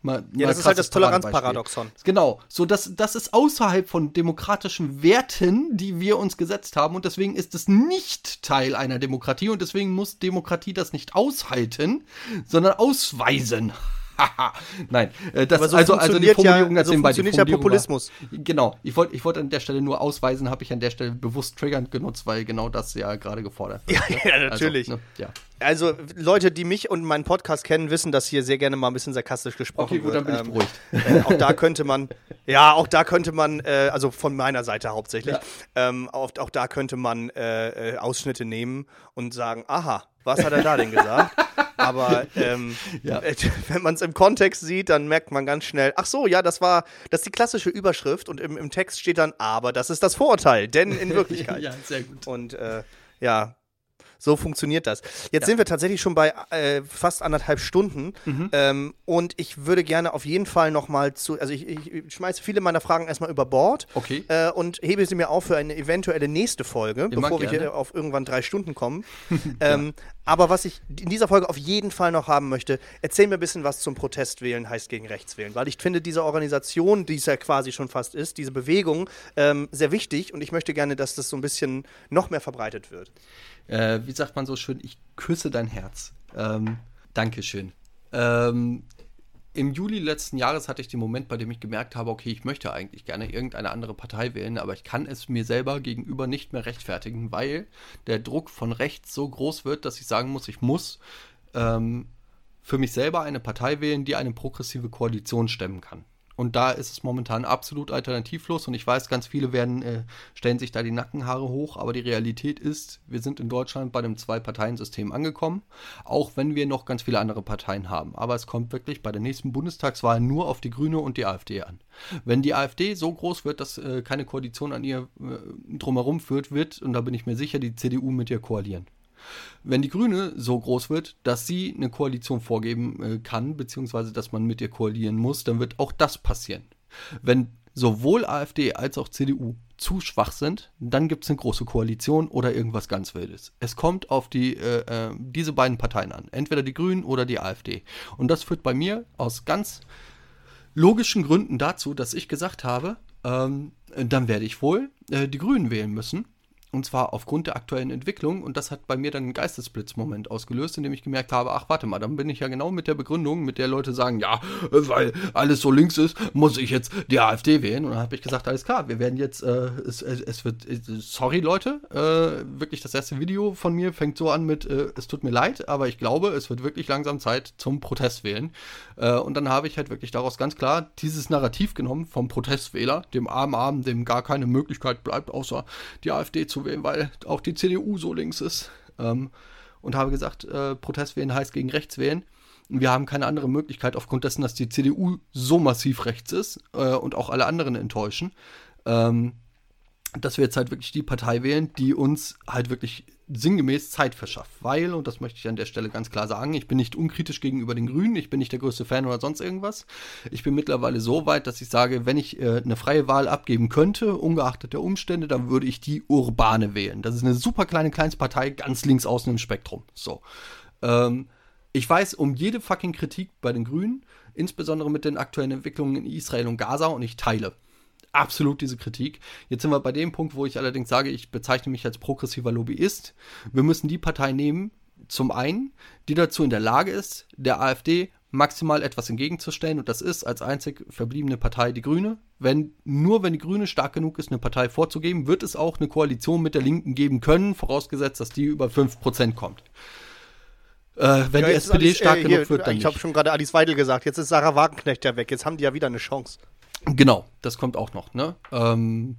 Mal, ja, mal das ist halt das Toleranzparadoxon. Genau, so das, das ist außerhalb von demokratischen Werten, die wir uns gesetzt haben und deswegen ist es nicht Teil einer Demokratie und deswegen muss Demokratie das nicht aushalten, sondern ausweisen. *laughs* Nein, äh, das so also, also die Formulierung ja, so funktioniert ja Populismus. War, genau, ich wollte ich wollt an der Stelle nur ausweisen, habe ich an der Stelle bewusst triggernd genutzt, weil genau das ja gerade gefordert wird. Ja, ne? ja natürlich. Also, ne, ja. also, Leute, die mich und meinen Podcast kennen, wissen, dass hier sehr gerne mal ein bisschen sarkastisch gesprochen okay, gut, wird. dann bin ich ähm, beruhigt. Äh, auch da könnte man, *laughs* ja, auch da könnte man, äh, also von meiner Seite hauptsächlich, ja. ähm, auch, auch da könnte man äh, äh, Ausschnitte nehmen und sagen, aha, was hat er da denn gesagt? *laughs* Aber ähm, *laughs* ja. *laughs* wenn man es im Kontext sieht, dann merkt man ganz schnell, ach so, ja, das war, das ist die klassische Überschrift und im, im Text steht dann, aber das ist das Vorurteil, denn in *laughs* Wirklichkeit. ja, sehr gut. Und äh, ja, So funktioniert das. Jetzt ja. sind wir tatsächlich schon bei äh, fast anderthalb Stunden mhm. ähm, und ich würde gerne auf jeden Fall nochmal zu, also ich, ich schmeiße viele meiner Fragen erstmal über Bord okay. äh, und hebe sie mir auf für eine eventuelle nächste Folge, Immer bevor wir hier auf irgendwann drei Stunden kommen. *laughs* ähm, ja. Aber was ich in dieser Folge auf jeden Fall noch haben möchte, erzähl mir ein bisschen was zum Protestwählen heißt gegen Rechtswählen, weil ich finde diese Organisation, die es ja quasi schon fast ist, diese Bewegung, ähm, sehr wichtig und ich möchte gerne, dass das so ein bisschen noch mehr verbreitet wird. Äh, wie sagt man so schön, ich küsse dein Herz. Ähm, Dankeschön. Ähm, Im Juli letzten Jahres hatte ich den Moment, bei dem ich gemerkt habe, okay, ich möchte eigentlich gerne irgendeine andere Partei wählen, aber ich kann es mir selber gegenüber nicht mehr rechtfertigen, weil der Druck von rechts so groß wird, dass ich sagen muss, ich muss ähm, für mich selber eine Partei wählen, die eine progressive Koalition stemmen kann. Und da ist es momentan absolut alternativlos. Und ich weiß, ganz viele werden, äh, stellen sich da die Nackenhaare hoch. Aber die Realität ist, wir sind in Deutschland bei einem Zwei-Parteien-System angekommen. Auch wenn wir noch ganz viele andere Parteien haben. Aber es kommt wirklich bei der nächsten Bundestagswahl nur auf die Grüne und die AfD an. Wenn die AfD so groß wird, dass äh, keine Koalition an ihr äh, drumherum führt, wird, und da bin ich mir sicher, die CDU mit ihr koalieren. Wenn die Grüne so groß wird, dass sie eine Koalition vorgeben äh, kann, beziehungsweise dass man mit ihr koalieren muss, dann wird auch das passieren. Wenn sowohl AfD als auch CDU zu schwach sind, dann gibt es eine große Koalition oder irgendwas ganz Wildes. Es kommt auf die, äh, äh, diese beiden Parteien an, entweder die Grünen oder die AfD. Und das führt bei mir aus ganz logischen Gründen dazu, dass ich gesagt habe, ähm, dann werde ich wohl äh, die Grünen wählen müssen und zwar aufgrund der aktuellen Entwicklung. Und das hat bei mir dann einen Geistesblitzmoment ausgelöst, in dem ich gemerkt habe, ach warte mal, dann bin ich ja genau mit der Begründung, mit der Leute sagen, ja, weil alles so links ist, muss ich jetzt die AfD wählen. Und dann habe ich gesagt, alles klar, wir werden jetzt, äh, es, es, wird, sorry Leute, äh, wirklich das erste Video von mir fängt so an mit, äh, es tut mir leid, aber ich glaube, es wird wirklich langsam Zeit zum Protest wählen. Äh, und dann habe ich halt wirklich daraus ganz klar dieses Narrativ genommen vom Protestwähler, dem armen Armen, dem gar keine Möglichkeit bleibt, außer die AfD zu wählen, weil auch die CDU so links ist. Ähm, und habe gesagt, äh, Protestwählen heißt gegen rechts wählen. Wir haben keine andere Möglichkeit aufgrund dessen, dass die CDU so massiv rechts ist äh, und auch alle anderen enttäuschen. Ähm, dass wir jetzt halt wirklich die Partei wählen, die uns halt wirklich sinngemäß Zeit verschafft. Weil, und das möchte ich an der Stelle ganz klar sagen, ich bin nicht unkritisch gegenüber den Grünen, ich bin nicht der größte Fan oder sonst irgendwas. Ich bin mittlerweile so weit, dass ich sage, wenn ich äh, eine freie Wahl abgeben könnte, ungeachtet der Umstände, dann würde ich die Urbane wählen. Das ist eine super kleine Kleinstpartei, ganz links außen im Spektrum. So. Ähm, ich weiß um jede fucking Kritik bei den Grünen, insbesondere mit den aktuellen Entwicklungen in Israel und Gaza, und ich teile absolut diese Kritik. Jetzt sind wir bei dem Punkt, wo ich allerdings sage, ich bezeichne mich als progressiver Lobbyist. Wir müssen die Partei nehmen, zum einen, die dazu in der Lage ist, der AfD maximal etwas entgegenzustellen und das ist als einzig verbliebene Partei die Grüne. Wenn, nur wenn die Grüne stark genug ist, eine Partei vorzugeben, wird es auch eine Koalition mit der Linken geben können, vorausgesetzt, dass die über 5% kommt. Äh, wenn ja, die SPD Alice, stark äh, genug hier, wird, dann Ich habe schon gerade Alice Weidel gesagt, jetzt ist Sarah Wagenknecht ja weg, jetzt haben die ja wieder eine Chance. Genau, das kommt auch noch. Ne? Ähm,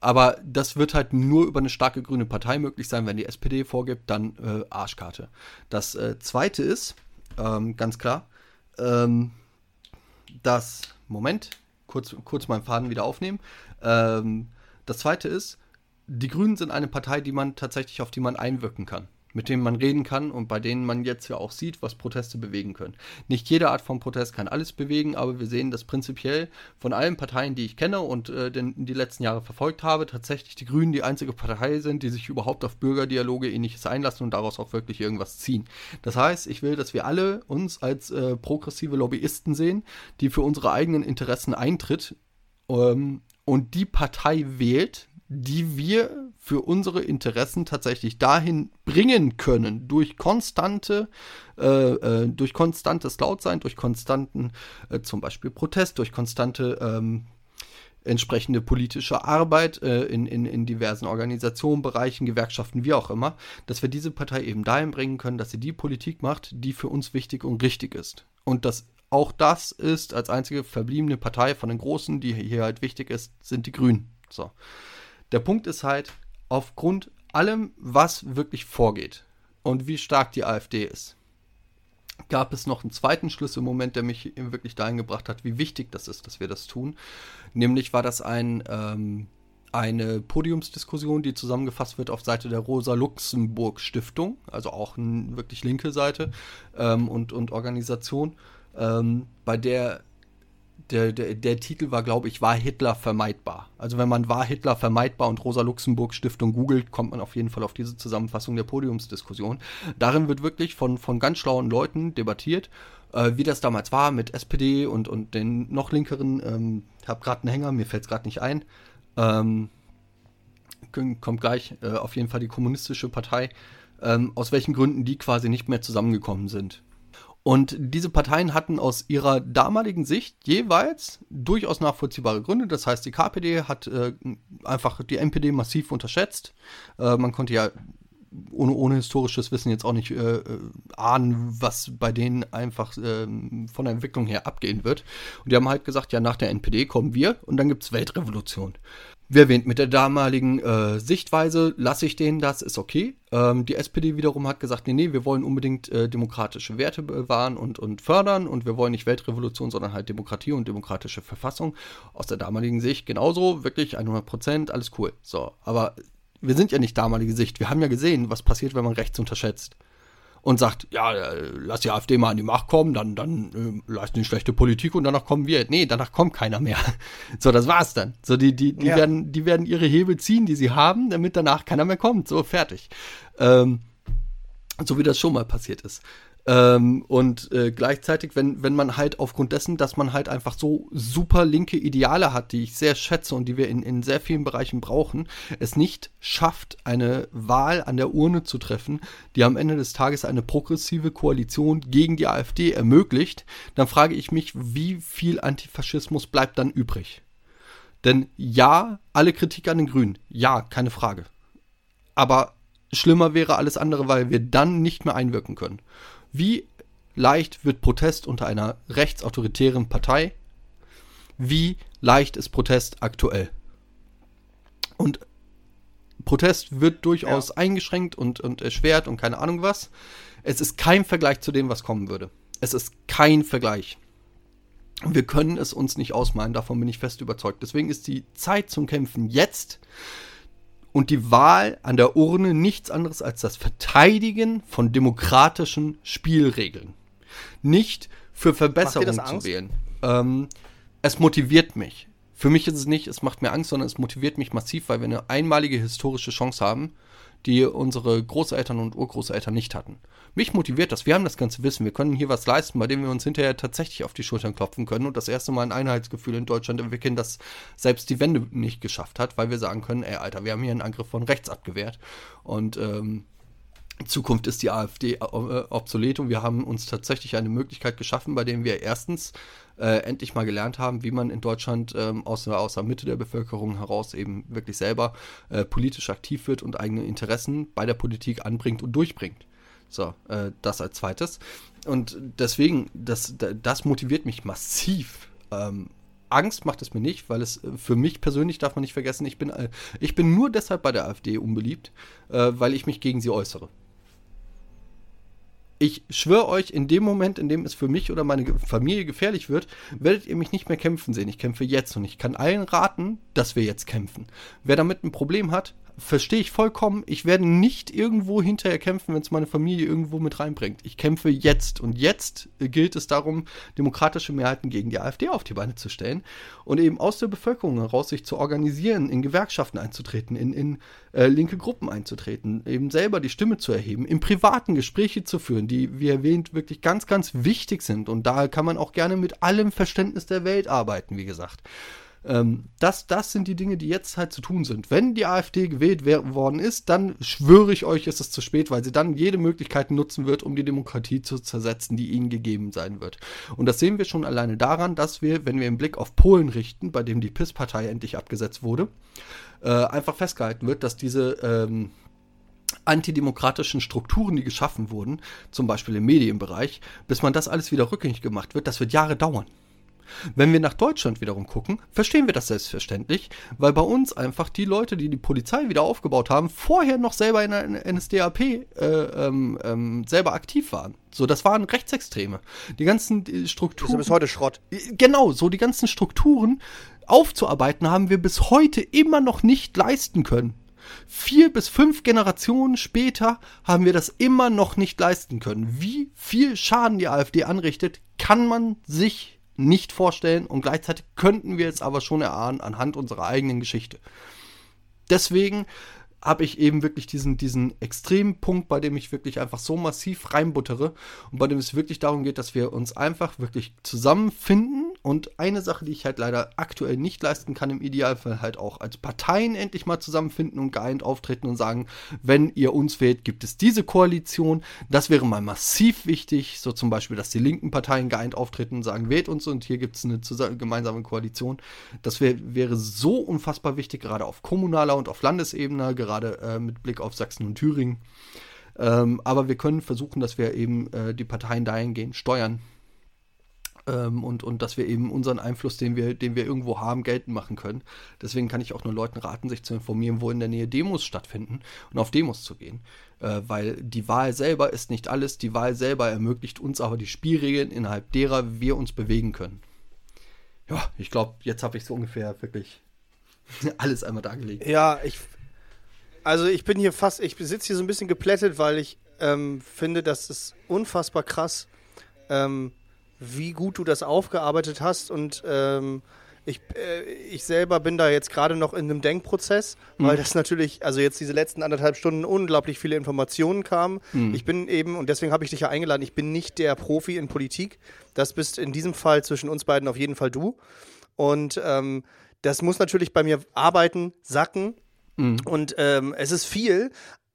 aber das wird halt nur über eine starke grüne Partei möglich sein, wenn die SPD vorgibt, dann äh, Arschkarte. Das äh, zweite ist, ähm, ganz klar, ähm, das, Moment, kurz, kurz meinen Faden wieder aufnehmen. Ähm, das zweite ist, die Grünen sind eine Partei, die man tatsächlich auf die man einwirken kann mit denen man reden kann und bei denen man jetzt ja auch sieht, was Proteste bewegen können. Nicht jede Art von Protest kann alles bewegen, aber wir sehen, dass prinzipiell von allen Parteien, die ich kenne und äh, den, die letzten Jahre verfolgt habe, tatsächlich die Grünen die einzige Partei sind, die sich überhaupt auf Bürgerdialoge ähnliches einlassen und daraus auch wirklich irgendwas ziehen. Das heißt, ich will, dass wir alle uns als äh, progressive Lobbyisten sehen, die für unsere eigenen Interessen eintritt ähm, und die Partei wählt, die wir für unsere Interessen tatsächlich dahin bringen können, durch konstante, äh, äh, durch konstantes Lautsein, durch konstanten äh, zum Beispiel Protest, durch konstante ähm, entsprechende politische Arbeit äh, in, in, in diversen Organisationen, Bereichen, Gewerkschaften, wie auch immer, dass wir diese Partei eben dahin bringen können, dass sie die Politik macht, die für uns wichtig und richtig ist. Und dass auch das ist als einzige verbliebene Partei von den Großen, die hier halt wichtig ist, sind die Grünen. So. Der Punkt ist halt, aufgrund allem, was wirklich vorgeht und wie stark die AfD ist, gab es noch einen zweiten Schlüsselmoment, der mich wirklich dahin gebracht hat, wie wichtig das ist, dass wir das tun. Nämlich war das ein, ähm, eine Podiumsdiskussion, die zusammengefasst wird auf Seite der Rosa-Luxemburg-Stiftung, also auch eine wirklich linke Seite ähm, und, und Organisation, ähm, bei der der, der, der, Titel war, glaube ich, war Hitler vermeidbar. Also wenn man war Hitler vermeidbar und Rosa Luxemburg Stiftung googelt, kommt man auf jeden Fall auf diese Zusammenfassung der Podiumsdiskussion. Darin wird wirklich von, von ganz schlauen Leuten debattiert, äh, wie das damals war mit SPD und, und den noch linkeren. Ähm, habe gerade einen Hänger, mir fällt es gerade nicht ein. Ähm, kommt gleich, äh, auf jeden Fall die kommunistische Partei, ähm, aus welchen Gründen die quasi nicht mehr zusammengekommen sind. Und diese Parteien hatten aus ihrer damaligen Sicht jeweils durchaus nachvollziehbare Gründe. Das heißt, die KPD hat äh, einfach die NPD massiv unterschätzt. Äh, man konnte ja ohne, ohne historisches Wissen jetzt auch nicht äh, äh ahnen, was bei denen einfach ähm, von der Entwicklung her abgehen wird. Und die haben halt gesagt, ja, nach der NPD kommen wir und dann gibt es Weltrevolution. Wer erwähnt, mit der damaligen äh, Sichtweise lasse ich denen das, ist okay. Ähm, die SPD wiederum hat gesagt, nee, nee, wir wollen unbedingt äh, demokratische Werte bewahren und, und fördern und wir wollen nicht Weltrevolution, sondern halt Demokratie und demokratische Verfassung. Aus der damaligen Sicht genauso, wirklich 100 Prozent, alles cool. So, aber wir sind ja nicht damalige Sicht. Wir haben ja gesehen, was passiert, wenn man rechts unterschätzt und sagt, ja, äh, lass die AfD mal an die Macht kommen, dann, dann äh, leisten die schlechte Politik und danach kommen wir. Nee, danach kommt keiner mehr. *laughs* So, das war's dann. So, die, die, die, ja. werden, die werden ihre Hebel ziehen, die sie haben, damit danach keiner mehr kommt. So, fertig. Ähm, so wie das schon mal passiert ist. Ähm, und äh, gleichzeitig, wenn, wenn man halt aufgrund dessen, dass man halt einfach so super linke Ideale hat, die ich sehr schätze und die wir in, in sehr vielen Bereichen brauchen, es nicht schafft, eine Wahl an der Urne zu treffen, die am Ende des Tages eine progressive Koalition gegen die AfD ermöglicht, dann frage ich mich, wie viel Antifaschismus bleibt dann übrig? Denn ja, alle Kritik an den Grünen, ja, keine Frage. Aber schlimmer wäre alles andere, weil wir dann nicht mehr einwirken können. Wie leicht wird Protest unter einer rechtsautoritären Partei? Wie leicht ist Protest aktuell? Und Protest wird durchaus ja. eingeschränkt und, und erschwert und keine Ahnung was. Es ist kein Vergleich zu dem, was kommen würde. Es ist kein Vergleich. Wir können es uns nicht ausmalen, davon bin ich fest überzeugt. Deswegen ist die Zeit zum Kämpfen jetzt und die Wahl an der Urne nichts anderes als das Verteidigen von demokratischen Spielregeln. Nicht für Verbesserung zu wählen. Ähm, es motiviert mich. Für mich ist es nicht, es macht mir Angst, sondern es motiviert mich massiv, weil wir eine einmalige historische Chance haben, die unsere Großeltern und Urgroßeltern nicht hatten. Mich motiviert das. Wir haben das ganze Wissen. Wir können hier was leisten, bei dem wir uns hinterher tatsächlich auf die Schultern klopfen können und das erste Mal ein Einheitsgefühl in Deutschland entwickeln, das selbst die Wende nicht geschafft hat, weil wir sagen können, ey, Alter, wir haben hier einen Angriff von rechts abgewehrt. Und ähm, Zukunft ist die AfD äh, obsolet und wir haben uns tatsächlich eine Möglichkeit geschaffen, bei der wir erstens äh, endlich mal gelernt haben, wie man in Deutschland ähm, aus, aus der Mitte der Bevölkerung heraus eben wirklich selber äh, politisch aktiv wird und eigene Interessen bei der Politik anbringt und durchbringt. So, äh, das als zweites. Und deswegen, das, das motiviert mich massiv. Ähm, Angst macht es mir nicht, weil es äh, für mich persönlich darf man nicht vergessen, ich bin, äh, ich bin nur deshalb bei der AfD unbeliebt, weil ich mich gegen sie äußere. Ich schwöre euch, in dem Moment, in dem es für mich oder meine Familie gefährlich wird, werdet ihr mich nicht mehr kämpfen sehen. Ich kämpfe jetzt und ich kann allen raten, dass wir jetzt kämpfen. Wer damit ein Problem hat, verstehe ich vollkommen. Ich werde nicht irgendwo hinterher kämpfen, wenn es meine Familie irgendwo mit reinbringt. Ich kämpfe jetzt. Und jetzt gilt es darum, demokratische Mehrheiten gegen die AfD auf die Beine zu stellen und eben aus der Bevölkerung heraus sich zu organisieren, in Gewerkschaften einzutreten, in, in äh, linke Gruppen einzutreten, eben selber die Stimme zu erheben, im privaten Gespräche zu führen, die, wie erwähnt, wirklich ganz, ganz wichtig sind. Und da kann man auch gerne mit allem Verständnis der Welt arbeiten, wie gesagt. Ähm, das, das sind die Dinge, die jetzt halt zu tun sind. Wenn die AfD gewählt worden ist, dann schwöre ich euch, ist es zu spät, weil sie dann jede Möglichkeit nutzen wird, um die Demokratie zu zersetzen, die ihnen gegeben sein wird. Und das sehen wir schon alleine daran, dass wir, wenn wir den Blick auf Polen richten, bei dem die PIS-Partei endlich abgesetzt wurde, äh, einfach festgehalten wird, dass diese ähm, antidemokratischen Strukturen, die geschaffen wurden, zum Beispiel im Medienbereich, bis man das alles wieder rückgängig gemacht wird, das wird Jahre dauern. Wenn wir nach Deutschland wiederum gucken, verstehen wir das selbstverständlich, weil bei uns einfach die Leute, die die Polizei wieder aufgebaut haben, vorher noch selber in der NSDAP äh, ähm, ähm, selber aktiv waren. So, das waren Rechtsextreme. Die ganzen Strukturen. Das ist bis heute Schrott. Genau, so die ganzen Strukturen aufzuarbeiten, haben wir bis heute immer noch nicht leisten können. Vier bis fünf Generationen später haben wir das immer noch nicht leisten können. Wie viel Schaden die AfD anrichtet, kann man sich nicht vorstellen und gleichzeitig könnten wir es aber schon erahnen anhand unserer eigenen Geschichte. Deswegen habe ich eben wirklich diesen, diesen extremen Punkt, bei dem ich wirklich einfach so massiv reinbuttere und bei dem es wirklich darum geht, dass wir uns einfach wirklich zusammenfinden und eine Sache, die ich halt leider aktuell nicht leisten kann, im Idealfall halt auch als Parteien endlich mal zusammenfinden und geeint auftreten und sagen, wenn ihr uns wählt, gibt es diese Koalition. Das wäre mal massiv wichtig. So zum Beispiel, dass die linken Parteien geeint auftreten und sagen, wählt uns und hier gibt es eine gemeinsame Koalition. Das wär, wäre so unfassbar wichtig, gerade auf kommunaler und auf Landesebene, gerade äh, mit Blick auf Sachsen und Thüringen. Ähm, aber wir können versuchen, dass wir eben äh, die Parteien dahingehend steuern, ähm, und, und dass wir eben unseren Einfluss, den wir, den wir irgendwo haben, geltend machen können. Deswegen kann ich auch nur Leuten raten, sich zu informieren, wo in der Nähe Demos stattfinden und auf Demos zu gehen. Äh, weil die Wahl selber ist nicht alles, die Wahl selber ermöglicht uns aber die Spielregeln, innerhalb derer wir uns bewegen können. Ja, ich glaube, jetzt habe ich so ungefähr wirklich *laughs* alles einmal dargelegt. Ja, ich. Also ich bin hier fast, ich sitze hier so ein bisschen geplättet, weil ich ähm, finde, das ist unfassbar krass. Ähm, wie gut du das aufgearbeitet hast und ähm, ich, äh, ich selber bin da jetzt gerade noch in einem Denkprozess, mhm. weil das natürlich, also jetzt diese letzten anderthalb Stunden unglaublich viele Informationen kamen. Mhm. Ich bin eben, und deswegen habe ich dich ja eingeladen, ich bin nicht der Profi in Politik. Das bist in diesem Fall zwischen uns beiden auf jeden Fall du. Und ähm, das muss natürlich bei mir arbeiten, sacken. Mhm. Und ähm, es ist viel,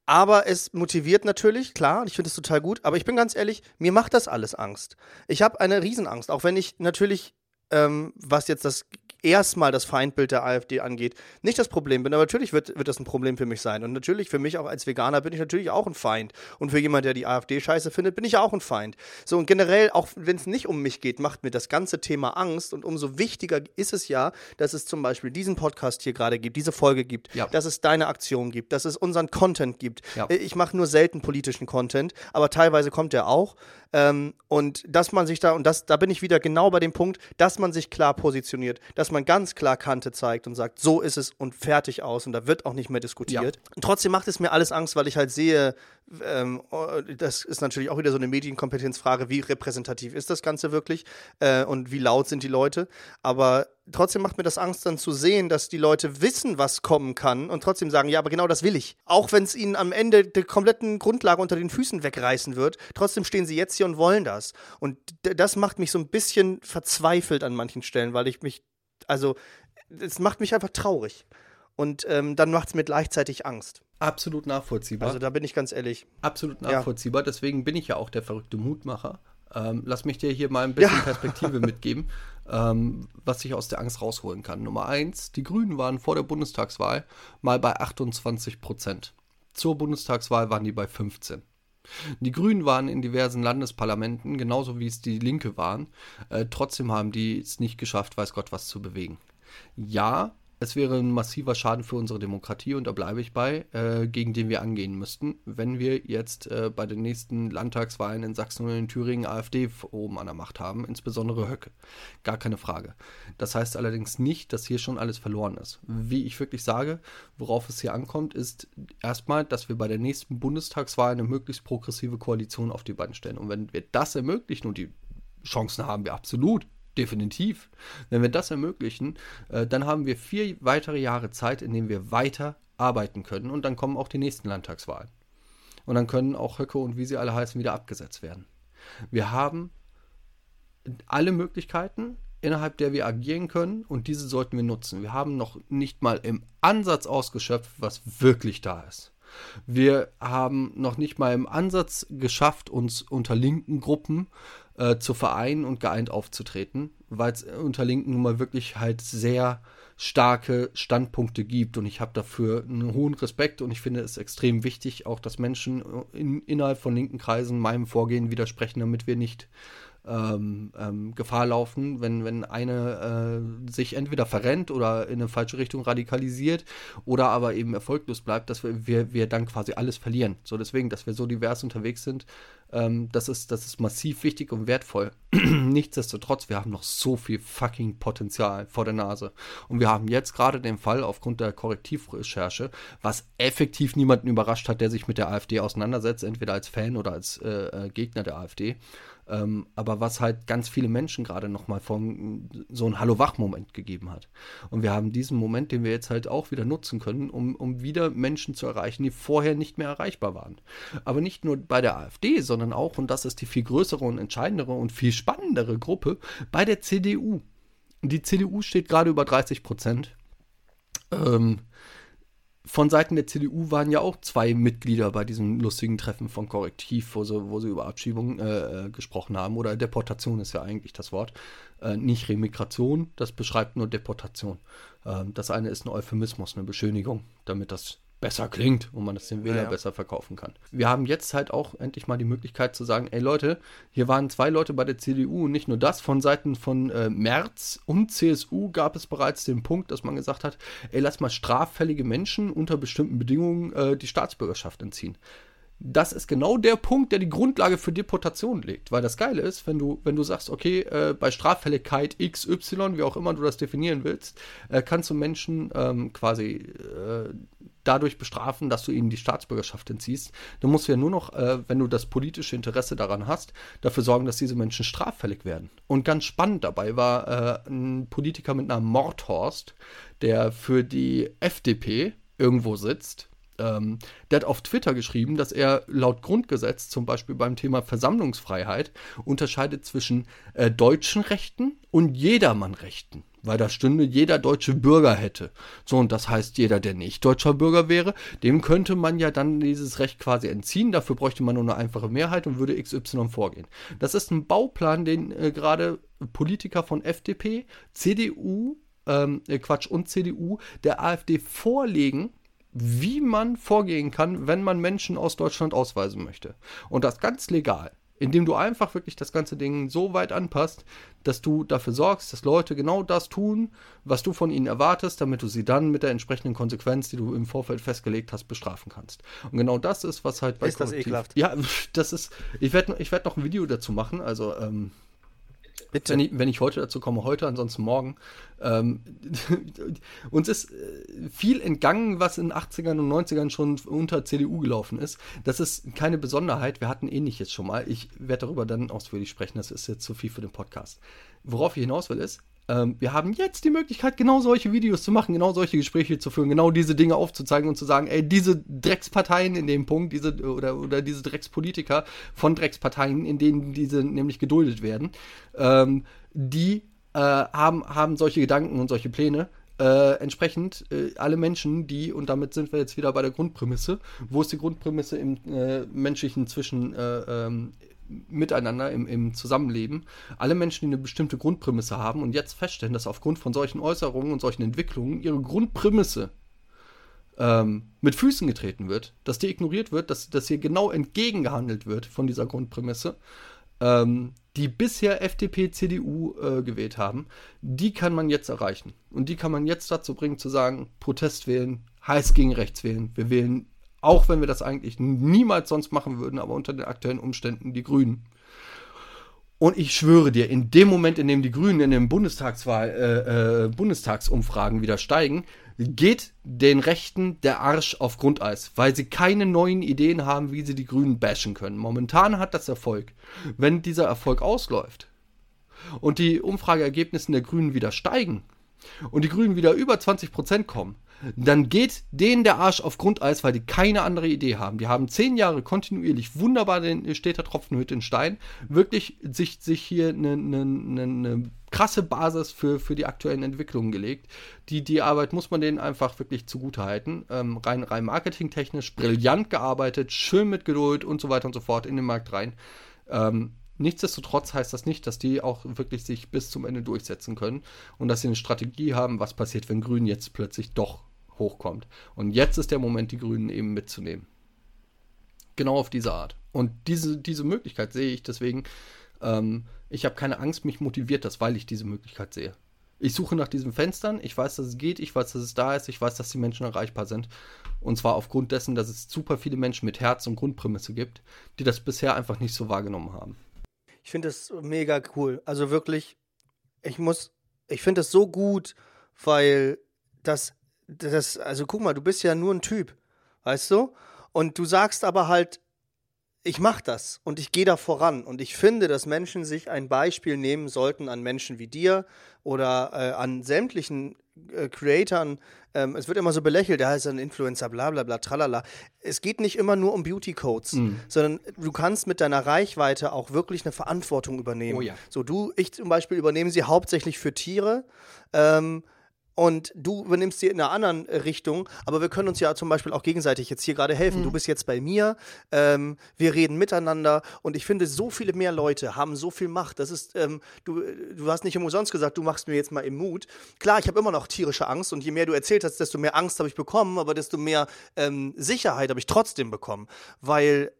aber es motiviert natürlich, klar, ich finde es total gut. Aber ich bin ganz ehrlich, mir macht das alles Angst. Ich habe eine Riesenangst, auch wenn ich natürlich, ähm, was jetzt das erstmal das Feindbild der AfD angeht, nicht das Problem bin. Aber natürlich wird, wird das ein Problem für mich sein. Und natürlich für mich auch als Veganer bin ich natürlich auch ein Feind. Und für jemand, der die AfD scheiße findet, bin ich auch ein Feind. So und generell, auch wenn es nicht um mich geht, macht mir das ganze Thema Angst. Und umso wichtiger ist es ja, dass es zum Beispiel diesen Podcast hier gerade gibt, diese Folge gibt, ja. dass es deine Aktion gibt, dass es unseren Content gibt. Ja. Ich mache nur selten politischen Content, aber teilweise kommt der auch. Ähm, und dass man sich da, und das, da bin ich wieder genau bei dem Punkt, dass man sich klar positioniert, dass man ganz klar Kante zeigt und sagt, so ist es und fertig aus und da wird auch nicht mehr diskutiert. Ja. trotzdem macht es mir alles Angst, weil ich halt sehe, ähm, oh, das ist natürlich auch wieder so eine Medienkompetenzfrage, wie repräsentativ ist das Ganze wirklich äh, und wie laut sind die Leute. Aber trotzdem macht mir das Angst dann zu sehen, dass die Leute wissen, was kommen kann und trotzdem sagen, ja, aber genau das will ich. Auch wenn es ihnen am Ende die kompletten Grundlage unter den Füßen wegreißen wird, trotzdem stehen sie jetzt hier und wollen das. Und das macht mich so ein bisschen verzweifelt an manchen Stellen, weil ich mich, also, es macht mich einfach traurig. Und ähm, dann macht es mir gleichzeitig Angst. Absolut nachvollziehbar. Also da bin ich ganz ehrlich. Absolut nachvollziehbar. Ja. Deswegen bin ich ja auch der verrückte Mutmacher. Ähm, lass mich dir hier mal ein bisschen ja. *laughs* Perspektive mitgeben, ähm, was ich aus der Angst rausholen kann. Nummer eins, die Grünen waren vor der Bundestagswahl mal bei 28 Prozent. Zur Bundestagswahl waren die bei 15. Die Grünen waren in diversen Landesparlamenten, genauso wie es die Linke waren. Äh, trotzdem haben die es nicht geschafft, weiß Gott was zu bewegen. Ja, es wäre ein massiver Schaden für unsere Demokratie und da bleibe ich bei, äh, gegen den wir angehen müssten, wenn wir jetzt äh, bei den nächsten Landtagswahlen in Sachsen und in Thüringen AfD oben an der Macht haben, insbesondere Höcke. Gar keine Frage. Das heißt allerdings nicht, dass hier schon alles verloren ist. Wie ich wirklich sage, worauf es hier ankommt, ist erstmal, dass wir bei der nächsten Bundestagswahl eine möglichst progressive Koalition auf die Beine stellen. Und wenn wir das ermöglichen und die Chancen haben wir absolut, Definitiv. Wenn wir das ermöglichen, äh, dann haben wir vier weitere Jahre Zeit, in denen wir weiter arbeiten können und dann kommen auch die nächsten Landtagswahlen. Und dann können auch Höcke und wie sie alle heißen wieder abgesetzt werden. Wir haben alle Möglichkeiten, innerhalb der wir agieren können und diese sollten wir nutzen. Wir haben noch nicht mal im Ansatz ausgeschöpft, was wirklich da ist. Wir haben noch nicht mal im Ansatz geschafft, uns unter linken Gruppen äh, zu vereinen und geeint aufzutreten, weil es unter Linken nun mal wirklich halt sehr starke Standpunkte gibt und ich habe dafür einen hohen Respekt und ich finde es extrem wichtig, auch dass Menschen in, innerhalb von linken Kreisen meinem Vorgehen widersprechen, damit wir nicht ähm, ähm, Gefahr laufen, wenn, wenn eine äh, sich entweder verrennt oder in eine falsche Richtung radikalisiert oder aber eben erfolglos bleibt, dass wir, wir, wir dann quasi alles verlieren. So deswegen, dass wir so divers unterwegs sind, ähm, das, ist, das ist massiv wichtig und wertvoll. *clears throat* Nichtsdestotrotz, wir haben noch so viel fucking Potenzial vor der Nase. Und wir haben jetzt gerade den Fall aufgrund der Korrektivrecherche, was effektiv niemanden überrascht hat, der sich mit der AfD auseinandersetzt, entweder als Fan oder als äh, äh Gegner der AfD. Ähm, aber was halt ganz viele Menschen gerade nochmal von so ein Hallo-Wach-Moment gegeben hat. Und wir haben diesen Moment, den wir jetzt halt auch wieder nutzen können, um, um wieder Menschen zu erreichen, die vorher nicht mehr erreichbar waren. Aber nicht nur bei der AfD, sondern auch, und das ist die viel größere und entscheidendere und viel spannendere Gruppe, bei der CDU. Die CDU steht gerade über 30 Prozent. Ähm, von Seiten der CDU waren ja auch zwei Mitglieder bei diesem lustigen Treffen von Korrektiv, wo sie, wo sie über Abschiebung äh, äh, gesprochen haben. Oder Deportation ist ja eigentlich das Wort. Äh, nicht Remigration, das beschreibt nur Deportation. Äh, das eine ist ein Euphemismus, eine Beschönigung, damit das besser klingt und man das dem Wähler ja, ja. besser verkaufen kann. Wir haben jetzt halt auch endlich mal die Möglichkeit zu sagen, ey Leute, hier waren zwei Leute bei der CDU und nicht nur das, von Seiten von äh, Merz und CSU gab es bereits den Punkt, dass man gesagt hat, ey, lass mal straffällige Menschen unter bestimmten Bedingungen äh, die Staatsbürgerschaft entziehen das ist genau der Punkt, der die Grundlage für Deportation legt. Weil das Geile ist, wenn du, wenn du sagst, okay, äh, bei Straffälligkeit XY, wie auch immer du das definieren willst, äh, kannst du Menschen ähm, quasi äh, dadurch bestrafen, dass du ihnen die Staatsbürgerschaft entziehst. Du musst ja nur noch, äh, wenn du das politische Interesse daran hast, dafür sorgen, dass diese Menschen straffällig werden. Und ganz spannend dabei war äh, ein Politiker mit Namen Mordhorst, der für die FDP irgendwo sitzt ähm, der hat auf Twitter geschrieben, dass er laut Grundgesetz zum Beispiel beim Thema Versammlungsfreiheit unterscheidet zwischen äh, deutschen Rechten und Jedermannrechten. Weil da stünde, jeder deutsche Bürger hätte. So, und das heißt, jeder, der nicht deutscher Bürger wäre, dem könnte man ja dann dieses Recht quasi entziehen. Dafür bräuchte man nur eine einfache Mehrheit und würde XY vorgehen. Das ist ein Bauplan, den äh, gerade Politiker von FDP, CDU, ähm, äh, Quatsch, und CDU der AfD vorlegen, wie man vorgehen kann, wenn man Menschen aus Deutschland ausweisen möchte. Und das ganz legal. Indem du einfach wirklich das ganze Ding so weit anpasst, dass du dafür sorgst, dass Leute genau das tun, was du von ihnen erwartest, damit du sie dann mit der entsprechenden Konsequenz, die du im Vorfeld festgelegt hast, bestrafen kannst. Und genau das ist, was halt bei Ist das ekelhaft? Ja, *laughs* das ist. Ich werde ich werd noch ein Video dazu machen. Also ähm, Bitte. Wenn ich, wenn ich heute dazu komme, heute, ansonsten morgen. Ähm, *laughs* uns ist äh, viel entgangen, was in den 80ern und 90ern schon unter CDU gelaufen ist. Das ist keine Besonderheit. Wir hatten ähnliches schon mal. Ich werde darüber dann ausführlich sprechen. Das ist jetzt zu viel für den Podcast. Worauf ich hinaus will, ist, ähm, wir haben jetzt die Möglichkeit, genau solche Videos zu machen, genau solche Gespräche zu führen, genau diese Dinge aufzuzeigen und zu sagen, ey, diese Drecksparteien in dem Punkt, diese oder, oder diese Dreckspolitiker von Drecksparteien, in denen diese nämlich geduldet werden, ähm, die äh, haben, haben solche Gedanken und solche Pläne. Äh, entsprechend äh, alle Menschen, die, und damit sind wir jetzt wieder bei der Grundprämisse, wo ist die Grundprämisse im äh, menschlichen Zwischen, äh, ähm, Miteinander, im, im Zusammenleben, alle Menschen, die eine bestimmte Grundprämisse haben und jetzt feststellen, dass aufgrund von solchen Äußerungen und solchen Entwicklungen ihre Grundprämisse ähm, mit Füßen getreten wird, dass die ignoriert wird, dass, dass hier genau entgegengehandelt wird von dieser Grundprämisse, ähm, die bisher FDP, CDU äh, gewählt haben, die kann man jetzt erreichen. Und die kann man jetzt dazu bringen, zu sagen, Protest wählen, heiß gegen rechts wählen, wir wählen auch wenn wir das eigentlich niemals sonst machen würden, aber unter den aktuellen Umständen die Grünen. Und ich schwöre dir, in dem Moment, in dem die Grünen in den Bundestagswahl, äh, äh, Bundestagsumfragen wieder steigen, geht den Rechten der Arsch auf Grundeis, weil sie keine neuen Ideen haben, wie sie die Grünen bashen können. Momentan hat das Erfolg. Wenn dieser Erfolg ausläuft und die Umfrageergebnisse der Grünen wieder steigen und die Grünen wieder über 20% kommen, dann geht denen der Arsch auf Grundeis, weil die keine andere Idee haben. Die haben zehn Jahre kontinuierlich wunderbar den steht der Tropfenhütte in Stein, wirklich sich, sich hier eine ne, ne, ne krasse Basis für, für die aktuellen Entwicklungen gelegt. Die, die Arbeit muss man denen einfach wirklich zugutehalten. Ähm, rein, rein marketingtechnisch brillant gearbeitet, schön mit Geduld und so weiter und so fort in den Markt rein. Ähm, Nichtsdestotrotz heißt das nicht, dass die auch wirklich sich bis zum Ende durchsetzen können und dass sie eine Strategie haben, was passiert, wenn Grün jetzt plötzlich doch hochkommt. Und jetzt ist der Moment, die Grünen eben mitzunehmen. Genau auf diese Art. Und diese, diese Möglichkeit sehe ich deswegen ähm, Ich habe keine Angst, mich motiviert das, weil ich diese Möglichkeit sehe. Ich suche nach diesen Fenstern, ich weiß, dass es geht, ich weiß, dass es da ist, ich weiß, dass die Menschen erreichbar sind. Und zwar aufgrund dessen, dass es super viele Menschen mit Herz und Grundprämisse gibt, die das bisher einfach nicht so wahrgenommen haben. Ich finde das mega cool. Also wirklich, ich muss, ich finde das so gut, weil das, das, also guck mal, du bist ja nur ein Typ, weißt du? Und du sagst aber halt, ich mache das und ich gehe da voran. Und ich finde, dass Menschen sich ein Beispiel nehmen sollten an Menschen wie dir oder äh, an sämtlichen äh, Creatoren. Ähm, es wird immer so belächelt, der heißt ein Influencer, bla bla bla, tralala. Es geht nicht immer nur um Beauty-Codes, mhm. sondern du kannst mit deiner Reichweite auch wirklich eine Verantwortung übernehmen. Oh ja. So, du, ich zum Beispiel übernehme sie hauptsächlich für Tiere. Ähm, und du übernimmst sie in einer anderen äh, Richtung, aber wir können uns ja zum Beispiel auch gegenseitig jetzt hier gerade helfen. Mhm. Du bist jetzt bei mir, ähm, wir reden miteinander und ich finde, so viele mehr Leute haben so viel Macht. Das ist, ähm, du, du hast nicht umsonst gesagt, du machst mir jetzt mal im Mut. Klar, ich habe immer noch tierische Angst und je mehr du erzählt hast, desto mehr Angst habe ich bekommen, aber desto mehr ähm, Sicherheit habe ich trotzdem bekommen, weil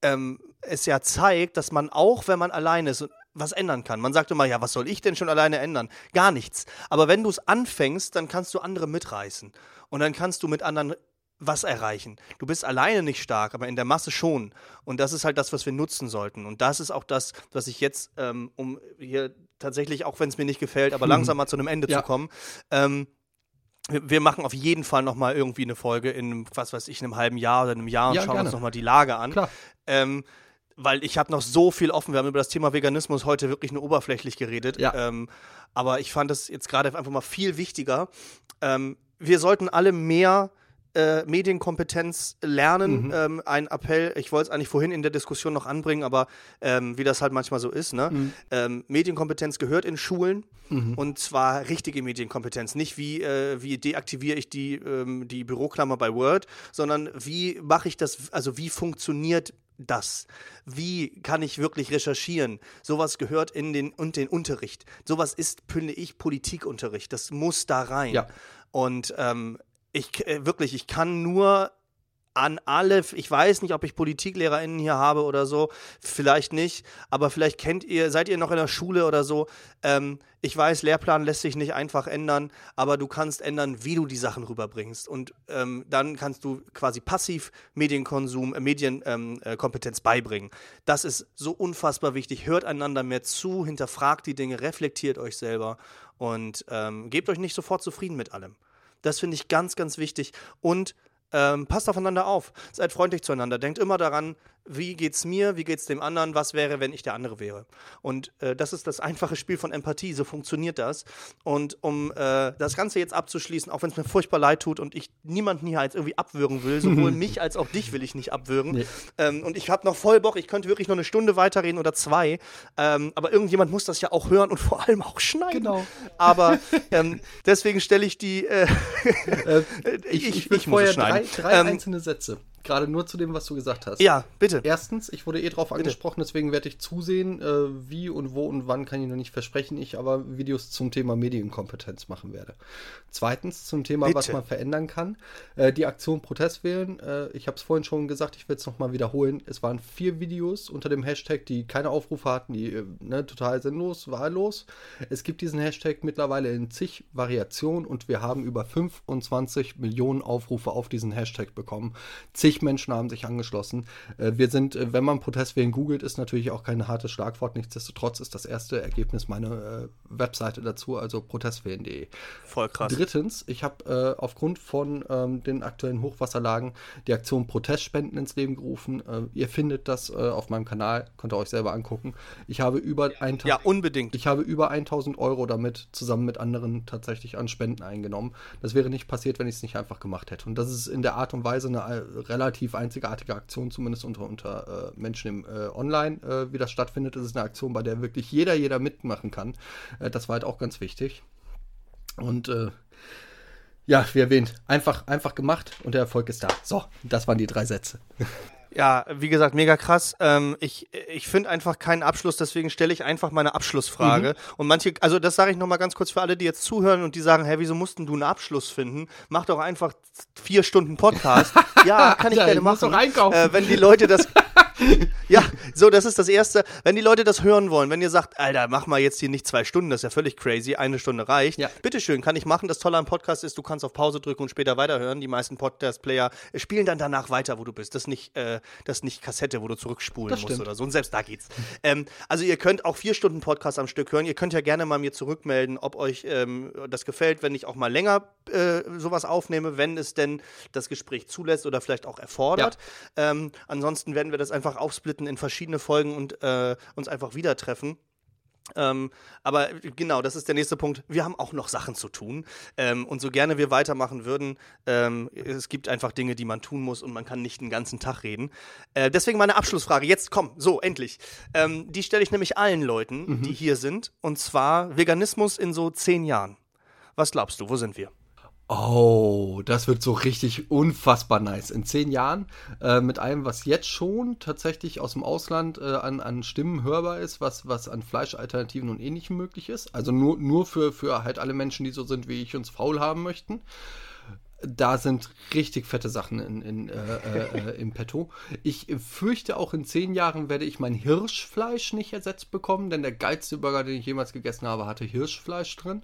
ähm, es ja zeigt, dass man auch, wenn man allein ist, was ändern kann. Man sagt immer, ja, was soll ich denn schon alleine ändern? Gar nichts. Aber wenn du es anfängst, dann kannst du andere mitreißen. Und dann kannst du mit anderen was erreichen. Du bist alleine nicht stark, aber in der Masse schon. Und das ist halt das, was wir nutzen sollten. Und das ist auch das, was ich jetzt, ähm, um hier tatsächlich, auch wenn es mir nicht gefällt, aber langsam mal zu einem Ende ja. zu kommen, ähm, wir machen auf jeden Fall nochmal irgendwie eine Folge in, was weiß ich, einem halben Jahr oder einem Jahr und ja, schauen gerne. uns nochmal die Lage an. Klar. Ähm, weil ich habe noch so viel offen. Wir haben über das Thema Veganismus heute wirklich nur oberflächlich geredet. Ja. Ähm, aber ich fand es jetzt gerade einfach mal viel wichtiger. Ähm, wir sollten alle mehr äh, Medienkompetenz lernen. Mhm. Ähm, ein Appell, ich wollte es eigentlich vorhin in der Diskussion noch anbringen, aber ähm, wie das halt manchmal so ist, ne? Mhm. Ähm, Medienkompetenz gehört in Schulen mhm. und zwar richtige Medienkompetenz. Nicht wie, äh, wie deaktiviere ich die, ähm, die Büroklammer bei Word, sondern wie mache ich das, also wie funktioniert das? Wie kann ich wirklich recherchieren? Sowas gehört in den, und den Unterricht. Sowas ist, finde ich, Politikunterricht. Das muss da rein. Ja. Und ähm, ich äh, wirklich, ich kann nur an alle, ich weiß nicht, ob ich PolitiklehrerInnen hier habe oder so, vielleicht nicht, aber vielleicht kennt ihr, seid ihr noch in der Schule oder so. Ähm, ich weiß, Lehrplan lässt sich nicht einfach ändern, aber du kannst ändern, wie du die Sachen rüberbringst. Und ähm, dann kannst du quasi passiv Medienkonsum, äh, Medienkompetenz ähm, äh, beibringen. Das ist so unfassbar wichtig. Hört einander mehr zu, hinterfragt die Dinge, reflektiert euch selber und ähm, gebt euch nicht sofort zufrieden mit allem. Das finde ich ganz, ganz wichtig. Und ähm, passt aufeinander auf. Seid freundlich zueinander. Denkt immer daran, wie geht's mir, wie geht's dem anderen, was wäre, wenn ich der andere wäre. Und äh, das ist das einfache Spiel von Empathie, so funktioniert das. Und um äh, das Ganze jetzt abzuschließen, auch wenn es mir furchtbar leid tut und ich niemanden hier jetzt irgendwie abwürgen will, sowohl *laughs* mich als auch dich will ich nicht abwürgen. Nee. Ähm, und ich habe noch voll Bock, ich könnte wirklich noch eine Stunde weiterreden oder zwei. Ähm, aber irgendjemand muss das ja auch hören und vor allem auch schneiden. Genau. Aber *laughs* ähm, deswegen stelle ich die. Äh, äh *laughs* ich, ich, ich, ich muss drei, drei ähm, einzelne Sätze gerade nur zu dem, was du gesagt hast. Ja, bitte. Erstens, ich wurde eh drauf bitte. angesprochen, deswegen werde ich zusehen, äh, wie und wo und wann kann ich noch nicht versprechen, ich aber Videos zum Thema Medienkompetenz machen werde. Zweitens, zum Thema, bitte. was man verändern kann. Äh, die Aktion Protest wählen. Äh, ich habe es vorhin schon gesagt, ich will es nochmal wiederholen. Es waren vier Videos unter dem Hashtag, die keine Aufrufe hatten, die äh, ne, total sinnlos, wahllos. Es gibt diesen Hashtag mittlerweile in zig Variationen und wir haben über 25 Millionen Aufrufe auf diesen Hashtag bekommen. Zig zig Menschen haben sich angeschlossen. Äh, wir sind, äh, wenn man Protestwählen googelt, ist natürlich auch kein hartes Schlagwort. Nichtsdestotrotz ist das erste Ergebnis meine äh, Webseite dazu, also protestwählen.de. Voll krass. Drittens, ich habe aufgrund von ähm, den aktuellen Hochwasserlagen die Aktion Protestspenden ins Leben gerufen. ihr findet das auf meinem Kanal, könnt ihr euch selber angucken. Ich habe über 1000 ja, unbedingt. Ich habe über 1000 Euro damit zusammen mit anderen tatsächlich an Spenden eingenommen. Das wäre nicht passiert, wenn ich es nicht einfach gemacht hätte. Und das ist in der Art und Weise eine relativ relativ einzigartige Aktion, zumindest unter, unter äh, Menschen im äh, Online, äh, wie das stattfindet. Es ist eine Aktion, bei der wirklich jeder, jeder mitmachen kann. Äh, das war halt auch ganz wichtig. Und äh, ja, wie erwähnt, einfach, einfach gemacht und der Erfolg ist da. So, das waren die drei Sätze. *laughs* Ja, wie gesagt, mega krass. Ähm, ich ich finde einfach keinen Abschluss, deswegen stelle ich einfach meine Abschlussfrage. Mhm. Und manche, also das sage ich nochmal ganz kurz für alle, die jetzt zuhören und die sagen, hä, wieso mussten du einen Abschluss finden? Mach doch einfach vier Stunden Podcast. *laughs* ja, kann ich ja, gerne machen. Doch einkaufen. Äh, wenn die Leute das *laughs* *laughs* ja, so, das ist das Erste. Wenn die Leute das hören wollen, wenn ihr sagt, Alter, mach mal jetzt hier nicht zwei Stunden, das ist ja völlig crazy, eine Stunde reicht. Ja. Bitteschön, kann ich machen. Das Tolle am Podcast ist, du kannst auf Pause drücken und später weiterhören. Die meisten Podcast-Player spielen dann danach weiter, wo du bist. Das ist nicht, äh, das ist nicht Kassette, wo du zurückspulen Das musst stimmt. oder so. Und selbst da geht's. ähm, also ihr könnt auch vier Stunden Podcast am Stück hören. Ihr könnt ja gerne mal mir zurückmelden, ob euch ähm, das gefällt, wenn ich auch mal länger äh, sowas aufnehme, wenn es denn das Gespräch zulässt oder vielleicht auch erfordert. Ähm, ansonsten werden wir das einfach aufsplitten in verschiedene Folgen und äh, uns einfach wieder treffen. Ähm, aber genau, das ist der nächste Punkt. Wir haben auch noch Sachen zu tun. Ähm, und so gerne wir weitermachen würden, ähm, es gibt einfach Dinge, die man tun muss und man kann nicht den ganzen Tag reden. Äh, deswegen meine Abschlussfrage. Jetzt komm, so, endlich. Ähm, die stelle ich nämlich allen Leuten, die hier sind. Und zwar Veganismus in so zehn Jahren. Was glaubst du, wo sind wir? Oh, das wird so richtig unfassbar nice. In zehn Jahren äh, mit allem, was jetzt schon tatsächlich aus dem Ausland äh, an, an Stimmen hörbar ist, was, was an Fleischalternativen und ähnlichem möglich ist. Also nur, nur für, für halt alle Menschen, die so sind, wie ich uns faul haben möchten. Da sind richtig fette Sachen in, in, äh, äh, äh, im Petto. Ich fürchte, auch in zehn Jahren werde ich mein Hirschfleisch nicht ersetzt bekommen, denn der geilste Burger, den ich jemals gegessen habe, hatte Hirschfleisch drin.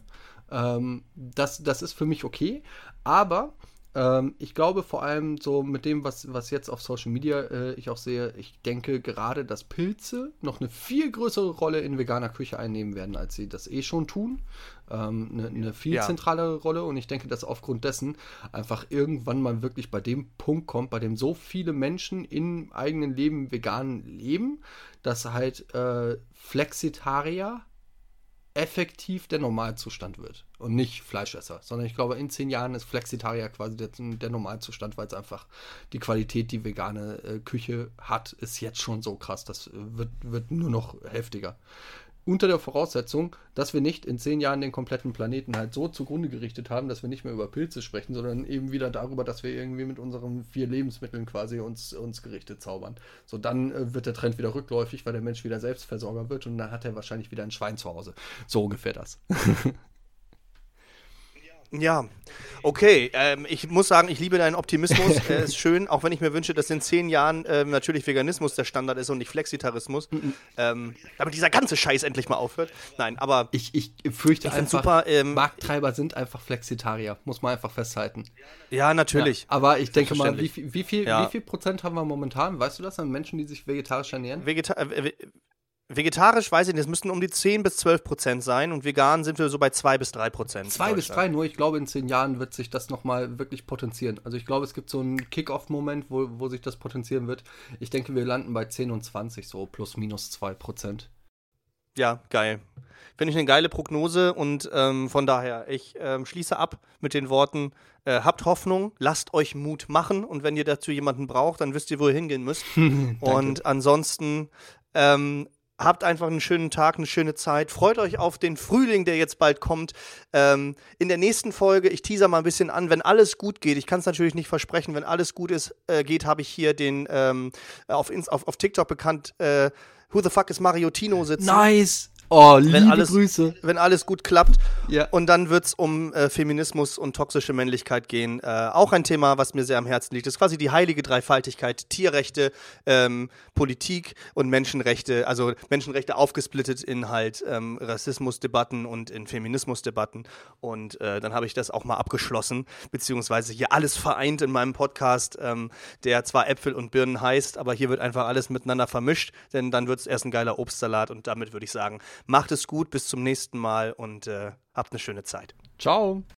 Ähm, das, das ist für mich okay. Aber ähm, ich glaube vor allem so mit dem, was, was jetzt auf Social Media äh, ich auch sehe, ich denke gerade, dass Pilze noch eine viel größere Rolle in veganer Küche einnehmen werden, als sie das eh schon tun. Ähm, eine, eine viel Ja. zentralere Rolle und ich denke, dass aufgrund dessen einfach irgendwann mal wirklich bei dem Punkt kommt, bei dem so viele Menschen im eigenen Leben vegan leben, dass halt äh, Flexitarier effektiv der Normalzustand wird und nicht Fleischesser, sondern ich glaube, in zehn Jahren ist Flexitarier quasi der, der Normalzustand, weil es einfach die Qualität, die vegane äh, Küche hat, ist jetzt schon so krass. Das äh, wird, wird nur noch heftiger. Unter der Voraussetzung, dass wir nicht in zehn Jahren den kompletten Planeten halt so zugrunde gerichtet haben, dass wir nicht mehr über Pilze sprechen, sondern eben wieder darüber, dass wir irgendwie mit unseren vier Lebensmitteln quasi uns, uns Gerichte zaubern. So, dann äh, wird der Trend wieder rückläufig, weil der Mensch wieder Selbstversorger wird und dann hat er wahrscheinlich wieder ein Schwein zu Hause. So ungefähr das. *laughs* Ja, okay. Ähm, ich muss sagen, ich liebe deinen Optimismus. *laughs* Er ist schön, auch wenn ich mir wünsche, dass in zehn Jahren ähm, natürlich Veganismus der Standard ist und nicht Flexitarismus. ähm, damit dieser ganze Scheiß endlich mal aufhört. Nein, aber Ich, ich fürchte Ich einfach, super, ähm, Markttreiber sind einfach Flexitarier, muss man einfach festhalten. ja, natürlich. Ja, aber ich denke mal, wie wie, viel, Ja. wie viel Prozent haben wir momentan? Weißt du das an Menschen, die sich vegetarisch ernähren? Vegeta äh, ve- vegetarisch weiß ich nicht, es müssten um die 10 bis 12 Prozent sein und vegan sind wir so bei 2 bis 3 Prozent. in Zwei bis Deutschland. drei, nur ich glaube, in zehn Jahren wird sich das nochmal wirklich potenzieren. Also ich glaube, es gibt so einen Kick-Off-Moment, wo, wo sich das potenzieren wird. Ich denke, wir landen bei 10 und 20, so plus minus 2 Prozent. Ja, geil. Finde ich eine geile Prognose und ähm, von daher, ich ähm, schließe ab mit den Worten, äh, habt Hoffnung, lasst euch Mut machen und wenn ihr dazu jemanden braucht, dann wisst ihr, wo ihr hingehen müsst. *laughs* und ansonsten ähm, habt einfach einen schönen Tag, eine schöne Zeit. Freut euch auf den Frühling, der jetzt bald kommt. Ähm, in der nächsten Folge, ich teaser mal ein bisschen an, wenn alles gut geht, ich kann es natürlich nicht versprechen, wenn alles gut ist, äh, geht, habe ich hier den ähm, auf, auf, auf TikTok bekannt, äh, Who the fuck is Mario Tino sitzen Nice! Oh, liebe alles- Grüße. wenn alles gut klappt. Ja. Und dann wird es um äh, Feminismus und toxische Männlichkeit gehen. Äh, auch ein Thema, was mir sehr am Herzen liegt. Das ist quasi die heilige Dreifaltigkeit. Tierrechte, ähm, Politik und Menschenrechte. Also Menschenrechte aufgesplittet in halt ähm, Rassismusdebatten und in Feminismusdebatten. Und äh, dann habe ich das auch mal abgeschlossen, beziehungsweise hier alles vereint in meinem Podcast, ähm, der zwar Äpfel und Birnen heißt, aber hier wird einfach alles miteinander vermischt, denn dann wird es erst ein geiler Obstsalat und damit würde ich sagen, macht es gut, bis zum nächsten Mal und äh, habt eine schöne Zeit. Ciao.